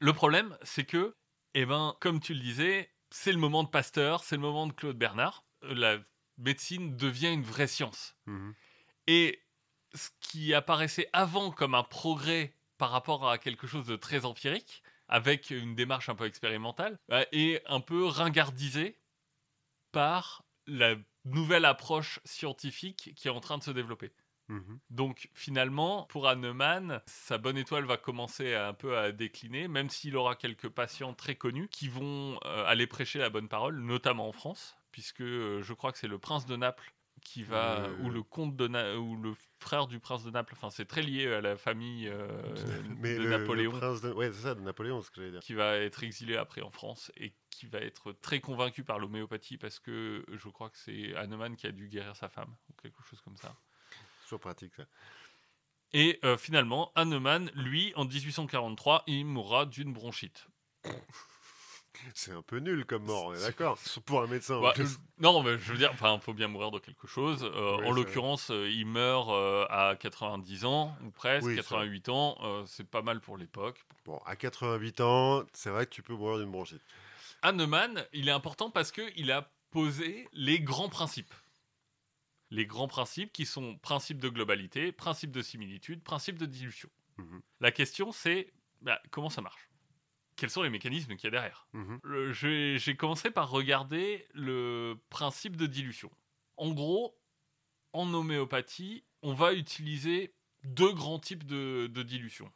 B: Le problème, c'est que, eh ben, comme tu le disais, c'est le moment de Pasteur, c'est le moment de Claude Bernard. La médecine devient une vraie science.
A: Mhm.
B: Et ce qui apparaissait avant comme un progrès par rapport à quelque chose de très empirique, avec une démarche un peu expérimentale, euh, est un peu ringardisé par la nouvelle approche scientifique qui est en train de se développer.
A: Mhm.
B: Donc finalement, pour Hahnemann, sa bonne étoile va commencer à- un peu à décliner, même s'il aura quelques patients très connus qui vont euh, aller prêcher la bonne parole, notamment en France, puisque euh, je crois que c'est le prince de Naples qui va,
A: Euh.
B: ou le comte de Na- ou le frère du prince de Naples, enfin c'est très lié à la famille euh,
A: Mais
B: de
A: le, le
B: Napoléon
A: prince de... Ouais, c'est ça, de Napoléon, ce que j'allais dire.
B: qui va être exilé après en France et qui va être très convaincu par l'homéopathie parce que je crois que c'est Hahnemann qui a dû guérir sa femme ou quelque chose comme ça.
A: Toujours pratique, ça.
B: Et euh, finalement, Hahnemann, lui, en 1843, il mourra d'une bronchite.
A: C'est un peu nul comme mort, on est d'accord. Pour un médecin, en
B: Bah,
A: plus.
B: non, mais je veux dire, enfin, faut bien mourir de quelque chose. Euh,
A: Oui,
B: en l'occurrence, euh, il meurt euh, à 90 ans ou presque,
A: Oui, c'est
B: 88 ans. c'est pas mal pour l'époque.
A: Bon, à 88 ans, c'est vrai que tu peux mourir d'une bronchite.
B: Hahnemann, il est important parce qu'il a posé les grands principes. Les grands principes qui sont principe de globalité, principe de similitude, principe de dilution.
A: Mhm.
B: La question, c'est bah, comment ça marche? Quels sont les mécanismes qu'il y a derrière
A: Mhm.
B: J'ai commencé par regarder le principe de dilution. En gros, en homéopathie, on va utiliser deux grands types de, de dilution.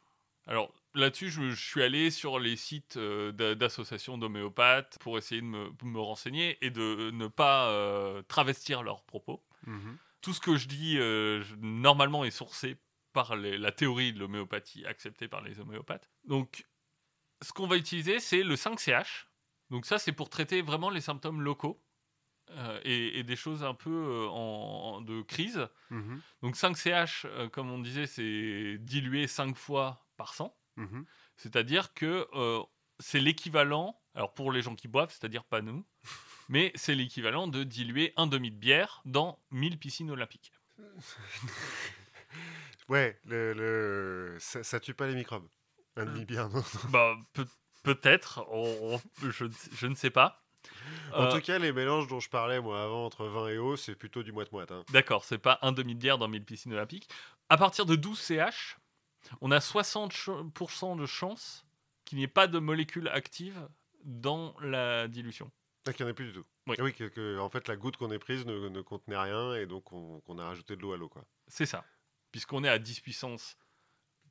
B: Alors là-dessus, je, je suis allé sur les sites euh, d'a- d'associations d'homéopathes pour essayer de me, me renseigner et de ne pas euh, travestir leurs propos.
A: Mhm.
B: Tout ce que je dis, euh, normalement, est sourcé par les- la théorie de l'homéopathie acceptée par les homéopathes. Donc, ce qu'on va utiliser, c'est le 5CH. Donc ça, c'est pour traiter vraiment les symptômes locaux euh, et, et des choses un peu euh, en, en- de crise.
A: Mhm.
B: Donc 5CH, euh, comme on disait, c'est dilué 5 fois par 100.
A: Mhm.
B: C'est-à-dire que c'est l'équivalent, alors pour les gens qui boivent, c'est-à-dire pas nous, mais c'est l'équivalent de diluer un demi de bière dans 1000 piscines olympiques.
A: Ouais, le, le- Ça, ça tue pas les microbes. Un demi-bière, non.
B: Bah, peut- peut-être, on- je, je ne sais pas.
A: En
B: Euh,
A: tout cas, les mélanges dont je parlais, moi, avant, entre vin et eau, c'est plutôt du moite-moite. hein.
B: D'accord, c'est pas un demi de bière dans 1000 piscines olympiques. À partir de 12 CH, on a 60% de chances qu'il n'y ait pas de molécules actives dans la dilution.
A: Ah, qu'il n'y en a plus du tout.
B: Oui.
A: Ah oui, que, que, en fait, la goutte qu'on ait prise ne, ne contenait rien et donc on, a rajouté de l'eau à l'eau, quoi.
B: C'est ça. Puisqu'on est à 10 puissance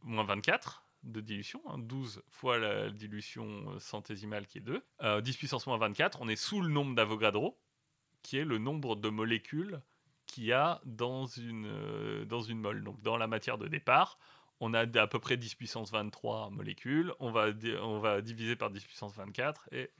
B: moins 24 de dilution, hein, 12 fois la dilution euh, centésimale qui est 2. Euh, 10 puissance moins 24, on est sous le nombre d'Avogadro, qui est le nombre de molécules qu'il y a dans une, euh, dans une mole. Donc dans la matière de départ, on a à peu près 10 puissance 23 molécules, on va, on va diviser par 10 puissance 24 et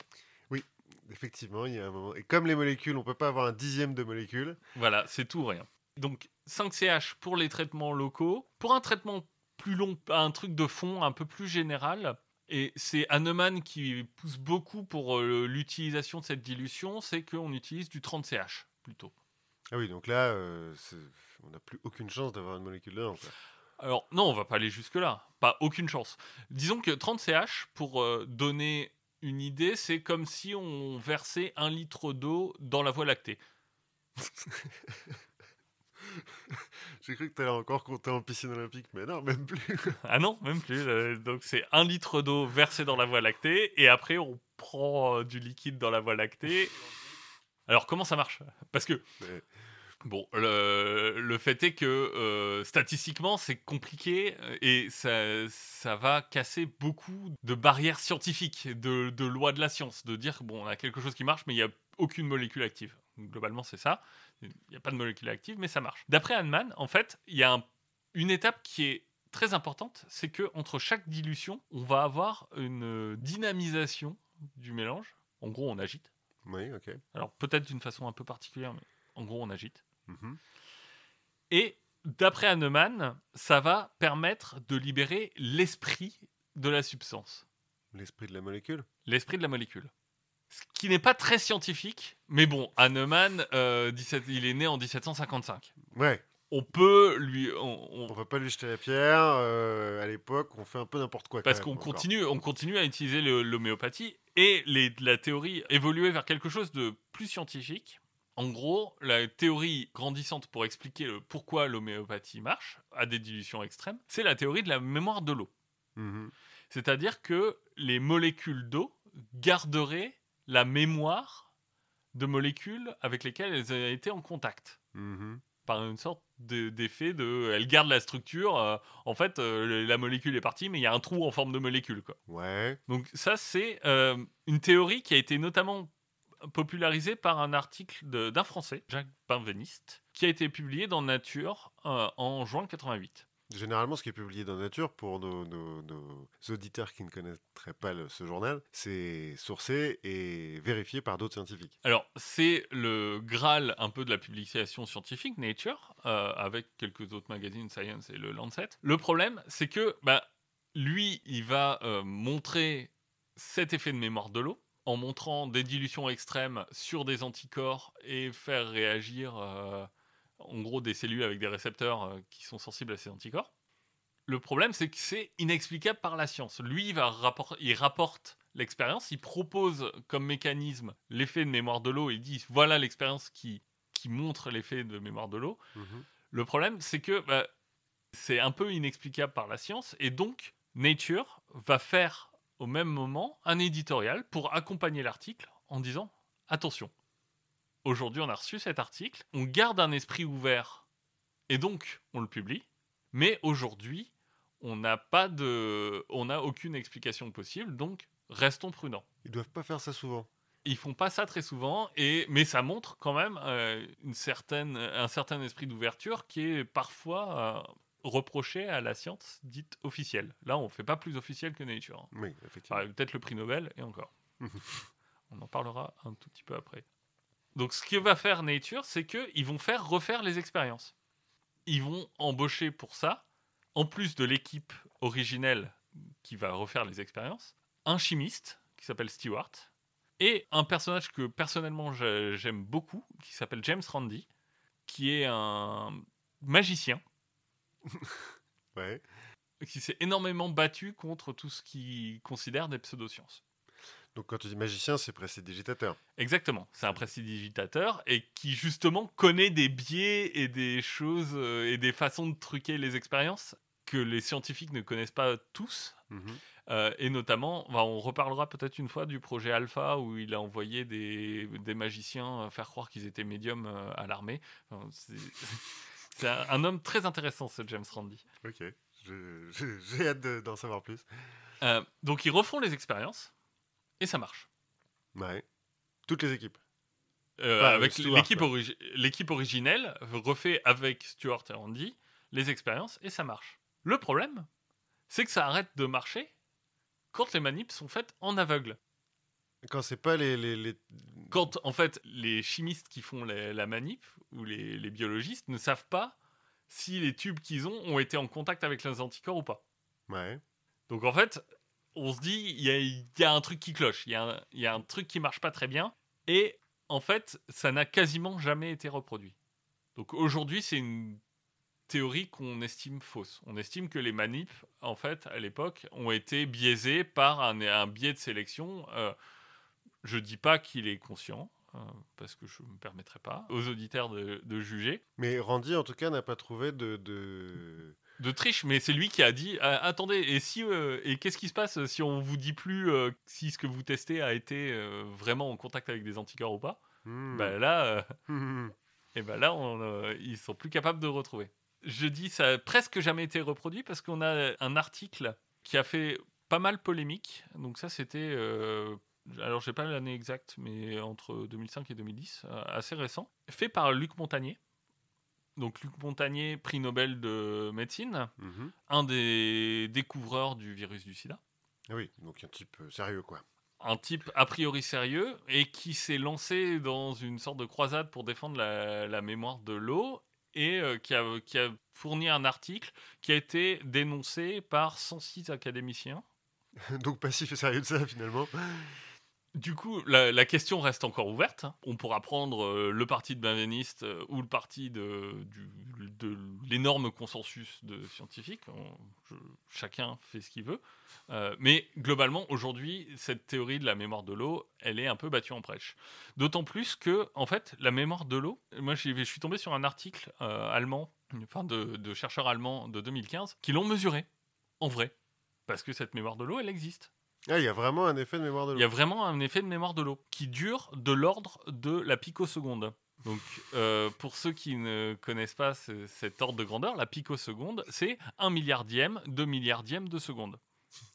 A: Effectivement, il y a un moment. Et comme les molécules, on peut pas avoir un dixième de molécules.
B: Voilà, c'est tout ou rien. Donc 5CH pour les traitements locaux. Pour un traitement plus long, un truc de fond un peu plus général, et c'est Hahnemann qui pousse beaucoup pour euh, l'utilisation de cette dilution, c'est qu'on utilise du 30CH plutôt.
A: Ah oui, donc là, euh, on n'a plus aucune chance d'avoir une molécule quoi.
B: Alors non, on va pas aller jusque-là, pas aucune chance. Disons que 30CH, pour euh, donner une idée, c'est comme si on versait un litre d'eau dans la voie lactée.
A: J'ai cru que tu allais encore compter en piscine olympique, mais non, même plus.
B: Ah non, même plus. euh, donc c'est un litre d'eau versé dans la voie lactée et après on prend euh, du liquide dans la voie lactée. Alors comment ça marche? Parce que bon, le, le fait est que euh, statistiquement c'est compliqué et ça, ça va casser beaucoup de barrières scientifiques, de, de lois de la science, de dire bon on a quelque chose qui marche mais il n'y a aucune molécule active. Globalement c'est ça. Il n'y a pas de molécule active mais ça marche. D'après Hahnemann, en fait, il y a un- une étape qui est très importante, c'est que entre chaque dilution, on va avoir une euh, dynamisation du mélange. En gros, on agite.
A: Oui, ok.
B: Alors peut-être d'une façon un peu particulière, mais en gros, on agite.
A: Mhm.
B: Et d'après Hahnemann, ça va permettre de libérer l'esprit de la substance,
A: L'esprit de la molécule?
B: L'esprit de la molécule. Ce qui n'est pas très scientifique, mais bon, Hahnemann, euh, 17 il est né en 1755.
A: Ouais,
B: On peut lui, on- on-
A: on va pas lui jeter la pierre. euh, à l'époque, on fait un peu n'importe quoi. quand
B: Parce
A: même,
B: qu'on
A: encore.
B: continue, on continue à utiliser le- l'homéopathie et les- la théorie évoluait vers quelque chose de plus scientifique. En gros, la théorie grandissante pour expliquer le- pourquoi l'homéopathie marche à des dilutions extrêmes, c'est la théorie de la mémoire de l'eau.
A: Mhm.
B: C'est-à-dire que les molécules d'eau garderaient la mémoire de molécules avec lesquelles elles ont été en contact.
A: Mhm.
B: Par une sorte de- d'effet de. Elles gardent la structure. euh, en fait, euh, la molécule est partie, mais il y a un trou en forme de molécule. Quoi.
A: Ouais.
B: Donc, ça, c'est euh, une théorie qui a été notamment popularisée par un article d'un Français, Jacques Benveniste, qui a été publié dans Nature en juin 88.
A: Généralement, ce qui est publié dans Nature, pour nos, auditeurs qui ne connaîtraient pas ce journal, c'est sourcé et vérifié par d'autres scientifiques.
B: Alors, c'est le Graal un peu de la publication scientifique, Nature, euh, avec quelques autres magazines, Science et le Lancet. Le problème, c'est que bah, lui, il va euh, montrer cet effet de mémoire de l'eau en montrant des dilutions extrêmes sur des anticorps et faire réagir, euh, en gros, des cellules avec des récepteurs euh, qui sont sensibles à ces anticorps. Le problème, c'est que c'est inexplicable par la science. Lui, il, va rappor- il rapporte l'expérience, il propose comme mécanisme l'effet de mémoire de l'eau, il dit voilà l'expérience qui, qui montre l'effet de mémoire de l'eau.
A: Mhm.
B: Le problème, c'est que bah, c'est un peu inexplicable par la science, et donc Nature va faire au même moment un éditorial pour accompagner l'article en disant attention, aujourd'hui on a reçu cet article, on garde un esprit ouvert, et donc on le publie, mais aujourd'hui on n'a pas de, on n'a aucune explication possible, donc restons prudents.
A: Ils doivent pas faire ça souvent.
B: Ils font pas ça très souvent, et, mais ça montre quand même euh, une certaine, un certain esprit d'ouverture qui est parfois euh, reproché à la science dite officielle. Là, on fait pas plus officiel que Nature. hein.
A: Oui, effectivement.
B: Enfin, Peut-être le prix Nobel, et encore. on en parlera un tout petit peu après. Donc, ce que va faire Nature, c'est qu'ils vont faire refaire les expériences. Ils vont embaucher pour ça, en plus de l'équipe originelle qui va refaire les expériences, un chimiste qui s'appelle Stewart et un personnage que personnellement j'ai- j'aime beaucoup qui s'appelle James Randi, qui est un magicien
A: Ouais.
B: qui s'est énormément battu contre tout ce qu'il considère des pseudosciences.
A: Donc quand tu dis magicien, c'est prestidigitateur.
B: Exactement, c'est un prestidigitateur et qui justement connaît des biais et des choses euh, et des façons de truquer les expériences que les scientifiques ne connaissent pas tous.
A: Mhm.
B: Euh, et notamment, bah, on reparlera peut-être une fois du projet Alpha où il a envoyé des, des magiciens euh, faire croire qu'ils étaient médiums à l'armée. Enfin, c'est un, un homme très intéressant, ce James Randi.
A: Ok. J'ai hâte de- d'en savoir plus.
B: Euh, donc ils refont les expériences et ça marche.
A: Ouais. Toutes les équipes.
B: Euh, avec l'équipe origi- originelle refait avec Stuart et Randy les expériences et ça marche. Le problème, c'est que ça arrête de marcher quand les manips sont faites en aveugle.
A: Quand c'est pas les, les, les-
B: Quand en fait les chimistes qui font les- la manip ou les, les biologistes ne savent pas si les tubes qu'ils ont ont été en contact avec les anticorps ou pas.
A: Ouais.
B: Donc en fait, on se dit, il y a, un truc qui cloche, il y, a un- truc qui marche pas très bien, et en fait, ça n'a quasiment jamais été reproduit. Donc aujourd'hui, c'est une théorie qu'on estime fausse. On estime que les manips, en fait, à l'époque, ont été biaisés par un, biais de sélection. Euh, je dis pas qu'il est conscient, euh, parce que je me permettrai pas aux auditeurs de- juger
A: Mais Randy, en tout cas, n'a pas trouvé de... de
B: triche, mais c'est lui qui a dit Ah, attendez, et si euh, et qu'est-ce qui se passe si on vous dit plus euh, si ce que vous testez a été euh, vraiment en contact avec des anticorps ou pas
A: Hmm.
B: Bah là,
A: Hmm.
B: et ben là, on, ils sont plus capables de retrouver. Je dis ça a presque jamais été reproduit parce qu'on a un article qui a fait pas mal polémique. Donc ça, c'était alors j'ai pas l'année exacte, mais entre 2005 et 2010, euh, assez récent, fait par Luc Montagnier. Donc Luc Montagnier, prix Nobel de médecine,
A: Mhm.
B: un des découvreurs du virus du sida,
A: Ah oui, donc un type euh, sérieux, quoi.
B: un type a priori sérieux et qui s'est lancé dans une sorte de croisade pour défendre la, la mémoire de l'eau et euh, qui, a, qui a fourni un article qui a été dénoncé par 106 académiciens.
A: donc passif et sérieux de ça, finalement.
B: Du coup, la, question reste encore ouverte. On pourra prendre euh, le parti de Benveniste euh, ou le parti de, l'énorme consensus de scientifiques. Chacun fait ce qu'il veut. Euh, mais globalement, aujourd'hui, cette théorie de la mémoire de l'eau, elle est un peu battue en prêche. D'autant plus que, en fait, la mémoire de l'eau, moi, je suis tombé sur un article allemand, enfin de, de chercheurs allemands de 2015, qui l'ont mesuré, en vrai. Parce que cette mémoire de l'eau, elle existe.
A: Ah, il y a vraiment un effet de mémoire de
B: Il
A: l'eau.
B: y a vraiment un effet de mémoire de l'eau qui dure de l'ordre de la picoseconde. Donc, euh, pour ceux qui ne connaissent pas ce- cet ordre de grandeur, la picoseconde, c'est un milliardième, deux milliardièmes de seconde.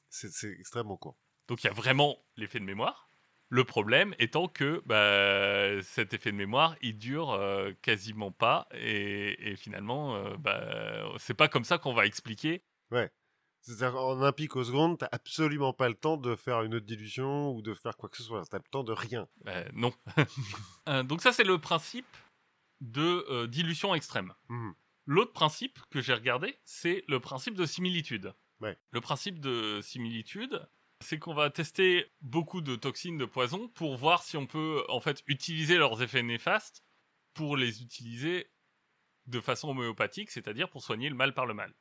A: C'est extrêmement court.
B: Donc, il y a vraiment l'effet de mémoire. Le problème étant que bah, cet effet de mémoire, il dure euh, quasiment pas. Et, et finalement, euh, bah, c'est pas comme ça qu'on va expliquer
A: C'est-à-dire en un pic aux secondes, t'as absolument pas le temps de faire une autre dilution ou de faire quoi que ce soit. T'as le temps de rien.
B: Euh, non. Euh, donc ça, c'est le principe de euh, dilution extrême.
A: Mhm.
B: L'autre principe que j'ai regardé, c'est le principe de similitude.
A: Ouais.
B: Le principe de similitude, c'est qu'on va tester beaucoup de toxines de poison pour voir si on peut en fait utiliser leurs effets néfastes pour les utiliser de façon homéopathique, c'est-à-dire pour soigner le mal par le mal.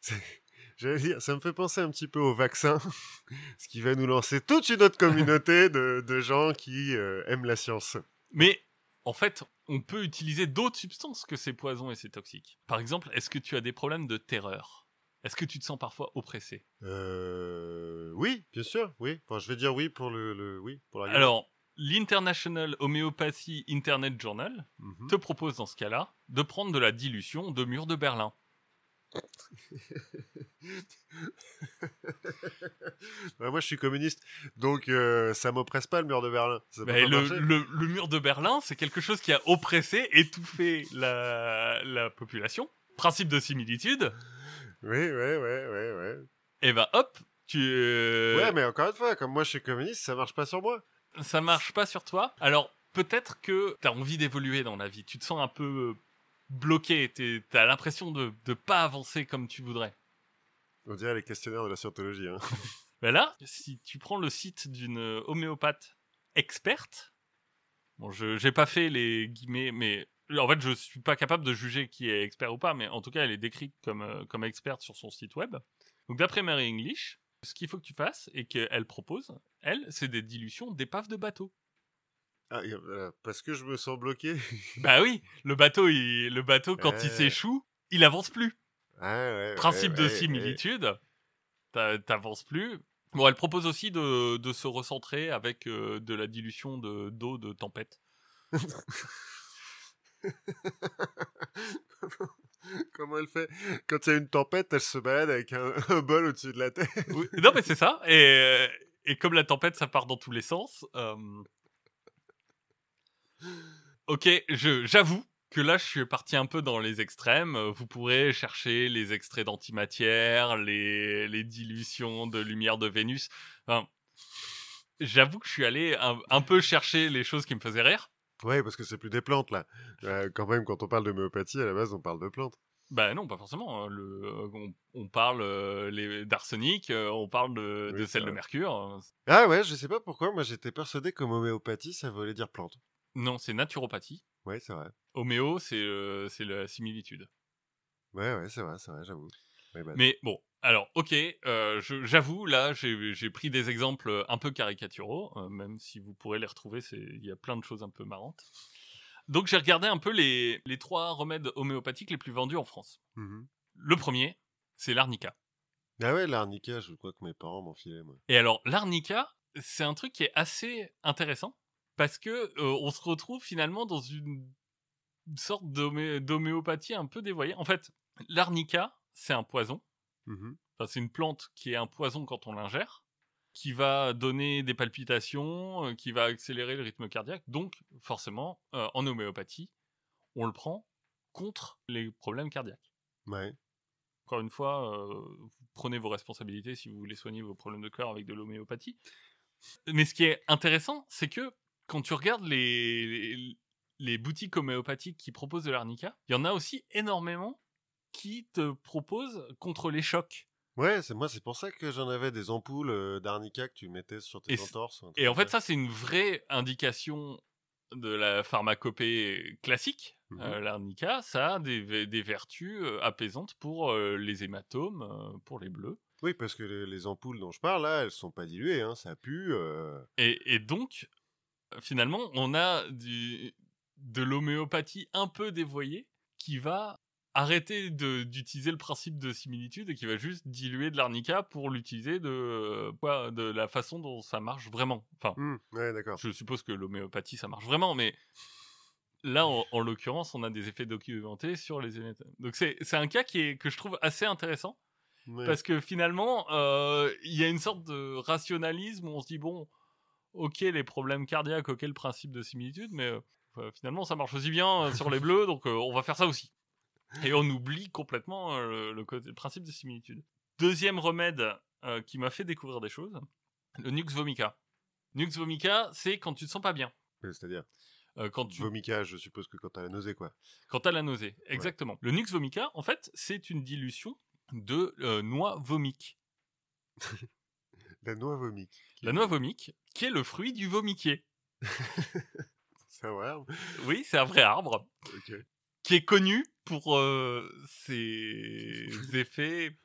A: C'est- J'allais dire, ça me fait penser un petit peu au vaccin, ce qui va nous lancer toute une autre communauté de, de gens qui euh, aiment la science.
B: Mais en fait, on peut utiliser d'autres substances que ces poisons et ces toxiques. Par exemple, est-ce que tu as des problèmes de terreur? Est-ce que tu te sens parfois oppressé?
A: Euh, oui, bien sûr, oui. Enfin, je vais dire oui pour le, le- oui pour la
B: Alors, l'International Homeopathy Internet Journal
A: Mhm.
B: te propose dans ce cas-là de prendre de la dilution de mur de Berlin.
A: Ouais, moi, je suis communiste, donc euh, ça m'oppresse pas le mur de Berlin. Ça
B: le,
A: marcher.
B: le- le mur de Berlin, c'est quelque chose qui a oppressé, étouffé la, la population. Principe de similitude.
A: Oui, ouais, ouais, ouais, ouais.
B: Et ben hop, tu. euh,
A: Ouais, mais encore une fois, comme moi, je suis communiste, ça marche pas sur moi.
B: ça marche pas sur toi. Alors peut-être que t'as envie d'évoluer dans la vie. Tu te sens un peu bloqué. t'es- T'as l'impression de ne pas avancer comme tu voudrais.
A: On dirait les questionnaires de la scientologie. Hein.
B: Ben là, si tu prends le site d'une homéopathe experte, bon, je j'ai pas fait les guillemets, mais en fait, je suis pas capable de juger qui est expert ou pas, mais en tout cas, elle est décrite comme, euh, comme experte sur son site web. Donc, d'après Mary English, ce qu'il faut que tu fasses et qu'elle propose, elle, c'est des dilutions d'épaves de bateaux.
A: Ah, parce que je me sens bloqué.
B: bah oui, le bateau, il, le bateau quand il s'échoue, il avance plus.
A: Ah, ouais,
B: Principe
A: ouais,
B: de
A: ouais,
B: similitude, t'a- t'avances plus. Bon, elle propose aussi de, de se recentrer avec euh, de la dilution de- d'eau de, tempête.
A: ouais. Comment elle fait? Quand il y a une tempête, elle se balade avec un, un bol au-dessus de la tête.
B: Oui, non, mais c'est ça. Et, et comme la tempête, ça part dans tous les sens. euh, Ok, j'avoue que là, je suis parti un peu dans les extrêmes. Euh, Vous pourrez chercher les extraits d'antimatière, les, les dilutions de lumière de Vénus. Enfin, j'avoue que je suis allé un, un peu chercher les choses qui me faisaient rire.
A: Ouais, parce que c'est plus des plantes, là. Euh, quand même, quand on parle d'homéopathie, à la base, on parle de plantes.
B: Bah non, pas forcément. hein. Le, euh, on, on parle euh, d'arsenic, euh, on parle de,
A: Oui,
B: de sel de mercure.
A: Ah ouais, je sais pas pourquoi, moi j'étais persuadé qu'homéopathie, homéopathie, ça voulait dire plante.
B: Non, c'est naturopathie.
A: Ouais, c'est vrai.
B: Homéo, c'est euh, c'est la similitude.
A: Ouais, ouais, c'est vrai, c'est vrai, j'avoue. Bad.
B: Mais bon, alors, ok, euh, je- j'avoue, là, j'ai j'ai pris des exemples un peu caricaturaux, euh, même si vous pourrez les retrouver, c'est- il y a plein de choses un peu marrantes. Donc, j'ai regardé un peu les, les trois remèdes homéopathiques les plus vendus en France.
A: Mhm.
B: Le premier, c'est l'arnica.
A: Ah ouais, l'arnica, je crois que mes parents m'en filaient, moi.
B: Et alors, l'arnica, c'est un truc qui est assez intéressant parce que euh, on se retrouve finalement dans une sorte d'homé- d'homéopathie un peu dévoyée. En fait, l'arnica, c'est un poison.
A: Mhm.
B: Enfin, c'est une plante qui est un poison quand on l'ingère, qui va donner des palpitations, euh, qui va accélérer le rythme cardiaque. Donc, forcément, euh, en homéopathie, on le prend contre les problèmes cardiaques.
A: Ouais.
B: Encore une fois, vous prenez vos responsabilités si vous voulez soigner vos problèmes de cœur avec de l'homéopathie. Mais ce qui est intéressant, c'est que quand tu regardes les, les, les boutiques homéopathiques qui proposent de l'arnica, il y en a aussi énormément qui te proposent contre les chocs.
A: Ouais, c'est moi, c'est pour ça que j'en avais des ampoules euh, d'arnica que tu mettais sur tes
B: Et
A: entorses.
B: Et en fait, ça, c'est une vraie indication de la pharmacopée classique.
A: Mhm.
B: Euh, L'arnica, ça a des, des vertus euh, apaisantes pour les hématomes, pour les bleus.
A: Oui, parce que les, les ampoules dont je parle, là, elles sont pas diluées, hein, ça pue.
B: Et, et donc, finalement, on a du, de l'homéopathie un peu dévoyée qui va arrêter d'utiliser le principe de similitude et qui va juste diluer de l'arnica pour l'utiliser de, quoi, de la façon dont ça marche vraiment. Enfin,
A: ouais, d'accord.
B: je suppose que l'homéopathie, ça marche vraiment, mais là, en, en l'occurrence, on a des effets documentés sur les émetteurs. Donc c'est un cas qui est, que je trouve assez intéressant.
A: Ouais.
B: Parce que finalement, euh, il y a une sorte de rationalisme où on se dit, bon, ok, les problèmes cardiaques, ok, le principe de similitude, mais euh, euh, finalement, ça marche aussi bien euh, sur les bleus, donc euh, on va faire ça aussi. Et on oublie complètement le, le côté- le principe de similitude. Deuxième remède qui m'a fait découvrir des choses, le Nux vomica. Nux vomica, c'est quand tu te sens pas bien.
A: C'est-à-dire,
B: quand tu
A: vomica, je suppose que quand t'as la nausée, quoi.
B: quand t'as la nausée, exactement. Le Nux vomica, en fait, c'est une dilution de noix vomique.
A: La noix vomique.
B: La noix vomique, qui est le fruit du vomiquier.
A: C'est un vrai arbre?
B: Oui, c'est un vrai arbre
A: Ok.
B: qui est connu pour euh, ses effets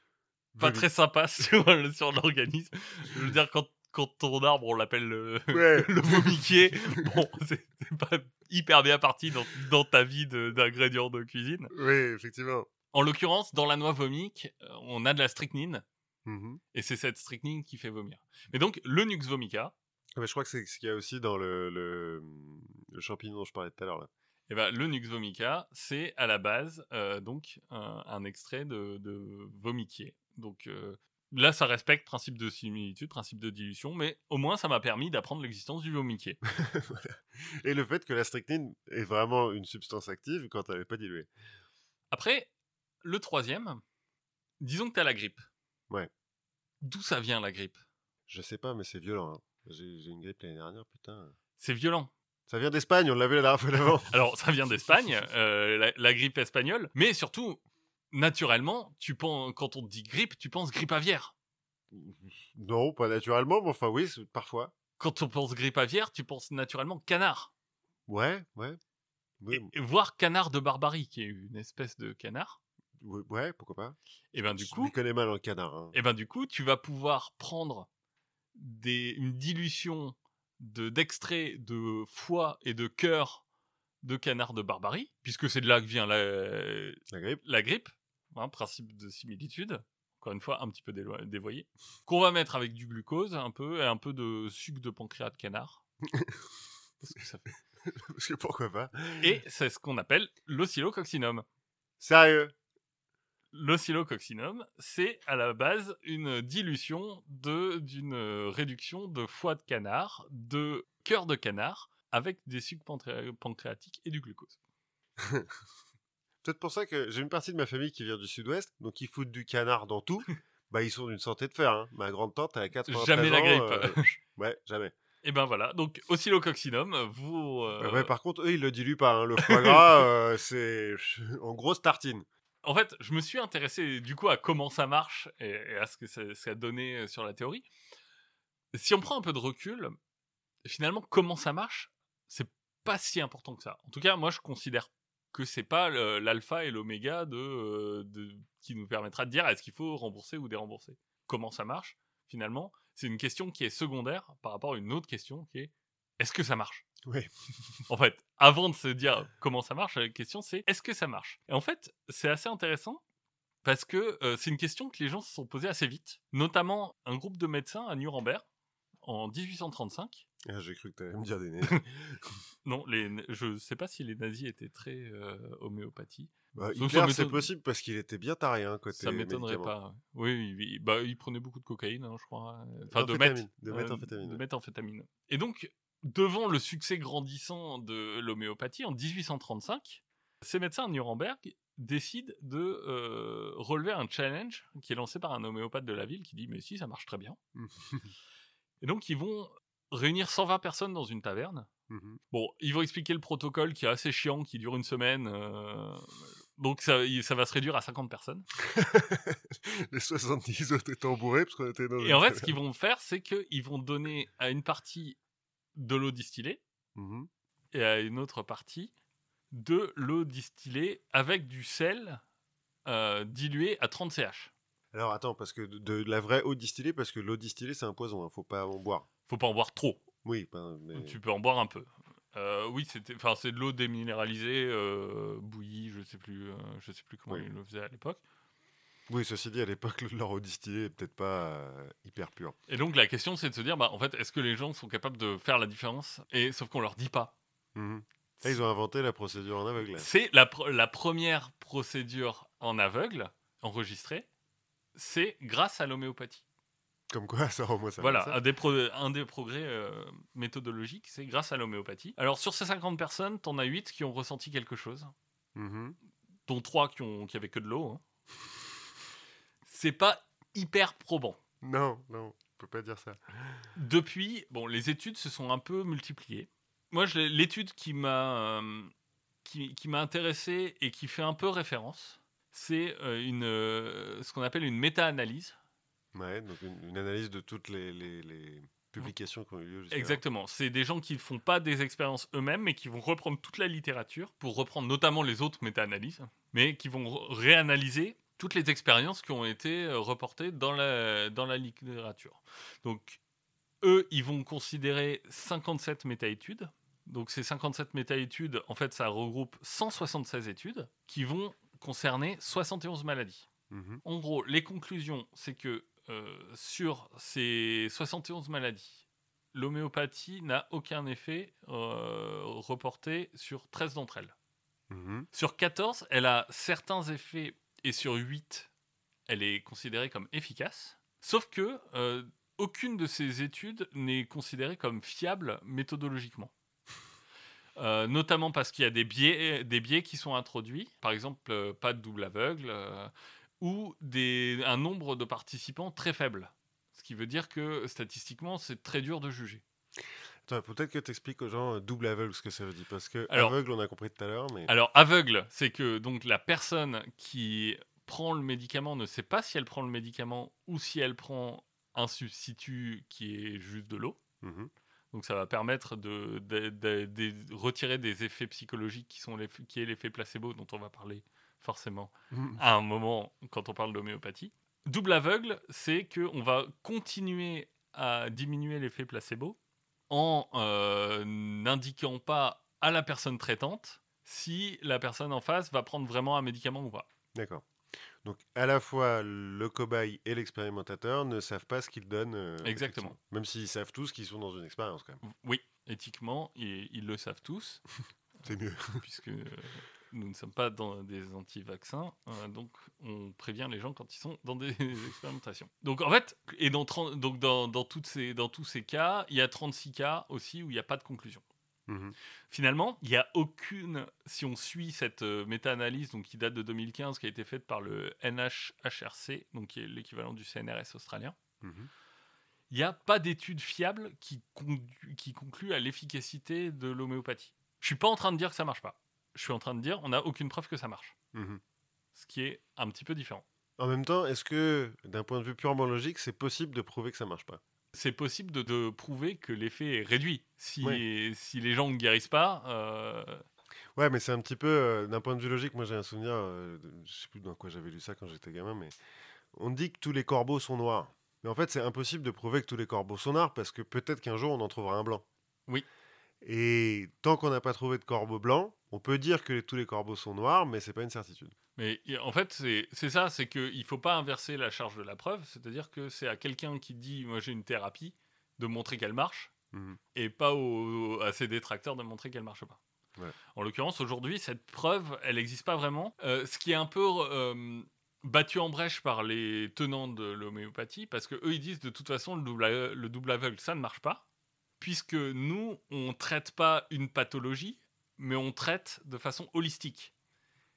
B: pas très sympas sur, le- sur l'organisme. Je veux dire, quand, quand ton arbre, on l'appelle le,
A: Ouais.
B: le vomiquier, bon, c'est pas hyper bien parti dans, dans ta vie de- d'ingrédients de, cuisine.
A: Oui, effectivement.
B: En l'occurrence, dans la noix vomique, euh, on a de la strychnine,
A: Mhm.
B: et c'est cette strychnine qui fait vomir. Mais donc, le Nux vomica,
A: Ah, mais je crois que c'est ce qu'il y a aussi dans le, le, le champignon dont je parlais tout à l'heure. Là.
B: Eh ben, le Nux vomica, c'est à la base euh, donc un, un extrait de, de vomiquier. Donc euh, là, ça respecte principe de similitude, principe de dilution, mais au moins ça m'a permis d'apprendre l'existence du vomiquier.
A: Voilà. Et le fait que la strychnine est vraiment une substance active quand elle n'est pas diluée.
B: Après, le troisième, disons que tu as la grippe.
A: Ouais.
B: D'où ça vient la grippe?
A: Je sais pas, mais c'est violent. hein. J'ai une grippe l'année dernière, putain.
B: C'est violent.
A: Ça vient d'Espagne, on l'a vu la dernière fois d'avant.
B: Alors, ça vient d'Espagne, euh, la, la grippe espagnole, mais surtout, naturellement, tu penses, quand on te dit grippe, tu penses grippe aviaire.
A: non, pas naturellement, mais enfin oui, parfois.
B: Quand on pense grippe aviaire, tu penses naturellement canard.
A: Ouais, ouais. Oui,
B: et voire canard de barbarie, qui est une espèce de canard.
A: Ouais, pourquoi pas.
B: Et ben du
A: je
B: coup,
A: connais mal en canard. hein.
B: et ben du coup, tu vas pouvoir prendre des, une dilution de d'extrait de foie et de cœur de canard de barbarie, puisque c'est de là que vient la,
A: La grippe.
B: la grippe, hein, principe de similitude, encore une fois un petit peu dévoyé, qu'on va mettre avec du glucose un peu et un peu de sucre de pancréas de canard. Parce que ça fait-
A: Parce que pourquoi pas.
B: Et c'est ce qu'on appelle l'oscillococcinum.
A: Sérieux?
B: L'oscillococcinum, c'est à la base une dilution de d'une réduction de foie de canard, de cœur de canard, avec des sucres pancréatiques et du glucose.
A: Peut-être pour ça que j'ai une partie de ma famille qui vient du sud-ouest, donc ils foutent du canard dans tout. bah, ils sont d'une santé de fer. Hein. Ma grande tante, elle a 93
B: Jamais la
A: ans,
B: grippe.
A: euh, Ouais, jamais.
B: Et ben voilà, donc oscillococcinum, vous... euh,
A: Ouais, par contre, eux, ils le diluent pas. hein. Le foie gras, euh, c'est en grosse tartine.
B: En fait, je me suis intéressé du coup à comment ça marche et, à ce que ça, a donné euh, sur la théorie. Si on prend un peu de recul, finalement, comment ça marche, c'est pas si important que ça. En tout cas, moi, je considère que c'est pas l'alpha et l'oméga de, euh, de- qui nous permettra de dire est-ce qu'il faut rembourser ou dérembourser. Comment ça marche, finalement, c'est une question qui est secondaire par rapport à une autre question qui est est-ce que ça marche?
A: Oui.
B: en fait, avant de se dire comment ça marche, la question c'est est-ce que ça marche? Et en fait, c'est assez intéressant parce que euh, c'est une question que les gens se sont posées assez vite, notamment un groupe de médecins à Nuremberg en 1835.
A: Ah, J'ai cru que tu allais me dire des nazis.
B: Non, les, je sais pas si les nazis étaient très euh, homéopathie.
A: Bah, c'est possible parce qu'il était bien taré hein, côté
B: Ça m'étonnerait pas. Oui, il, bah, il prenait beaucoup de cocaïne, hein, je crois. Enfin, de Euh,
A: méthamphétamine,
B: de
A: ouais.
B: méthamphétamine. Et donc, devant le succès grandissant de l'homéopathie, en 1835, ces médecins à Nuremberg décident de euh, relever un challenge qui est lancé par un homéopathe de la ville qui dit Mais si, ça marche très bien. Et donc, ils vont réunir 120 personnes dans une taverne.
A: Mhm.
B: Bon, ils vont expliquer le protocole qui est assez chiant, qui dure une semaine. euh, donc, ça, va se réduire à 50 personnes.
A: Les 70 autres étant bourrés parce qu'on était dans
B: Et en fait, ce qu'ils vont faire, c'est qu'ils vont donner à une partie de l'eau distillée
A: Mhm.
B: et à une autre partie de l'eau distillée avec du sel euh, dilué à 30 CH.
A: Alors attends, parce que de, de la vraie eau distillée, parce que l'eau distillée c'est un poison, hein, faut pas en boire.
B: Faut pas en boire trop.
A: Oui, ben, mais...
B: Tu peux en boire un peu. Euh, oui, c'était, enfin, c'est de l'eau déminéralisée, euh, bouillie, je sais plus, je sais plus comment
A: Oui.
B: ils le faisaient à l'époque.
A: Oui, ceci dit, à l'époque, leur eau distillée est peut-être pas euh, hyper pure.
B: Et donc la question, c'est de se dire, bah, en fait, est-ce que les gens sont capables de faire la différence Et sauf qu'on leur dit pas?
A: Mhm. Ah, ils ont inventé la procédure en aveugle.
B: C'est la, pr- la première procédure en aveugle enregistrée, c'est grâce à l'homéopathie.
A: Comme quoi, ça remonte ça.
B: Voilà,
A: ça.
B: un des, pro- un des progrès euh, méthodologiques, c'est grâce à l'homéopathie. Alors sur ces 50 personnes, t'en as 8 qui ont ressenti quelque chose,
A: Mhm.
B: dont 3 qui, ont, qui avaient que de l'eau. hein. C'est pas hyper probant.
A: Non, non, on peut pas dire ça.
B: Depuis, bon, les études se sont un peu multipliées. Moi, l'étude qui m'a euh, qui, qui m'a intéressé et qui fait un peu référence, c'est euh, une euh, ce qu'on appelle une méta-analyse.
A: Ouais, donc une, une analyse de toutes les, les- les publications qui ont eu lieu
B: Exactement. C'est des gens qui ne font pas des expériences eux-mêmes, mais qui vont reprendre toute la littérature pour reprendre notamment les autres méta-analyses, mais qui vont réanalyser toutes les expériences qui ont été euh, reportées dans la, dans la littérature. Donc, eux, ils vont considérer 57 méta-études. Donc, ces 57 méta-études, en fait, ça regroupe 176 études qui vont concerner 71 maladies.
A: Mhm.
B: En gros, les conclusions, c'est que euh, sur ces 71 maladies, l'homéopathie n'a aucun effet euh, reporté sur 13 d'entre elles.
A: Mhm.
B: Sur 14, elle a certains effets et sur 8, elle est considérée comme efficace. Sauf que euh, aucune de ces études n'est considérée comme fiable méthodologiquement. Euh, notamment parce qu'il y a des biais, des biais qui sont introduits, par exemple euh, pas de double aveugle, ou un nombre de participants très faible. Ce qui veut dire que statistiquement, c'est très dur de juger.
A: Peut-être que tu expliques aux gens euh, double aveugle ce que ça veut dire. Parce que
B: Alors-
A: aveugle, on a compris tout à l'heure, mais.
B: Alors, aveugle, c'est que donc la personne qui prend le médicament ne sait pas si elle prend le médicament ou si elle prend un substitut qui est juste de l'eau.
A: Mhm.
B: Donc, ça va permettre de, de- de- de retirer des effets psychologiques qui, sont qui est l'effet placebo, dont on va parler forcément
A: Mhm.
B: à un moment quand on parle d'homéopathie. Double aveugle, c'est qu'on va continuer à diminuer l'effet placebo en euh, n'indiquant pas à la personne traitante si la personne en face va prendre vraiment un médicament ou pas.
A: D'accord. Donc, à la fois, le cobaye et l'expérimentateur ne savent pas ce qu'ils donnent. euh,
B: Exactement.
A: Même s'ils savent tous qu'ils sont dans une expérience, quand même.
B: Oui, éthiquement, ils, ils le savent tous,
A: C'est mieux.
B: puisque euh, nous ne sommes pas dans des anti-vaccins, euh, donc on prévient les gens quand ils sont dans des expérimentations. Donc en fait, et dans, 30 donc dans, dans toutes ces, dans tous ces cas, il y a 36 cas aussi où il n'y a pas de conclusion.
A: Mhm.
B: Finalement, il n'y a aucune, si on suit cette euh, méta-analyse donc qui date de 2015, qui a été faite par le NHRC, donc qui est l'équivalent du CNRS australien,
A: Mhm.
B: il n'y a pas d'étude fiable qui, qui conclut à l'efficacité de l'homéopathie. Je suis pas en train de dire que ça marche pas. Je suis en train de dire on n'a aucune preuve que ça marche.
A: Mhm.
B: Ce qui est un petit peu différent.
A: En même temps, est-ce que, d'un point de vue purement logique, c'est possible de prouver que ça marche pas?
B: C'est possible de, de prouver que l'effet est réduit. Si,
A: Oui.
B: si les gens ne guérissent pas, euh,
A: Ouais, mais c'est un petit peu, euh, d'un point de vue logique, moi j'ai un souvenir, euh, je sais plus dans quoi j'avais lu ça quand j'étais gamin, mais on dit que tous les corbeaux sont noirs. Mais en fait, c'est impossible de prouver que tous les corbeaux sont noirs parce que peut-être qu'un jour on en trouvera un blanc.
B: Oui.
A: Et tant qu'on n'a pas trouvé de corbeau blanc, on peut dire que tous les corbeaux sont noirs, mais c'est pas une certitude.
B: Mais en fait, c'est ça, c'est qu'il ne faut pas inverser la charge de la preuve, c'est-à-dire que c'est à quelqu'un qui dit moi j'ai une thérapie de montrer qu'elle marche,
A: Mhm.
B: et pas au- à ses détracteurs de montrer qu'elle marche pas.
A: Ouais.
B: En l'occurrence, aujourd'hui, cette preuve, elle n'existe pas vraiment. Euh, ce qui est un peu euh, battu en brèche par les tenants de l'homéopathie, parce que eux ils disent de toute façon le double, le double aveugle ça ne marche pas, puisque nous on traite pas une pathologie, mais on traite de façon holistique.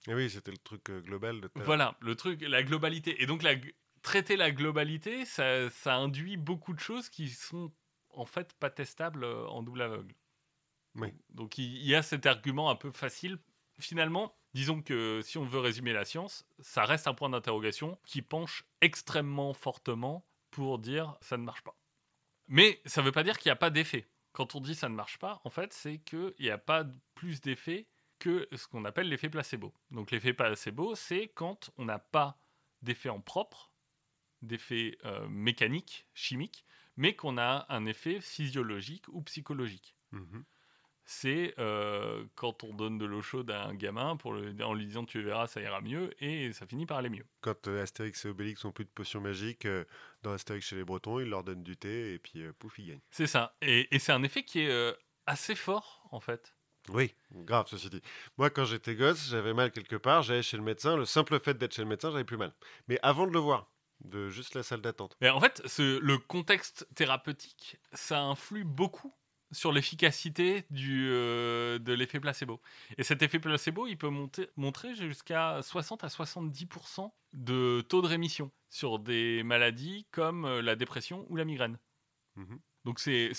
A: Et oui, c'était le truc euh, global de.
B: Voilà, le truc, la globalité. Et donc, la, traiter la globalité, ça, ça induit beaucoup de choses qui sont en fait pas testables euh, en double aveugle.
A: Oui.
B: Donc, il il y a cet argument un peu facile. Finalement, disons que si on veut résumer la science, ça reste un point d'interrogation qui penche extrêmement fortement pour dire ça ne marche pas. Mais ça ne veut pas dire qu'il n'y a pas d'effet. Quand on dit ça ne marche pas, en fait, c'est qu'il n'y a pas plus d'effet que ce qu'on appelle l'effet placebo. Donc l'effet placebo, c'est quand on n'a pas d'effet en propre, d'effet euh, mécanique, chimique, mais qu'on a un effet physiologique ou psychologique.
A: Mhm.
B: C'est euh, quand on donne de l'eau chaude à un gamin pour le- en lui disant tu verras, ça ira mieux, et ça finit par aller mieux.
A: Quand euh, Astérix et Obélix ont plus de potions magiques, euh, dans Astérix chez les Bretons, ils leur donnent du thé et puis euh, pouf, ils gagnent.
B: C'est ça. Et, et c'est un effet qui est assez fort, en fait.
A: Oui, grave, ceci dit. Moi, quand j'étais gosse, j'avais mal quelque part, j'allais chez le médecin. Le simple fait d'être chez le médecin, j'avais plus mal. Mais avant de le voir, de juste la salle d'attente.
B: Mais en fait, ce- le contexte thérapeutique, ça influe beaucoup sur l'efficacité du, euh, de l'effet placebo. Et cet effet placebo, il peut monter, montrer jusqu'à 60 à 70% de taux de rémission sur des maladies comme euh, la dépression ou la migraine.
A: Mhm.
B: Donc c'est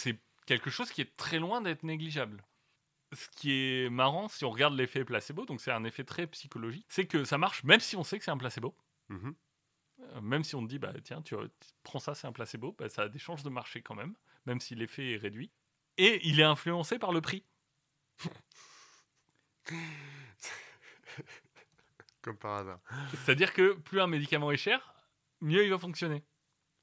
B: quelque chose qui est très loin d'être négligeable. Ce qui est marrant, si on regarde l'effet placebo, donc c'est un effet très psychologique, c'est que ça marche même si on sait que c'est un placebo.
A: Mhm.
B: Euh, même si on te dit, bah, tiens, tu tu prends ça, c'est un placebo, bah, ça a des chances de marcher quand même, même si l'effet est réduit. Et il est influencé par le prix.
A: Comme par hasard.
B: C'est-à-dire que plus un médicament est cher, mieux il va fonctionner.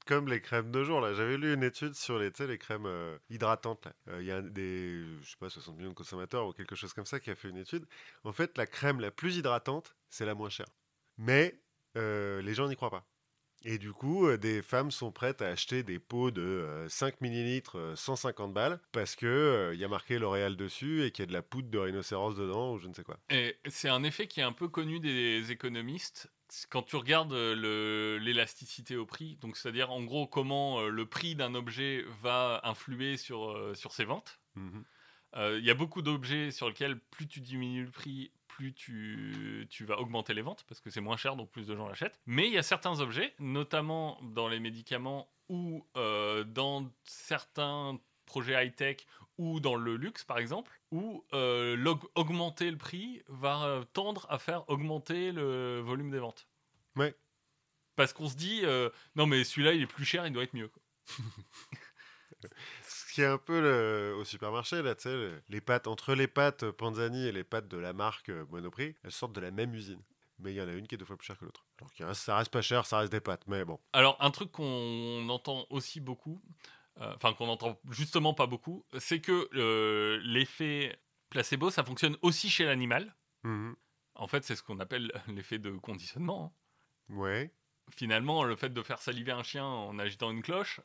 A: Comme les crèmes de jour, là. J'avais lu une étude sur les, les crèmes euh, hydratantes. Euh, Il y a des, je sais pas, 60 millions de consommateurs ou quelque chose comme ça qui a fait une étude. En fait, la crème la plus hydratante, c'est la moins chère. Mais euh, les gens n'y croient pas. Et du coup, euh, des femmes sont prêtes à acheter des pots de euh, 5 millilitres, euh, 150 balles, parce que euh, il y a marqué L'Oréal dessus et qu'il y a de la poudre de rhinocéros dedans ou je ne sais quoi.
B: Et c'est un effet qui est un peu connu des économistes. Quand tu regardes euh, l'élasticité au prix, donc c'est-à-dire en gros comment euh, le prix d'un objet va influer sur, euh, sur ses ventes. Euh, Il y a beaucoup d'objets sur lesquels plus tu diminues le prix, plus tu, tu vas augmenter les ventes parce que c'est moins cher donc plus de gens l'achètent. Mais il y a certains objets, notamment dans les médicaments ou euh, dans certains projets high-tech ou dans le luxe par exemple, où euh, augmenter le prix va euh, tendre à faire augmenter le volume des ventes.
A: Ouais.
B: Parce qu'on se dit, euh, non mais celui-là il est plus cher, il doit être mieux.
A: qui est un peu le- au supermarché, là, tu sais, le- les pâtes, entre les pâtes Panzani et les pâtes de la marque euh, Monoprix, elles sortent de la même usine. Mais il y en a une qui est deux fois plus chère que l'autre. Alors ça reste pas cher, ça reste des pâtes, mais bon.
B: Alors, un truc qu'on entend aussi beaucoup, euh, enfin qu'on entend justement pas beaucoup, c'est que euh, l'effet placebo, ça fonctionne aussi chez l'animal.
A: Mhm.
B: En fait, c'est ce qu'on appelle l'effet de conditionnement. hein.
A: Ouais,
B: Finalement, le fait de faire saliver un chien en agitant une cloche,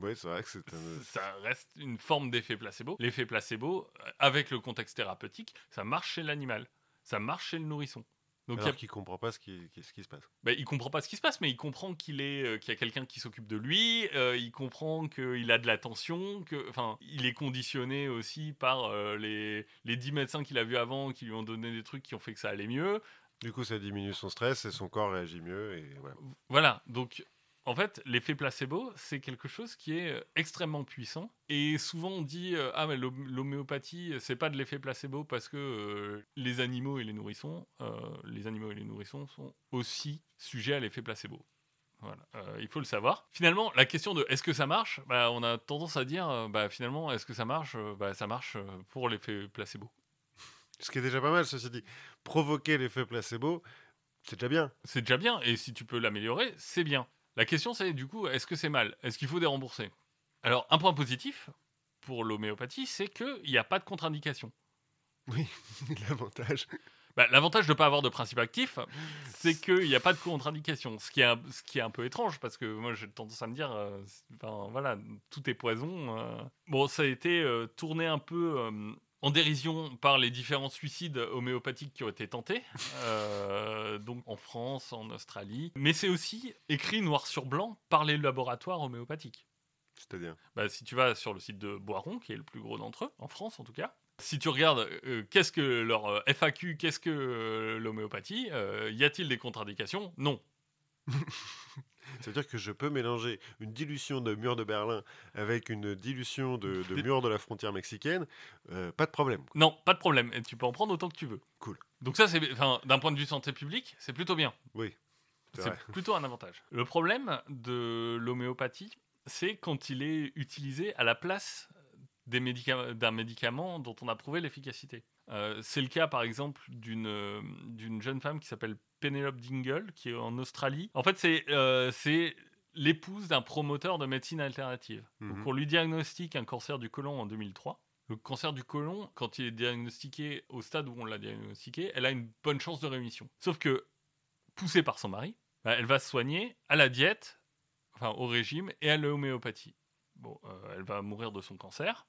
A: ouais c'est vrai que c'est un...
B: ça reste une forme d'effet placebo. L'effet placebo, euh, avec le contexte thérapeutique, ça marche chez l'animal, ça marche chez le nourrisson. Donc, y a
A: Alors qu'il comprend pas ce qui, ce qui se passe.
B: Bah, il comprend pas ce qui se passe, mais il comprend qu'il est, euh, qu'il y a quelqu'un qui s'occupe de lui. euh, il comprend qu'il a de l'attention, que, enfin, il est conditionné aussi par euh, les les dix médecins qu'il a vus avant, qui lui ont donné des trucs qui ont fait que ça allait mieux.
A: Du coup, ça diminue son stress et son corps réagit mieux. Et voilà.
B: Voilà. Donc, en fait, l'effet placebo, c'est quelque chose qui est euh, extrêmement puissant. Et souvent, on dit euh, ah mais l'hom- l'homéopathie, c'est pas de l'effet placebo parce que euh, les animaux et les nourrissons, euh, les animaux et les nourrissons sont aussi sujets à l'effet placebo. Voilà, euh, il faut le savoir. Finalement, la question de est-ce que ça marche, bah, on a tendance à dire euh, bah, finalement est-ce que ça marche, Euh, bah, ça marche euh, pour l'effet placebo.
A: Ce qui est déjà pas mal, ceci dit. Provoquer l'effet placebo, c'est déjà bien.
B: C'est déjà bien, et si tu peux l'améliorer, c'est bien. La question c'est du coup, est-ce que c'est mal? Est-ce qu'il faut dérembourser Alors, un point positif pour l'homéopathie, c'est qu'il n'y a pas de contre-indication.
A: Oui, l'avantage.
B: Bah, L'avantage de ne pas avoir de principe actif, c'est qu'il n'y a pas de contre-indication. Ce, qui est un- ce qui est un peu étrange, parce que moi j'ai tendance à me dire, euh, voilà, tout est poison. euh. Bon, ça a été euh, tourné un peu en dérision par les différents suicides homéopathiques qui ont été tentés, euh, donc en France, en Australie. Mais c'est aussi écrit noir sur blanc par les laboratoires homéopathiques.
A: C'est-à-dire?
B: Bah, si tu vas sur le site de Boiron, qui est le plus gros d'entre eux, en France en tout cas, si tu regardes euh, qu'est-ce que leur euh, FAQ, qu'est-ce que l'homéopathie, y a-t-il des contre-indications? Non.
A: C'est-à-dire que je peux mélanger une dilution de mur de Berlin avec une dilution de, mur de la frontière mexicaine, euh, pas de problème. quoi.
B: Non, pas de problème. Et tu peux en prendre autant que tu veux.
A: Cool.
B: Donc ça, c'est, enfin, d'un point de vue santé publique, c'est plutôt bien.
A: Oui, c'est
B: C'est
A: vrai.
B: plutôt un avantage. Le problème de l'homéopathie, c'est quand il est utilisé à la place des d'un médicament dont on a prouvé l'efficacité. Euh, c'est le cas, par exemple, d'une euh, d'une jeune femme qui s'appelle Penelope Dingle, qui est en Australie. En fait, c'est euh, c'est l'épouse d'un promoteur de médecine alternative.
A: Mhm.
B: Donc, on lui diagnostique un cancer du côlon en 2003. Le cancer du côlon, quand il est diagnostiqué au stade où on l'a diagnostiqué, elle a une bonne chance de rémission. Sauf que, poussée par son mari, bah, elle va se soigner à la diète, enfin au régime et à l'homéopathie. Bon, euh, elle va mourir de son cancer.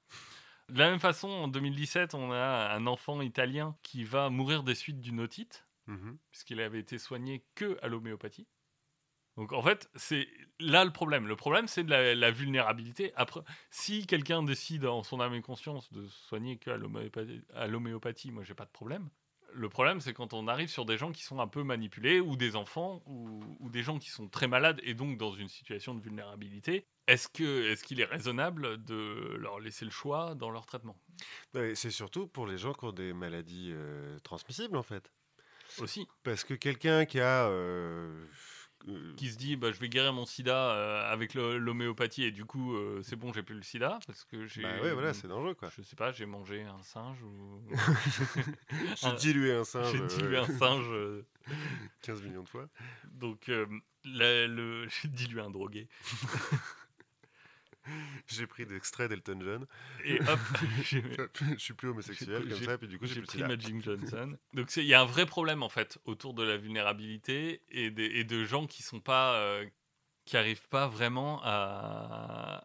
B: De la même façon, en 2017, on a un enfant italien qui va mourir des suites d'une otite,
A: Mhm.
B: puisqu'il avait été soigné que à l'homéopathie. Donc en fait, c'est là le problème. Le problème, c'est de la, la vulnérabilité. Après, si quelqu'un décide en son âme et conscience de soigner que à l'homéopathie, moi j'ai pas de problème. Le problème, c'est quand on arrive sur des gens qui sont un peu manipulés, ou des enfants, ou, ou des gens qui sont très malades et donc dans une situation de vulnérabilité. Est-ce que est-ce qu'il est raisonnable de leur laisser le choix dans leur traitement?
A: C'est surtout pour les gens qui ont des maladies euh, transmissibles, en fait.
B: aussi
A: Parce que quelqu'un qui a. euh,
B: qui se dit bah, je vais guérir mon sida euh, avec l'homéopathie et du coup euh, c'est bon j'ai plus le sida parce que j'ai
A: bah ouais, voilà, c'est dangereux, quoi.
B: je sais pas j'ai mangé un singe ou
A: J'ai dilué un singe
B: j'ai
A: euh,
B: dilué un singe euh,
A: 15 millions de fois.
B: donc euh, le j'ai dilué un drogué
A: J'ai pris d'extraits d'Elton John.
B: et hop
A: je suis plus homosexuel, comme ça, et puis du coup, j'ai
B: pris. Magic Johnson. Donc il y a un vrai problème en fait autour de la vulnérabilité et, des- et de gens qui sont pas, euh, qui arrivent pas vraiment à,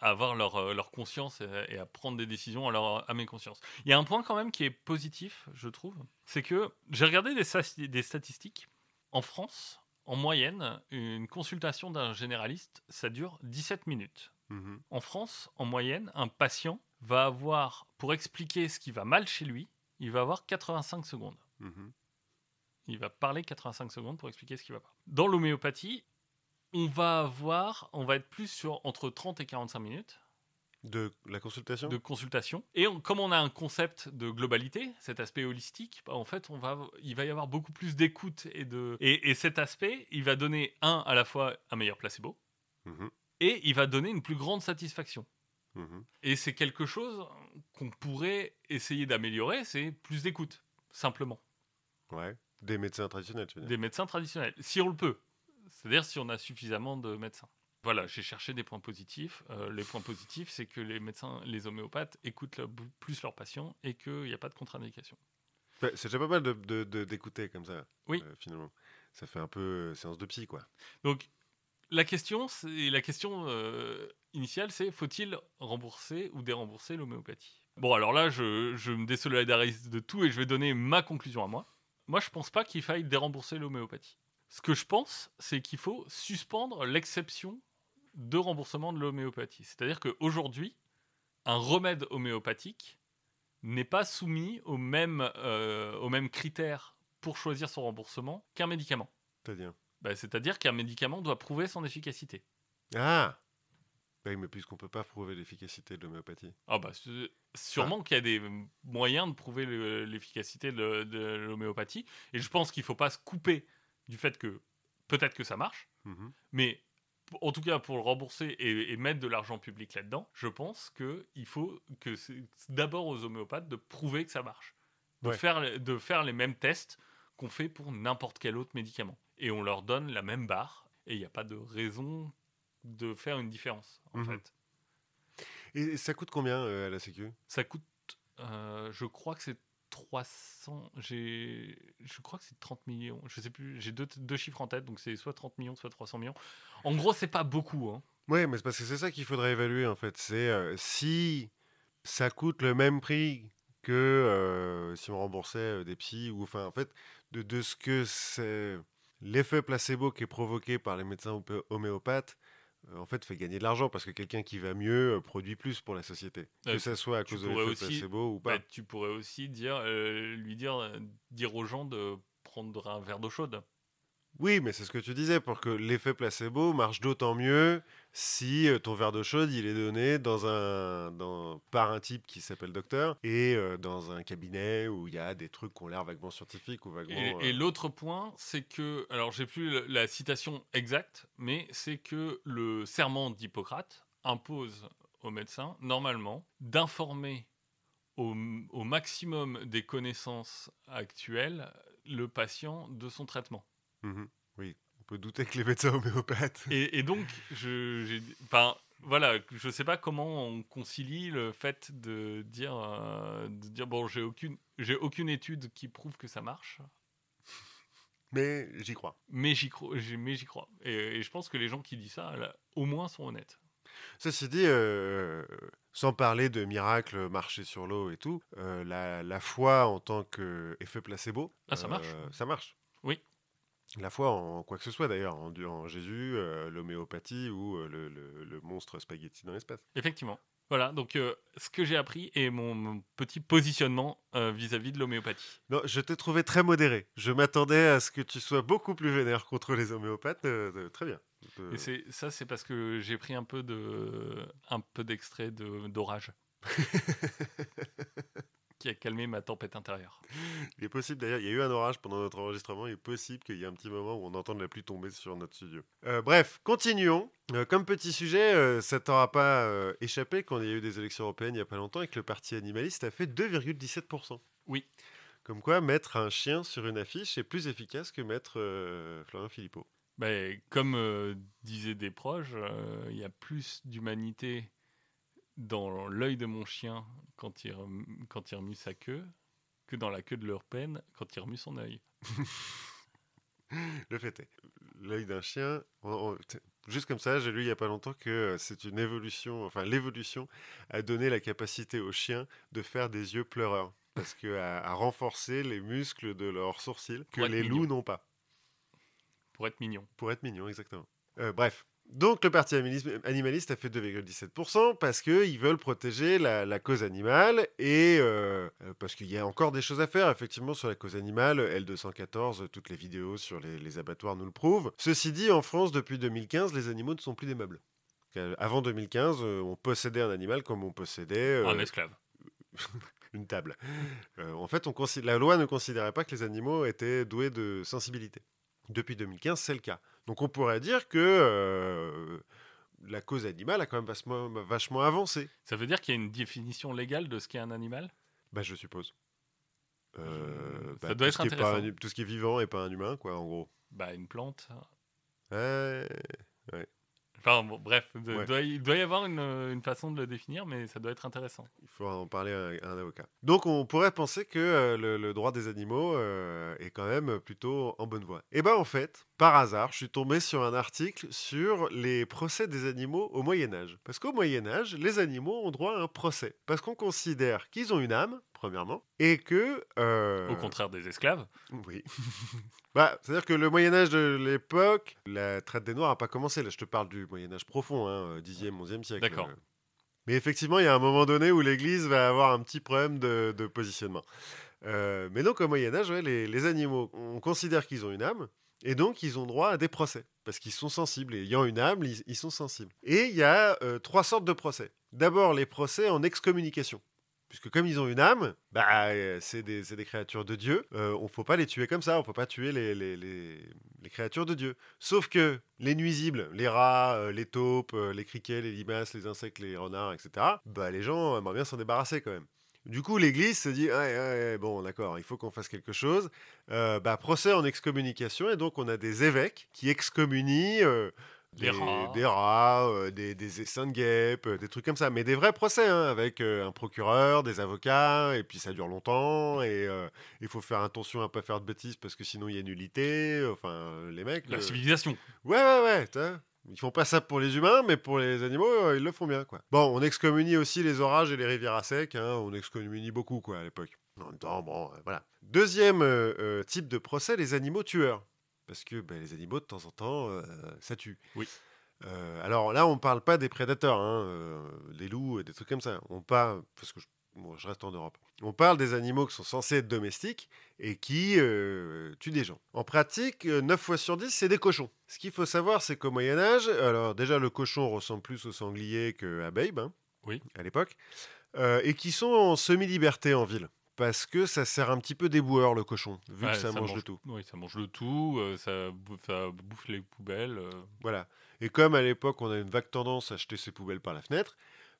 B: à avoir leur, euh, leur conscience et, et à prendre des décisions à leur à mes consciences. Il y a un point quand même qui est positif, je trouve, c'est que j'ai regardé des, des statistiques. En France, en moyenne, une consultation d'un généraliste, ça dure 17 minutes.
A: Mhm.
B: En France, en moyenne, un patient va avoir, pour expliquer ce qui va mal chez lui, il va avoir 85 secondes.
A: Mhm.
B: Il va parler 85 secondes pour expliquer ce qui va pas. Dans l'homéopathie, on va avoir, on va être plus sur entre 30 et 45 minutes
A: De la consultation?
B: De consultation. Et on- comme on a un concept de globalité, cet aspect holistique, bah, en fait, on va, il va y avoir beaucoup plus d'écoute et de, et, et cet aspect, il va donner un à la fois un meilleur placebo
A: Mhm.
B: Et il va donner une plus grande satisfaction.
A: Mhm.
B: Et c'est quelque chose qu'on pourrait essayer d'améliorer, c'est plus d'écoute, simplement,
A: Ouais. Des médecins traditionnels, tu veux dire.
B: des médecins traditionnels, si on le peut. C'est-à-dire si on a suffisamment de médecins. Voilà, j'ai cherché des points positifs. Euh, les points positifs, c'est que les médecins, les homéopathes écoutent le- plus leurs patients et qu'il n'y a pas de contre-indication.
A: Ouais, C'est déjà pas mal d'écouter de, de- d'écouter comme ça,
B: Oui.
A: euh, finalement. Ça fait un peu séance de psy, quoi.
B: Donc, la question, c'est- la question euh, initiale, c'est faut-il rembourser ou dérembourser l'homéopathie? Bon, alors là, je, me désolidarise de tout et je vais donner ma conclusion à moi. Moi, je pense pas qu'il faille dérembourser l'homéopathie. Ce que je pense, c'est qu'il faut suspendre l'exception de remboursement de l'homéopathie. C'est-à-dire qu'aujourd'hui, un remède homéopathique n'est pas soumis aux mêmes, euh, aux mêmes critères pour choisir son remboursement qu'un médicament.
A: C'est-à-dire?
B: Bah, C'est-à-dire qu'un médicament doit prouver son efficacité.
A: Ah Oui, mais puisqu'on peut pas prouver l'efficacité de l'homéopathie.
B: Ah bah, sûrement qu'il y a des moyens de prouver le- l'efficacité de, de l'homéopathie. Et je pense qu'il ne faut pas se couper du fait que peut-être que ça marche,
A: Mhm.
B: mais en tout cas pour le rembourser et, et mettre de l'argent public là-dedans, je pense qu'il faut que c'est d'abord aux homéopathes de prouver que ça marche. De,
A: Ouais.
B: faire, de faire les mêmes tests qu'on fait pour n'importe quel autre médicament. Et on leur donne la même barre et il n'y a pas de raison de faire une différence en
A: Mhm.
B: fait.
A: Et ça coûte combien euh, à la Sécu?
B: Ça coûte, euh, je crois que c'est 300, j'ai, je crois que c'est 30 millions, je sais plus, j'ai deux, deux chiffres en tête, donc c'est soit 30 millions, soit 300 millions. En gros, c'est pas beaucoup, hein.
A: Ouais, mais c'est parce que c'est ça qu'il faudrait évaluer, en fait. C'est euh, si ça coûte le même prix que si on remboursait des psys, ou enfin, en fait, de, de ce que c'est l'effet placebo qui est provoqué par les médecins homé- homéopathes, euh, en fait, fait gagner de l'argent parce que quelqu'un qui va mieux euh, produit plus pour la société.
B: Euh,
A: que ça soit à cause de l'effet
B: aussi-
A: placebo ou pas.
B: Bah, tu pourrais aussi dire, euh, lui dire, dire aux gens de prendre un verre d'eau chaude.
A: Oui, mais c'est ce que tu disais, pour que l'effet placebo marche d'autant mieux si euh, ton verre d'eau chaude, il est donné dans un, dans, par un type qui s'appelle docteur et euh, dans un cabinet où il y a des trucs qui ont l'air vaguement scientifiques ou vaguement...
B: Et, et
A: euh,
B: l'autre point, c'est que, alors j'ai plus la citation exacte, mais c'est que le serment d'Hippocrate impose aux médecins, normalement, d'informer au, au maximum des connaissances actuelles le patient de son traitement.
A: Mhm, Oui, on peut douter que les médecins homéopathes...
B: Et, et donc, je, enfin, voilà, je sais pas comment on concilie le fait de dire, euh, de dire bon, j'ai aucune, j'ai aucune étude qui prouve que ça marche,
A: Mais j'y crois.
B: mais j'y crois, mais j'y crois. Et, et je pense que les gens qui disent ça, là, au moins, sont honnêtes.
A: Ceci dit, euh, sans parler de miracles, marcher sur l'eau et tout, euh, la, la foi en tant qu'effet placebo,
B: Ah, ça marche.
A: euh, ça marche.
B: Oui.
A: La foi en quoi que ce soit d'ailleurs, en, en Jésus, euh, l'homéopathie ou euh, le, le- le monstre spaghetti dans l'espace.
B: Effectivement. Voilà, donc euh, ce que j'ai appris est mon, mon petit positionnement vis-à-vis de l'homéopathie.
A: Non, je t'ai trouvé très modéré. Je m'attendais à ce que tu sois beaucoup plus vénère contre les homéopathes. très bien.
B: Et c'est ça, c'est parce que j'ai pris un peu de, un peu d'extrait de d'orage, qui a calmé ma tempête intérieure.
A: Il est possible d'ailleurs, il y a eu un orage pendant notre enregistrement, il est possible qu'il y ait un petit moment où on entende la pluie tomber sur notre studio. Euh, bref, continuons. Euh, comme petit sujet, euh, ça t'aura pas euh, échappé quand il y a eu des élections européennes il y a pas longtemps et que le parti animaliste a fait 2,17%.
B: Oui.
A: Comme quoi, mettre un chien sur une affiche est plus efficace que mettre Florian Philippot.
B: Ben, comme disaient des proches, il y a plus d'humanité dans l'œil de mon chien quand il, rem- quand il remue sa queue que dans la queue de leur peine quand il remue son œil.
A: Le fait est, l'œil d'un chien, on- on- t- juste comme ça, j'ai lu il y a pas longtemps que euh, c'est une évolution, enfin l'évolution a donné la capacité aux chiens de faire des yeux pleureurs, parce que renforcé les muscles de leurs sourcils que les loups
B: mignon.
A: n'ont pas,
B: Pour être mignon.
A: pour être mignons, exactement. Euh, bref. Donc le parti animaliste a fait 2,17% parce qu'ils veulent protéger la, la cause animale et euh, euh, parce qu'il y a encore des choses à faire effectivement sur la cause animale. L214, toutes les vidéos sur les, les abattoirs nous le prouvent. Ceci dit, en France, depuis 2015, les animaux ne sont plus des meubles. Euh, Avant 2015, euh, on possédait un animal comme on possédait euh,
B: Un esclave.
A: une table. Euh, en fait, on la loi ne considérait pas que les animaux étaient doués de sensibilité. Depuis 2015, c'est le cas. Donc on pourrait dire que euh, la cause animale a quand même vachement, vachement avancé.
B: Ça veut dire qu'il y a une définition légale de ce qu'est un animal?
A: Bah, je suppose. Euh,
B: Ça
A: bah,
B: doit
A: tout
B: être
A: ce qui est pas
B: intéressant.
A: un- tout ce qui est vivant et pas un humain, quoi, en gros.
B: Bah, une plante.
A: Ouais.
B: Enfin, bon, bref, de-
A: Ouais.
B: doit y- il doit y avoir une, une façon de le définir, mais ça doit être intéressant.
A: Il faudra en parler à, à un avocat. Donc on pourrait penser que euh, le, le droit des animaux euh, est quand même plutôt en bonne voie. Et ben en fait, par hasard, je suis tombé sur un article sur les procès des animaux au Moyen Âge. Parce qu'au Moyen Âge, les animaux ont droit à un procès. Parce qu'on considère qu'ils ont une âme, premièrement, et que... euh,
B: Au contraire des esclaves.
A: oui. bah, C'est-à-dire que le Moyen-Âge de l'époque, la traite des Noirs n'a pas commencé. Là, je te parle du Moyen-Âge profond, hein, 10e, 11e siècle.
B: D'accord.
A: Euh, Mais effectivement, il y a un moment donné où l'Église va avoir un petit problème de, de positionnement. Euh, mais donc, au Moyen-Âge, ouais, les, les animaux, on considère qu'ils ont une âme. Et donc, ils ont droit à des procès, parce qu'ils sont sensibles. Et ayant une âme, ils, ils sont sensibles. Et il y a euh, trois sortes de procès. D'abord, les procès en excommunication. Puisque comme ils ont une âme, bah, euh, c'est des, créatures de Dieu. Euh, on ne faut pas les tuer comme ça. On ne peut pas tuer les, créatures de Dieu. Sauf que les nuisibles, les rats, euh, les taupes, les criquets, les limaces, les insectes, les renards, etc., bah, les gens aimeraient bien s'en débarrasser quand même. Du coup, l'Église se dit, bon, d'accord, il faut qu'on fasse quelque chose. Bah, procès en excommunication, et donc on a des évêques qui excommunient
B: Des rats.
A: des, rats, euh, des, des essaims de guêpes, euh, des trucs comme ça. Mais des vrais procès, hein, avec euh, un procureur, des avocats, et puis ça dure longtemps, et il faut faire attention à pas faire de bêtises parce que sinon il y a nullité. Enfin, les mecs.
B: La civilisation.
A: Ouais, ouais, ouais. t'as- Ils font pas ça pour les humains, mais pour les animaux, ils le font bien, quoi. Bon, on excommunie aussi les orages et les rivières à sec. hein, on excommunie beaucoup, quoi, à l'époque. En même temps, bon, voilà. Deuxième type de procès, les animaux tueurs. Parce que ben, les animaux, de temps en temps, euh, ça tue.
B: Oui.
A: Euh, alors là, on parle pas des prédateurs, hein, euh, des loups, et des trucs comme ça. On parle, parce que je, bon, je reste en Europe. On parle des animaux qui sont censés être domestiques et qui tuent des gens. En pratique, euh, 9 fois sur 10, c'est des cochons. Ce qu'il faut savoir, c'est qu'au Moyen-Âge, alors déjà, le cochon ressemble plus au sanglier qu'à Babe, hein,
B: Oui.
A: à l'époque, et qui sont en semi-liberté en ville. Parce que ça sert un petit peu déboueur, le cochon, vu
B: Ouais,
A: que ça, mange, de tout.
B: Oui, ça mange le tout, euh, ça, bouffe, ça bouffe les poubelles. euh.
A: Voilà. Et comme à l'époque, on a une vague tendance à jeter ses poubelles par la fenêtre,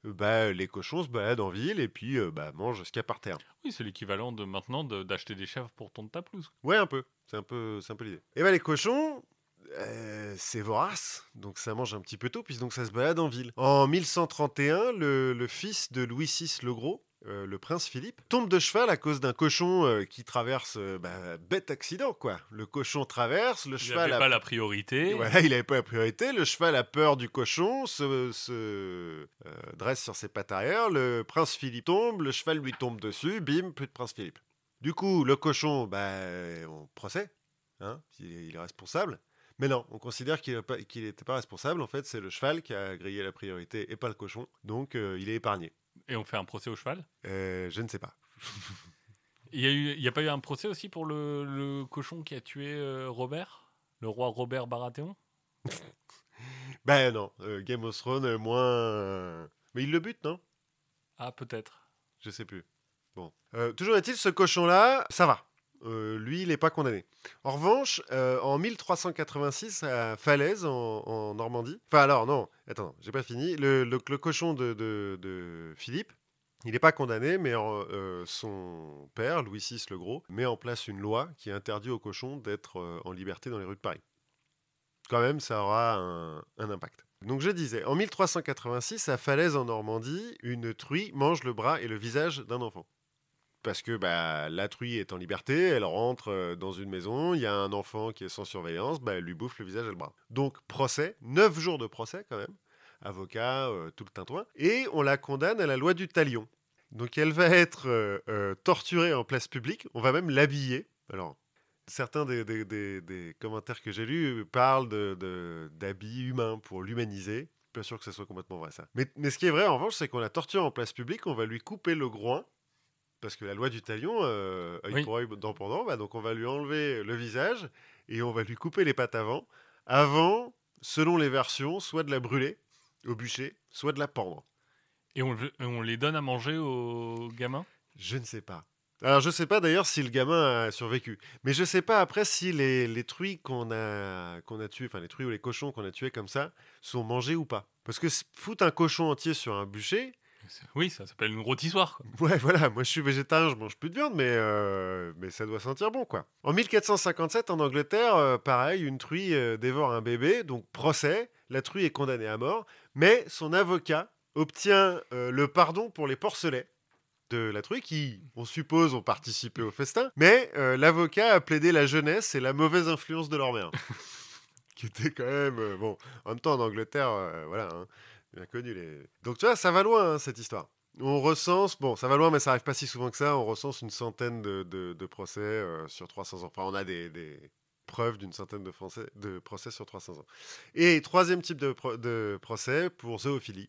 A: euh, bah, les cochons se baladent en ville et puis euh, bah, mangent ce qu'il y a par terre.
B: Oui, c'est l'équivalent de maintenant de- d'acheter des chèvres pour ton ta pelouse.
A: Ouais, un peu. C'est un peu, c'est un peu l'idée. Et ben les cochons, euh, c'est vorace, donc ça mange un petit peu tôt, puis donc ça se balade en ville. En 1131, le, le fils de Louis VI le Gros, euh, le prince Philippe, tombe de cheval à cause d'un cochon euh, qui traverse, euh, bah, bête accident quoi. Le cochon traverse, le
B: Il
A: cheval
B: n'avait
A: a
B: pas la priorité.
A: Voilà, il n'avait pas la priorité. Le cheval a peur du cochon, se, se, dresse sur ses pattes arrière. Le prince Philippe tombe, le cheval lui tombe dessus. Bim, plus de prince Philippe. Du coup, le cochon, bah, on procès. Hein, il, est, responsable. Mais non, on considère qu'il n'était pas responsable. En fait, c'est le cheval qui a grillé la priorité et pas le cochon. Donc, euh, il est épargné.
B: Et on fait un procès au cheval?
A: Euh, je ne sais pas.
B: Il y a a pas eu un procès aussi pour le, le cochon qui a tué euh, Robert, le roi Robert Baratheon?
A: Ben non, euh, Game of Thrones, moins. Mais il le bute, non?
B: Ah peut-être.
A: Je sais plus. Bon. Toujours est-il, ce cochon-là, ça va. Euh, lui, il n'est pas condamné. En revanche, euh, en 1386, à Falaise, en, Normandie. Enfin, alors, non, attends, j'ai pas fini. Le, le- cochon de, de- Philippe, il n'est pas condamné, mais euh, son père, Louis VI le Gros, met en place une loi qui interdit aux cochons d'être en liberté dans les rues de Paris. Quand même, ça aura un, un impact. Donc je disais, en 1386, à Falaise en Normandie, une truie mange le bras et le visage d'un enfant. Parce que bah, la truie est en liberté, elle rentre euh, dans une maison, il y a un enfant qui est sans surveillance, bah, elle lui bouffe le visage et le bras. Donc procès, 9 jours de procès quand même, avocat, euh, tout le tintouin, et on la condamne à la loi du talion. Donc elle va être euh, torturée en place publique, on va même l'habiller. Alors, certains des, commentaires que j'ai lus parlent d'habits humains pour l'humaniser. Pas sûr que ce soit complètement vrai ça. Mais ce qui est vrai en revanche, c'est qu'on la torture en place publique, on va lui couper le groin, parce que la loi du talion, euh, œil
B: Oui.
A: pour œil, dent pour dent, bah, donc on va lui enlever le visage et on va lui couper les pattes avant, avant, selon les versions, soit de la brûler au bûcher, soit de la pendre.
B: Et on, le- on les donne à manger aux gamins?
A: Je ne sais pas. Alors, je ne sais pas d'ailleurs si le gamin a survécu. Mais je ne sais pas après si les, les truies qu'on a, qu'on a enfin les truies ou les cochons qu'on a tués comme ça, sont mangés ou pas. Parce que foutre un cochon entier sur un bûcher,
B: Oui, ça s'appelle une rôtissoire. quoi.
A: ouais, voilà, moi je suis végétarien, je mange plus de viande, mais, euh, mais ça doit sentir bon, quoi. En 1457, en Angleterre, euh, pareil, une truie euh, dévore un bébé, donc procès, la truie est condamnée à mort, mais son avocat obtient le pardon pour les porcelets de la truie qui, on suppose, ont participé au festin, mais l'avocat a plaidé la jeunesse et la mauvaise influence de leur mère. qui était quand même... bon, en même temps, en Angleterre, voilà, hein, bien connu. Les... Donc tu vois, ça va loin, hein, cette histoire. On recense, bon, ça va loin, mais ça arrive pas si souvent que ça, on recense une centaine de, procès euh, sur 300 ans. Enfin, on a des, preuves d'une centaine de, procès sur 300 ans. Et troisième type de, de procès pour zoophilie.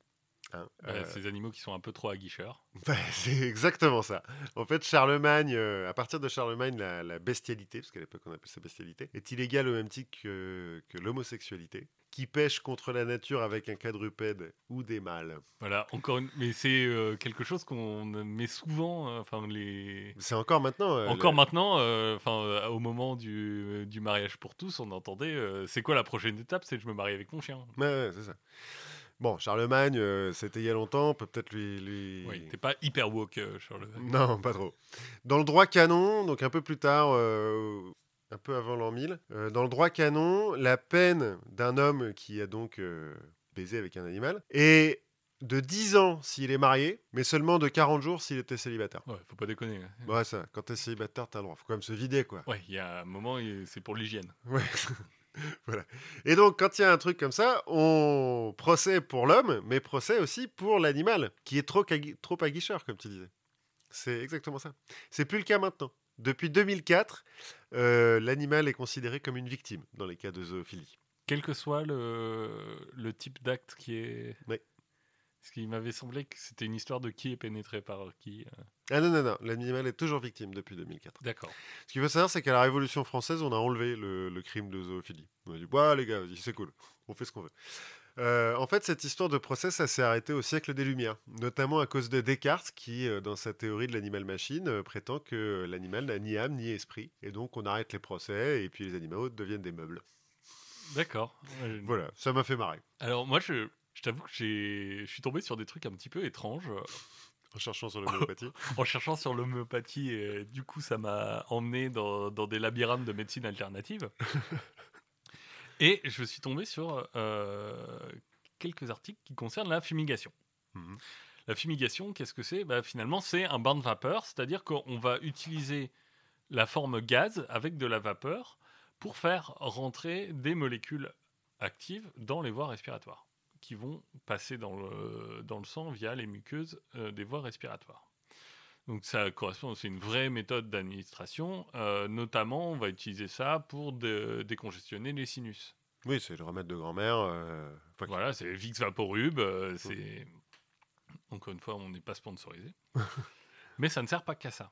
A: Hein,
B: Bah,
A: euh,
B: Ces animaux qui sont un peu trop aguicheurs.
A: bah, c'est exactement ça. En fait, Charlemagne, euh, à partir de Charlemagne, la, la bestialité, parce qu'à l'époque on appelait ça bestialité, est illégale au même titre que, que l'homosexualité, qui pêche contre la nature avec un quadrupède ou des mâles.
B: Voilà, encore une... Mais c'est euh, quelque chose qu'on met souvent, euh, enfin les...
A: C'est encore maintenant. euh,
B: Encore
A: le-
B: maintenant, euh, enfin euh, au moment du, du mariage pour tous, on entendait euh, c'est quoi la prochaine étape? C'est je me marie avec mon chien.
A: Ouais, ouais, c'est ça. Bon, Charlemagne, euh, c'était il y a longtemps, on peut peut-être lui. lui...
B: Oui, t'es pas hyper woke, euh, Charles.
A: Non, pas trop. Dans le droit canon, donc un peu plus tard, euh, un peu avant l'an 1000, euh, dans le droit canon, la peine d'un homme qui a donc baisé avec un animal est de 10 ans s'il est marié, mais seulement de 40 jours s'il était célibataire.
B: Ouais, faut pas déconner.
A: Ouais, ça, quand t'es célibataire, t'as le droit. Faut quand même se vider, quoi.
B: Ouais, il y a un moment, c'est pour l'hygiène.
A: Ouais. voilà. Et donc, quand il y a un truc comme ça, on procès pour l'homme, mais procès aussi pour l'animal, qui est trop, agui- trop aguicheur, comme tu disais. C'est exactement ça. C'est plus le cas maintenant. Depuis 2004, euh, l'animal est considéré comme une victime dans les cas de zoophilie.
B: Quel que soit le, le type d'acte qui est.
A: Ouais.
B: Ce qui m'avait semblé que c'était une histoire de qui est pénétré par qui. euh.
A: Ah non, non, non, l'animal est toujours victime depuis 2004.
B: D'accord.
A: Ce qu'il faut savoir, c'est qu'à la Révolution française, on a enlevé le, le crime de zoophilie. On a dit, bah les gars, c'est cool, on fait ce qu'on veut. Euh, en fait, cette histoire de procès, ça s'est arrêté au siècle des Lumières, notamment à cause de Descartes, qui, euh, dans sa théorie de l'animal-machine, prétend que l'animal n'a ni âme ni esprit, et donc on arrête les procès, et puis les animaux deviennent des meubles.
B: D'accord.
A: Voilà, ça m'a fait marrer,
B: Alors, moi, je, je t'avoue que je suis tombé sur des trucs un petit peu étranges euh,
A: en cherchant sur l'homéopathie.
B: en cherchant sur l'homéopathie. Et du coup, ça m'a emmené dans, dans des labyrinthes de médecine alternative. Et je suis tombé sur euh, quelques articles qui concernent la fumigation.
A: Mhm.
B: La fumigation, qu'est-ce que c'est? Bah, Finalement, c'est un bain de vapeur, c'est-à-dire qu'on va utiliser la forme gaz avec de la vapeur pour faire rentrer des molécules actives dans les voies respiratoires, qui vont passer dans le, dans le sang via les muqueuses euh, des voies respiratoires. Donc ça correspond, c'est une vraie méthode d'administration. Euh, notamment, on va utiliser ça pour dé- décongestionner les sinus.
A: Oui, c'est le remède de grand-mère. euh,
B: Voilà, c'est Vicks Vaporub. euh, c'est encore une fois, on n'est pas sponsorisé, mais ça ne sert pas qu'à ça.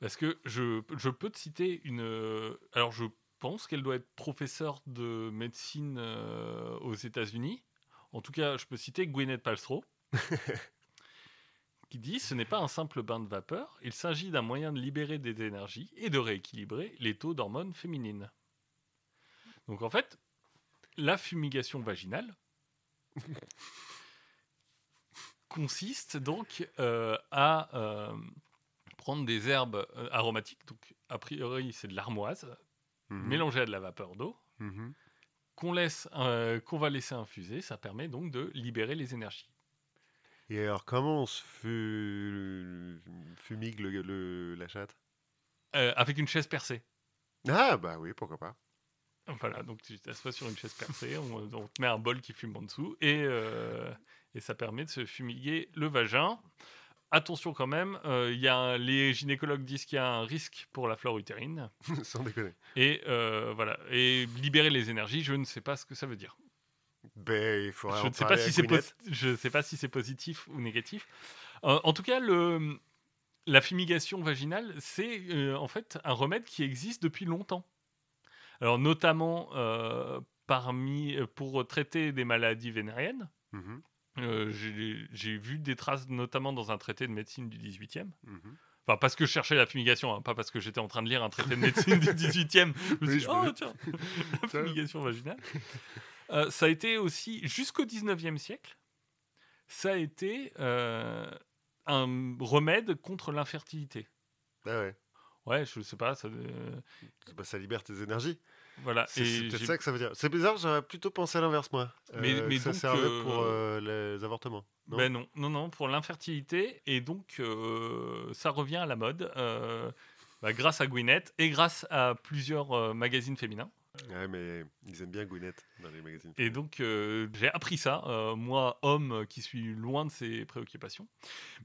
B: Parce que je, je peux te citer une. Alors, je pense qu'elle doit être professeure de médecine euh, aux États-Unis. En tout cas, je peux citer Gwyneth Paltrow, qui dit Ce n'est pas un simple bain de vapeur, il s'agit d'un moyen de libérer des énergies et de rééquilibrer les taux d'hormones féminines. Donc, en fait, la fumigation vaginale consiste donc euh, à euh, prendre des herbes aromatiques, donc a priori c'est de l'armoise,
A: Mhm.
B: mélangée à de la vapeur d'eau,
A: Mhm.
B: qu'on laisse, euh, qu'on va laisser infuser, ça permet donc de libérer les énergies.
A: Et alors, comment on se fu- fumigue le, le- la chatte?
B: Euh, avec une chaise percée.
A: Ah, bah oui, pourquoi pas.
B: Voilà, donc tu t'assois sur une chaise percée, on, on te met un bol qui fume en dessous et, euh, et ça permet de se fumiguer le vagin. Attention quand même, euh, il y a un- les gynécologues disent qu'il y a un risque pour la flore utérine.
A: Sans déconner.
B: Et euh, voilà, et libérer les énergies, je ne sais pas ce que ça veut dire.
A: Ben, il
B: Je
A: en
B: ne sais pas si c'est
A: Gwyneth.
B: posi- je sais pas si c'est positif ou négatif. Euh, en tout cas, le, la fumigation vaginale, c'est euh, en fait un remède qui existe depuis longtemps. Alors notamment parmi pour traiter des maladies vénériennes.
A: Mhm,
B: Euh, J'ai vu des traces notamment dans un traité de médecine du 18e.
A: mhm.
B: Enfin, parce que je cherchais la fumigation, hein, pas parce que j'étais en train de lire un traité de médecine du 18e. Je me suis dit, oh tiens, la fumigation vaginale. Euh, ça a été aussi, jusqu'au 19e siècle, ça a été euh, un remède contre l'infertilité.
A: Ah ouais.
B: Ouais, je sais pas, ça,
A: Bah, ça libère tes énergies.
B: Voilà.
A: C'est peut-être ça que ça veut dire. C'est bizarre, j'aurais plutôt pensé à l'inverse, moi.
B: Mais-
A: Euh,
B: mais
A: ça
B: donc,
A: servait
B: euh,
A: pour euh, les avortements. Non?
B: Ben non, non, non, pour l'infertilité. Et donc, euh, ça revient à la mode bah, grâce à Gwyneth et grâce à plusieurs magazines féminins.
A: Ouais, mais ils aiment bien Gwyneth dans les magazines.
B: Et donc, euh, j'ai appris ça, euh, moi, homme qui suis loin de ces préoccupations.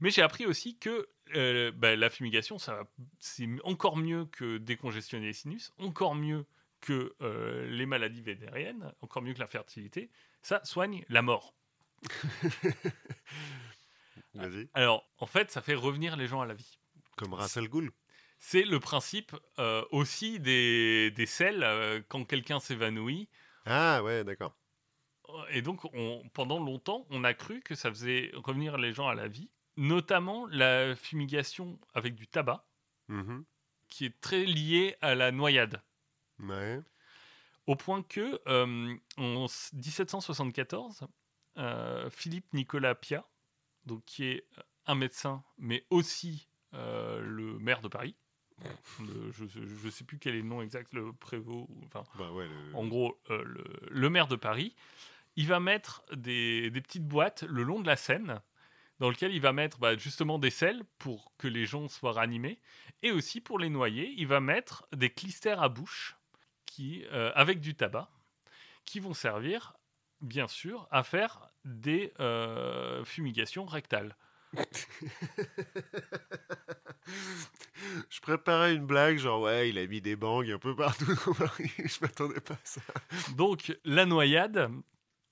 B: Mais j'ai appris aussi que euh, bah, la fumigation, c'est encore mieux que décongestionner les sinus, encore mieux que euh, les maladies vénériennes, encore mieux que l'infertilité. Ça soigne la mort.
A: Vas-y.
B: Alors, en fait, ça fait revenir les gens à la vie.
A: Comme Russell Gould.
B: C'est le principe euh, aussi des, des sels euh, quand quelqu'un s'évanouit.
A: Ah ouais, d'accord.
B: Et donc, on- pendant longtemps, on a cru que ça faisait revenir les gens à la vie, notamment la fumigation avec du tabac,
A: Mhm.
B: qui est très liée à la noyade.
A: Ouais.
B: Au point que, euh, en s- 1774, euh, Philippe Nicolas Pia, donc, qui est un médecin, mais aussi euh, le maire de Paris, le- je ne sais plus quel est le nom exact, le prévôt, enfin,
A: Bah ouais, le-
B: en gros, euh, le, le maire de Paris, il va mettre des, des petites boîtes le long de la Seine, dans lesquelles il va mettre bah, justement des sels pour que les gens soient ranimés, et aussi pour les noyer, il va mettre des clistères à bouche qui, euh, avec du tabac, qui vont servir, bien sûr, à faire des euh, fumigations rectales.
A: Je préparais une blague, genre ouais, il a mis des bangs un peu partout dans Paris. Je m'attendais pas à ça.
B: Donc la noyade,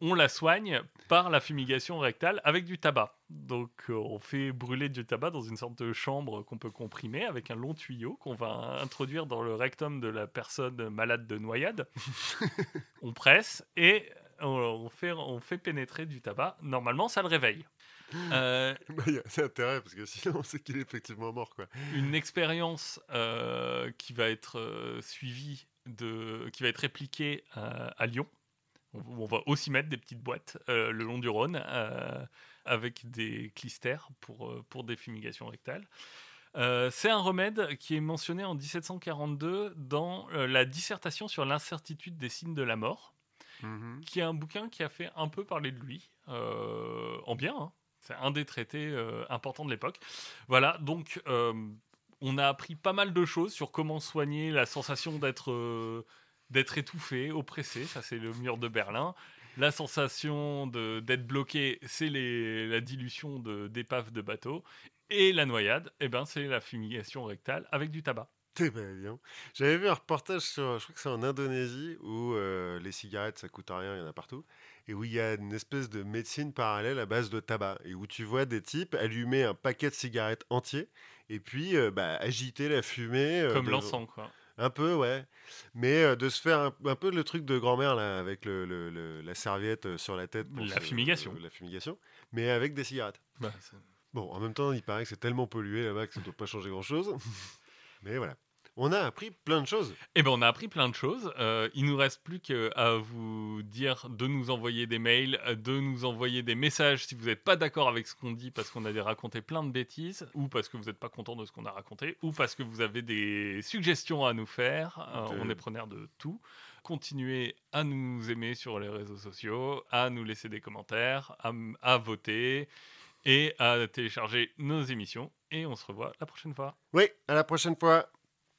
B: on la soigne par la fumigation rectale avec du tabac. Donc euh, on fait brûler du tabac dans une sorte de chambre qu'on peut comprimer avec un long tuyau qu'on va introduire dans le rectum de la personne malade de noyade. on presse et on, on fait, on fait pénétrer du tabac. Normalement, ça le réveille. Euh,
A: Bah, c'est intérêt parce que sinon on sait qu'il est effectivement mort quoi.
B: une expérience euh, qui va être euh, suivie de, qui va être répliquée euh, à Lyon. On, va aussi mettre des petites boîtes euh, le long du Rhône euh, avec des clistères pour, euh, pour des fumigations rectales. Euh, c'est un remède qui est mentionné en 1742 dans la dissertation sur l'incertitude des signes de la mort,
A: Mhm.
B: qui est un bouquin qui a fait un peu parler de lui, en bien. hein. C'est un des traités importants de l'époque. Voilà, donc on a appris pas mal de choses sur comment soigner la sensation d'être d'être étouffé, oppressé. Ça, c'est le mur de Berlin. La sensation de- d'être bloqué, c'est la dilution de- d'épaves de bateaux. Et la noyade, eh ben, c'est la fumigation rectale avec du tabac.
A: Bien. J'avais vu un reportage sur, je crois que c'est en Indonésie, où euh, les cigarettes, ça coûte rien, il y en a partout, et où il y a une espèce de médecine parallèle à base de tabac, et où tu vois des types allumer un paquet de cigarettes entier, et puis euh, bah, agiter la fumée. euh,
B: Comme
A: de-
B: l'encens, quoi.
A: Un peu, ouais. Mais euh, de se faire un, un peu le truc de grand-mère, là, avec le, le- le- la serviette sur la tête. pour
B: La
A: se-
B: fumigation.
A: la fumigation, mais avec des cigarettes.
B: Bah,
A: Bon, en même temps, il paraît que c'est tellement pollué là-bas que ça ne doit pas changer grand-chose. Mais voilà. On a appris plein de choses.
B: Eh ben, on a appris plein de choses. Euh, il nous reste plus qu'à vous dire de nous envoyer des mails, de nous envoyer des messages si vous n'êtes pas d'accord avec ce qu'on dit parce qu'on a raconté plein de bêtises, ou parce que vous n'êtes pas content de ce qu'on a raconté, ou parce que vous avez des suggestions à nous faire. Euh, On est preneur de tout. Continuez à nous aimer sur les réseaux sociaux, à nous laisser des commentaires, à voter et à télécharger nos émissions. Et on se revoit la prochaine fois.
A: Oui, à la prochaine fois.